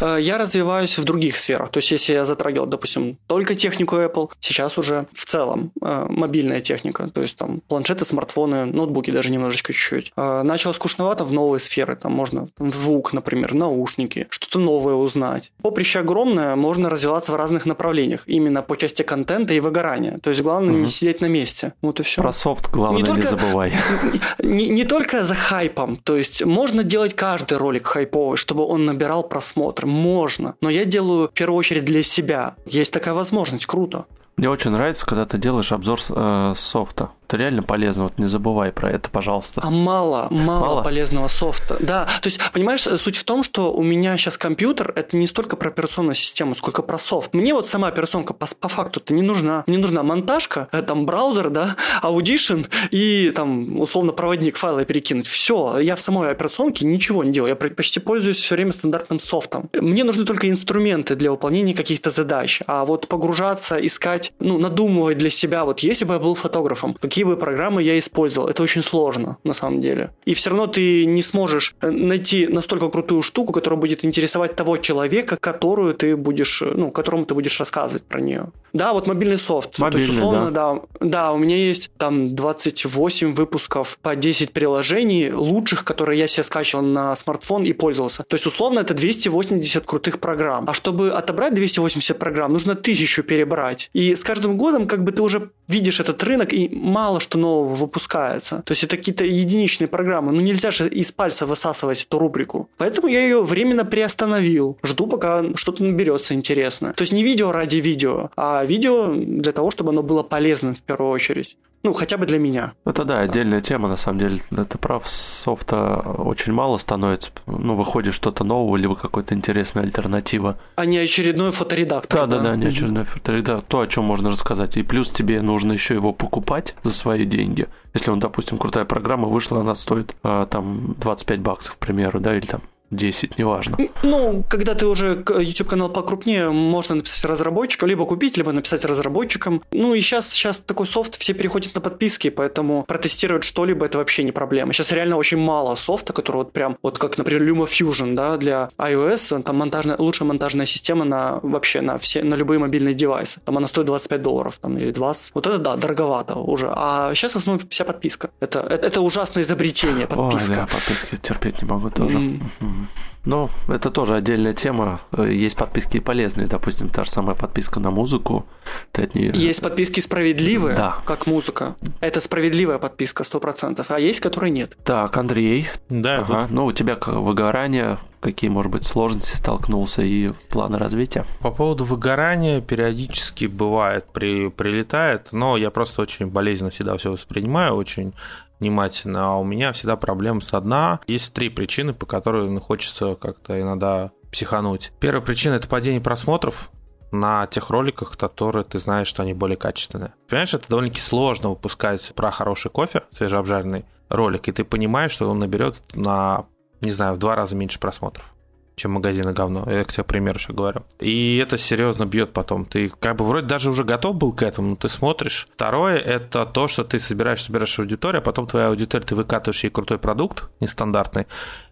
Э, я развиваюсь в других сферах. То есть, если я затрагивал, допустим, только технику Apple, сейчас уже в целом э, мобильная техника. То есть, там, планшеты, смартфоны, ноутбуки даже немножечко чуть-чуть. Э, начало скучновато в новые сферы. Там можно в звук, например, наушники, что-то новое узнать. Поприще огромное, можно развиваться в разных направлениях. Именно по части контента и выгорания. То есть, главное угу. не сидеть на месте. Вот и все. Про софт главное не, только, не забывай. Не, не только за хайпом. То есть, можно делать каждый ролик хайповый, чтобы он набирал просмотр просмотр, можно. Но я делаю в первую очередь для себя. Есть такая возможность, круто. Мне очень нравится, когда ты делаешь обзор э, софта. Это реально полезно, вот не забывай про это, пожалуйста. А мало, мало, мало полезного софта. Да, то есть, понимаешь, суть в том, что у меня сейчас компьютер, это не столько про операционную систему, сколько про софт. Мне вот сама операционка по, по факту-то не нужна. Мне нужна монтажка, э, там браузер, да, Audition и там условно проводник файла перекинуть. Все, я в самой операционке ничего не делаю. Я почти пользуюсь все время стандартным софтом. Мне нужны только инструменты для выполнения каких-то задач. А вот погружаться, искать, ну, надумывать для себя, вот если бы я был фотографом, какие какие бы программы я использовал. Это очень сложно, на самом деле. И все равно ты не сможешь э, найти настолько крутую штуку, которая будет интересовать того человека, которую ты будешь, э, ну, которому ты будешь рассказывать про нее. Да, вот мобильный софт. Мобильный, То есть, условно, да. да. Да, у меня есть там 28 выпусков по 10 приложений лучших, которые я себе скачивал на смартфон и пользовался. То есть, условно, это 280 крутых программ. А чтобы отобрать 280 программ, нужно тысячу перебрать. И с каждым годом как бы ты уже видишь этот рынок, и мало что нового выпускается. То есть это какие-то единичные программы. Ну нельзя же из пальца высасывать эту рубрику. Поэтому я ее временно приостановил. Жду, пока что-то наберется интересно. То есть не видео ради видео, а видео для того, чтобы оно было полезным в первую очередь. Ну, хотя бы для меня. Это да, отдельная тема, на самом деле. Это прав, софта очень мало становится. Ну, выходит что-то новое, либо какая-то интересная альтернатива. А не очередной фоторедактор. Да, да, да, да не очередной фоторедактор. То, о чем можно рассказать. И плюс тебе нужно еще его покупать за свои деньги. Если он, допустим, крутая программа вышла, она стоит а, там 25 баксов, к примеру, да, или там 10, неважно. Ну, когда ты уже YouTube-канал покрупнее, можно написать разработчикам, либо купить, либо написать разработчикам. Ну и сейчас, сейчас такой софт, все переходят на подписки, поэтому протестировать что-либо это вообще не проблема. Сейчас реально очень мало софта, который вот прям, вот как, например, LumaFusion, да, для iOS, там монтажная, лучшая монтажная система на вообще на все, на любые мобильные девайсы. Там она стоит 25 долларов, там, или 20. Вот это да, дороговато уже. А сейчас в основном вся подписка. Это, это, это ужасное изобретение, подписка. Ой, да, подписки терпеть не могу тоже. Mm. um, Ну, это тоже отдельная тема. Есть подписки полезные, допустим, та же самая подписка на музыку. Ты от нее... Есть подписки справедливые, да. как музыка. Это справедливая подписка, 100%, а есть, которые нет. Так, Андрей. Да. Ага. Ну, у тебя выгорание, какие, может быть, сложности столкнулся и планы развития? По поводу выгорания периодически бывает, при, прилетает, но я просто очень болезненно всегда все воспринимаю, очень внимательно, а у меня всегда проблема с одна. Есть три причины, по которым хочется как-то иногда психануть. Первая причина – это падение просмотров на тех роликах, которые ты знаешь, что они более качественные. Понимаешь, это довольно-таки сложно выпускать про хороший кофе, свежеобжаренный ролик, и ты понимаешь, что он наберет на, не знаю, в два раза меньше просмотров чем магазины говно. Я к тебе пример еще говорю. И это серьезно бьет потом. Ты как бы вроде даже уже готов был к этому, но ты смотришь. Второе – это то, что ты собираешь, собираешь аудиторию, а потом твоя аудитория, ты выкатываешь ей крутой продукт, нестандартный,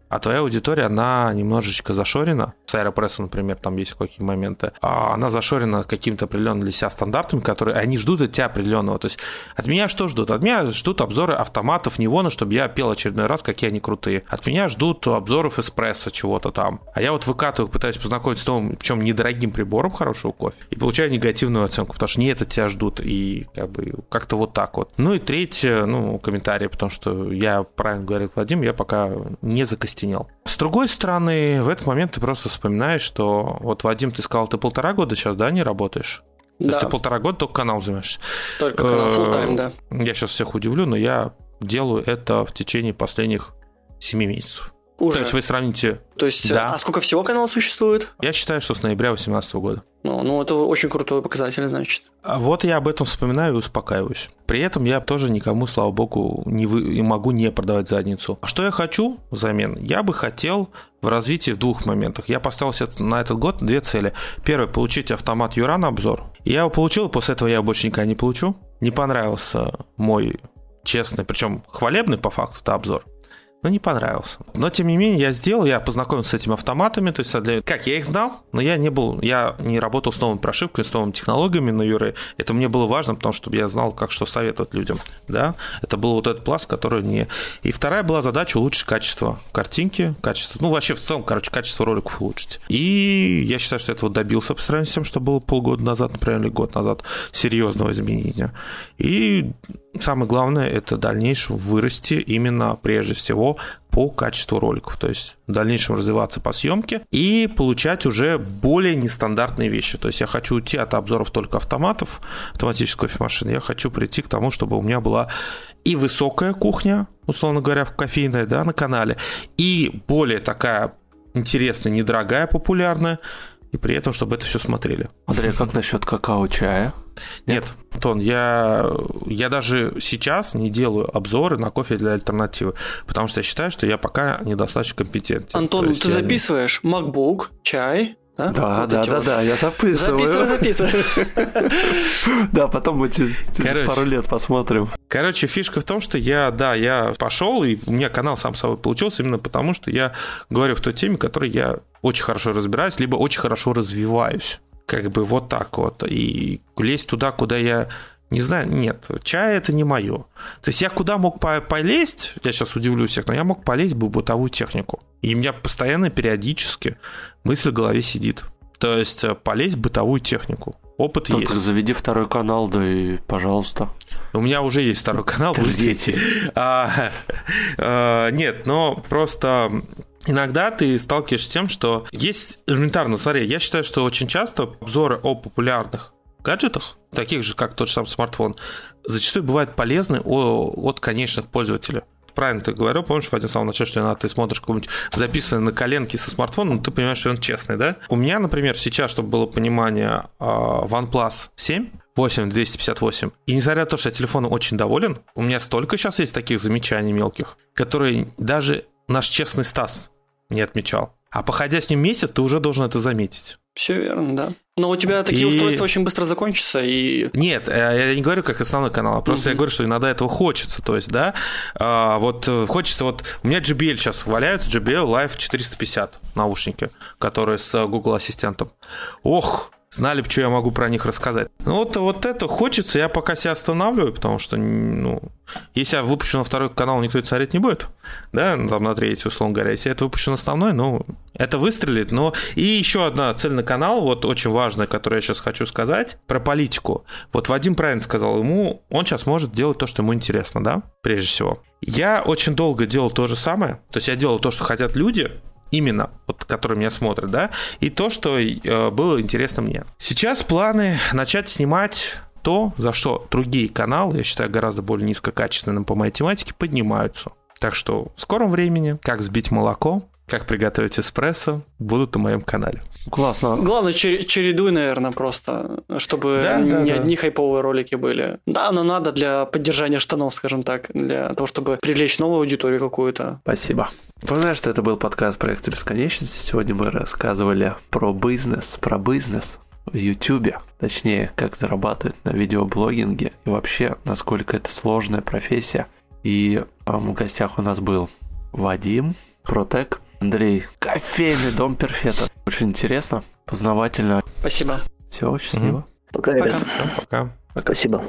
а твоя аудитория, она немножечко зашорена. С аэропрессом, например, там есть какие моменты. А она зашорена каким-то определенным для себя стандартами, которые они ждут от тебя определенного. То есть от меня что ждут? От меня ждут обзоры автоматов Невона, чтобы я пел очередной раз, какие они крутые. От меня ждут обзоров эспрессо чего-то там. А я вот выкатываю, пытаюсь познакомиться с новым, причем недорогим прибором хорошего кофе, и получаю негативную оценку, потому что не это тебя ждут, и как бы как-то вот так вот. Ну и третье, ну, комментарий, потому что я, правильно говорит Вадим, я пока не закостенел. С другой стороны, в этот момент ты просто вспоминаешь, что вот, Вадим, ты сказал, ты полтора года сейчас, да, не работаешь? То Да, есть ты полтора года только канал занимаешься. только канал Э, full да. Я сейчас всех удивлю, но я делаю это в течение последних 7 месяцев. Уже. То есть вы сравните... То есть, Да. а сколько всего каналов существует? Я считаю, что с ноября 2018 года. Ну, ну, это очень крутой показатель, значит. А Вот я об этом вспоминаю и успокаиваюсь. При этом я тоже никому, слава богу, не вы... могу не продавать задницу. А что я хочу взамен? Я бы хотел в развитии в двух моментах. Я поставил себе на этот год две цели. Первое, получить автомат Юра на обзор. Я его получил, после этого я больше никогда не получу. Не понравился мой честный, причем хвалебный по факту, это обзор. Но не понравился. Но, тем не менее, я сделал, я познакомился с этими автоматами, то есть, для- как, я их знал, но я не был, я не работал с новыми прошивками, с новыми технологиями на Юре. Это мне было важно, потому что я знал, как что советовать людям, да. Это был вот этот пласт, который не... И вторая была задача улучшить качество картинки, качество, ну, вообще в целом, короче, качество роликов улучшить. И я считаю, что этого добился по сравнению с тем, что было полгода назад, например, или год назад, серьезного изменения. И самое главное, это в дальнейшем вырасти именно прежде всего по качеству роликов, то есть в дальнейшем развиваться по съемке и получать уже более нестандартные вещи. То есть я хочу уйти от обзоров только автоматов, автоматической кофемашины, я хочу прийти к тому, чтобы у меня была и высокая кухня, условно говоря, в кофейной, да, на канале, и более такая интересная, недорогая, популярная, и при этом, чтобы это все смотрели. Андрей, как насчет какао-чая? Нет, Антон, я, я даже сейчас не делаю обзоры на кофе для альтернативы, потому что я считаю, что я пока недостаточно компетентен. Антон, То есть ты записываешь MacBook, чай, да? Да, Вот да, да, вот. да, я записываю. Записывай, записывай. Да, потом мы через, пару лет посмотрим. Короче, фишка в том, что я, да, я пошел, и у меня канал сам собой получился именно потому, что я говорю в той теме, в которой я очень хорошо разбираюсь, либо очень хорошо развиваюсь. Как бы вот так вот. И лезть туда, куда я не знаю, нет, чай это не мое. То есть я куда мог по- полезть, я сейчас удивлю всех, но я мог полезть бы в бытовую технику. И меня постоянно, периодически мысль в голове сидит. То есть э, полезть в бытовую технику. Опыт Ну, есть. заведи второй канал, да и пожалуйста. У меня уже есть второй канал, третий. А, а, Нет, но просто иногда ты сталкиваешься с тем, что есть элементарно, смотри, я считаю, что очень часто обзоры о популярных гаджетах, таких же, как тот же самый смартфон, зачастую бывают полезны от конечных пользователей. Правильно ты говорил, помнишь, Вадим, в самом начале, что ты смотришь какой-нибудь записанный на коленке со смартфоном, ты понимаешь, что он честный, да? У меня, например, сейчас, чтобы было понимание, а, OnePlus 7, 8258. И несмотря на то, что я телефоном очень доволен, у меня столько сейчас есть таких замечаний мелких, которые даже наш честный Стас не отмечал. А походя с ним месяц, ты уже должен это заметить. Все верно, да. Но у тебя такие И- устройства очень быстро закончатся, и Нет, э, я не говорю как основной канал, а просто я говорю, что иногда этого хочется. То есть, да, а, вот э, хочется, вот у меня JBL сейчас валяются, JBL Live 450 наушники, которые с Google Ассистентом. Ох, знали бы, что я могу про них рассказать. Ну вот, вот это хочется, я пока себя останавливаю, потому что, ну, если я выпущу на второй канал, никто это смотреть не будет, да, ну, там на третий, условно говоря. Если я это выпущу на основной, ну, это выстрелит. Но и еще одна цель на канал, вот очень важная, которую я сейчас хочу сказать, про политику. Вот Вадим правильно сказал, ему, он сейчас может делать то, что ему интересно, да, прежде всего. Я очень долго делал то же самое, то есть я делал то, что хотят люди, именно, вот, которые меня смотрят, да, и то, что э, было интересно мне. Сейчас планы начать снимать то, за что другие каналы, я считаю, гораздо более низкокачественным по моей тематике, поднимаются. Так что в скором времени, как взбить молоко, как приготовить эспрессо, будут на моем канале. Классно. главное, чер- чередуй, наверное, просто, чтобы Да, да, не да. одни хайповые ролики были. Да, но надо для поддержания штанов, скажем так, для того, чтобы привлечь новую аудиторию какую-то. Спасибо. Напоминаю, что это был подкаст проекта бесконечности. Сегодня мы рассказывали про бизнес, про бизнес в Ютубе. Точнее, как зарабатывать на видеоблогинге и вообще, насколько это сложная профессия. И в гостях у нас был Вадим, Протек. Андрей, кофейный дом перфета. Очень интересно, познавательно. Спасибо. Все, счастливо. Пока, ребят. Пока. Спасибо.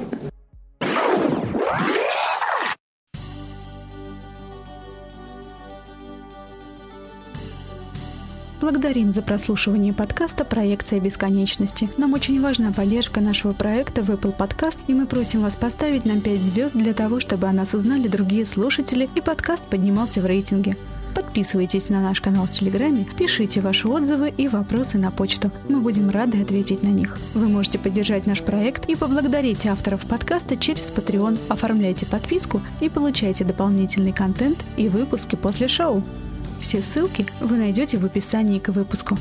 Благодарим за прослушивание подкаста «Проекция бесконечности». Нам очень важна поддержка нашего проекта в Apple Podcast, и мы просим вас поставить нам 5 звезд для того, чтобы о нас узнали другие слушатели и подкаст поднимался в рейтинге. Подписывайтесь на наш канал в Телеграме, пишите ваши отзывы и вопросы на почту. Мы будем рады ответить на них. Вы можете поддержать наш проект и поблагодарить авторов подкаста через Patreon. Оформляйте подписку и получайте дополнительный контент и выпуски после шоу. Все ссылки вы найдете в описании к выпуску.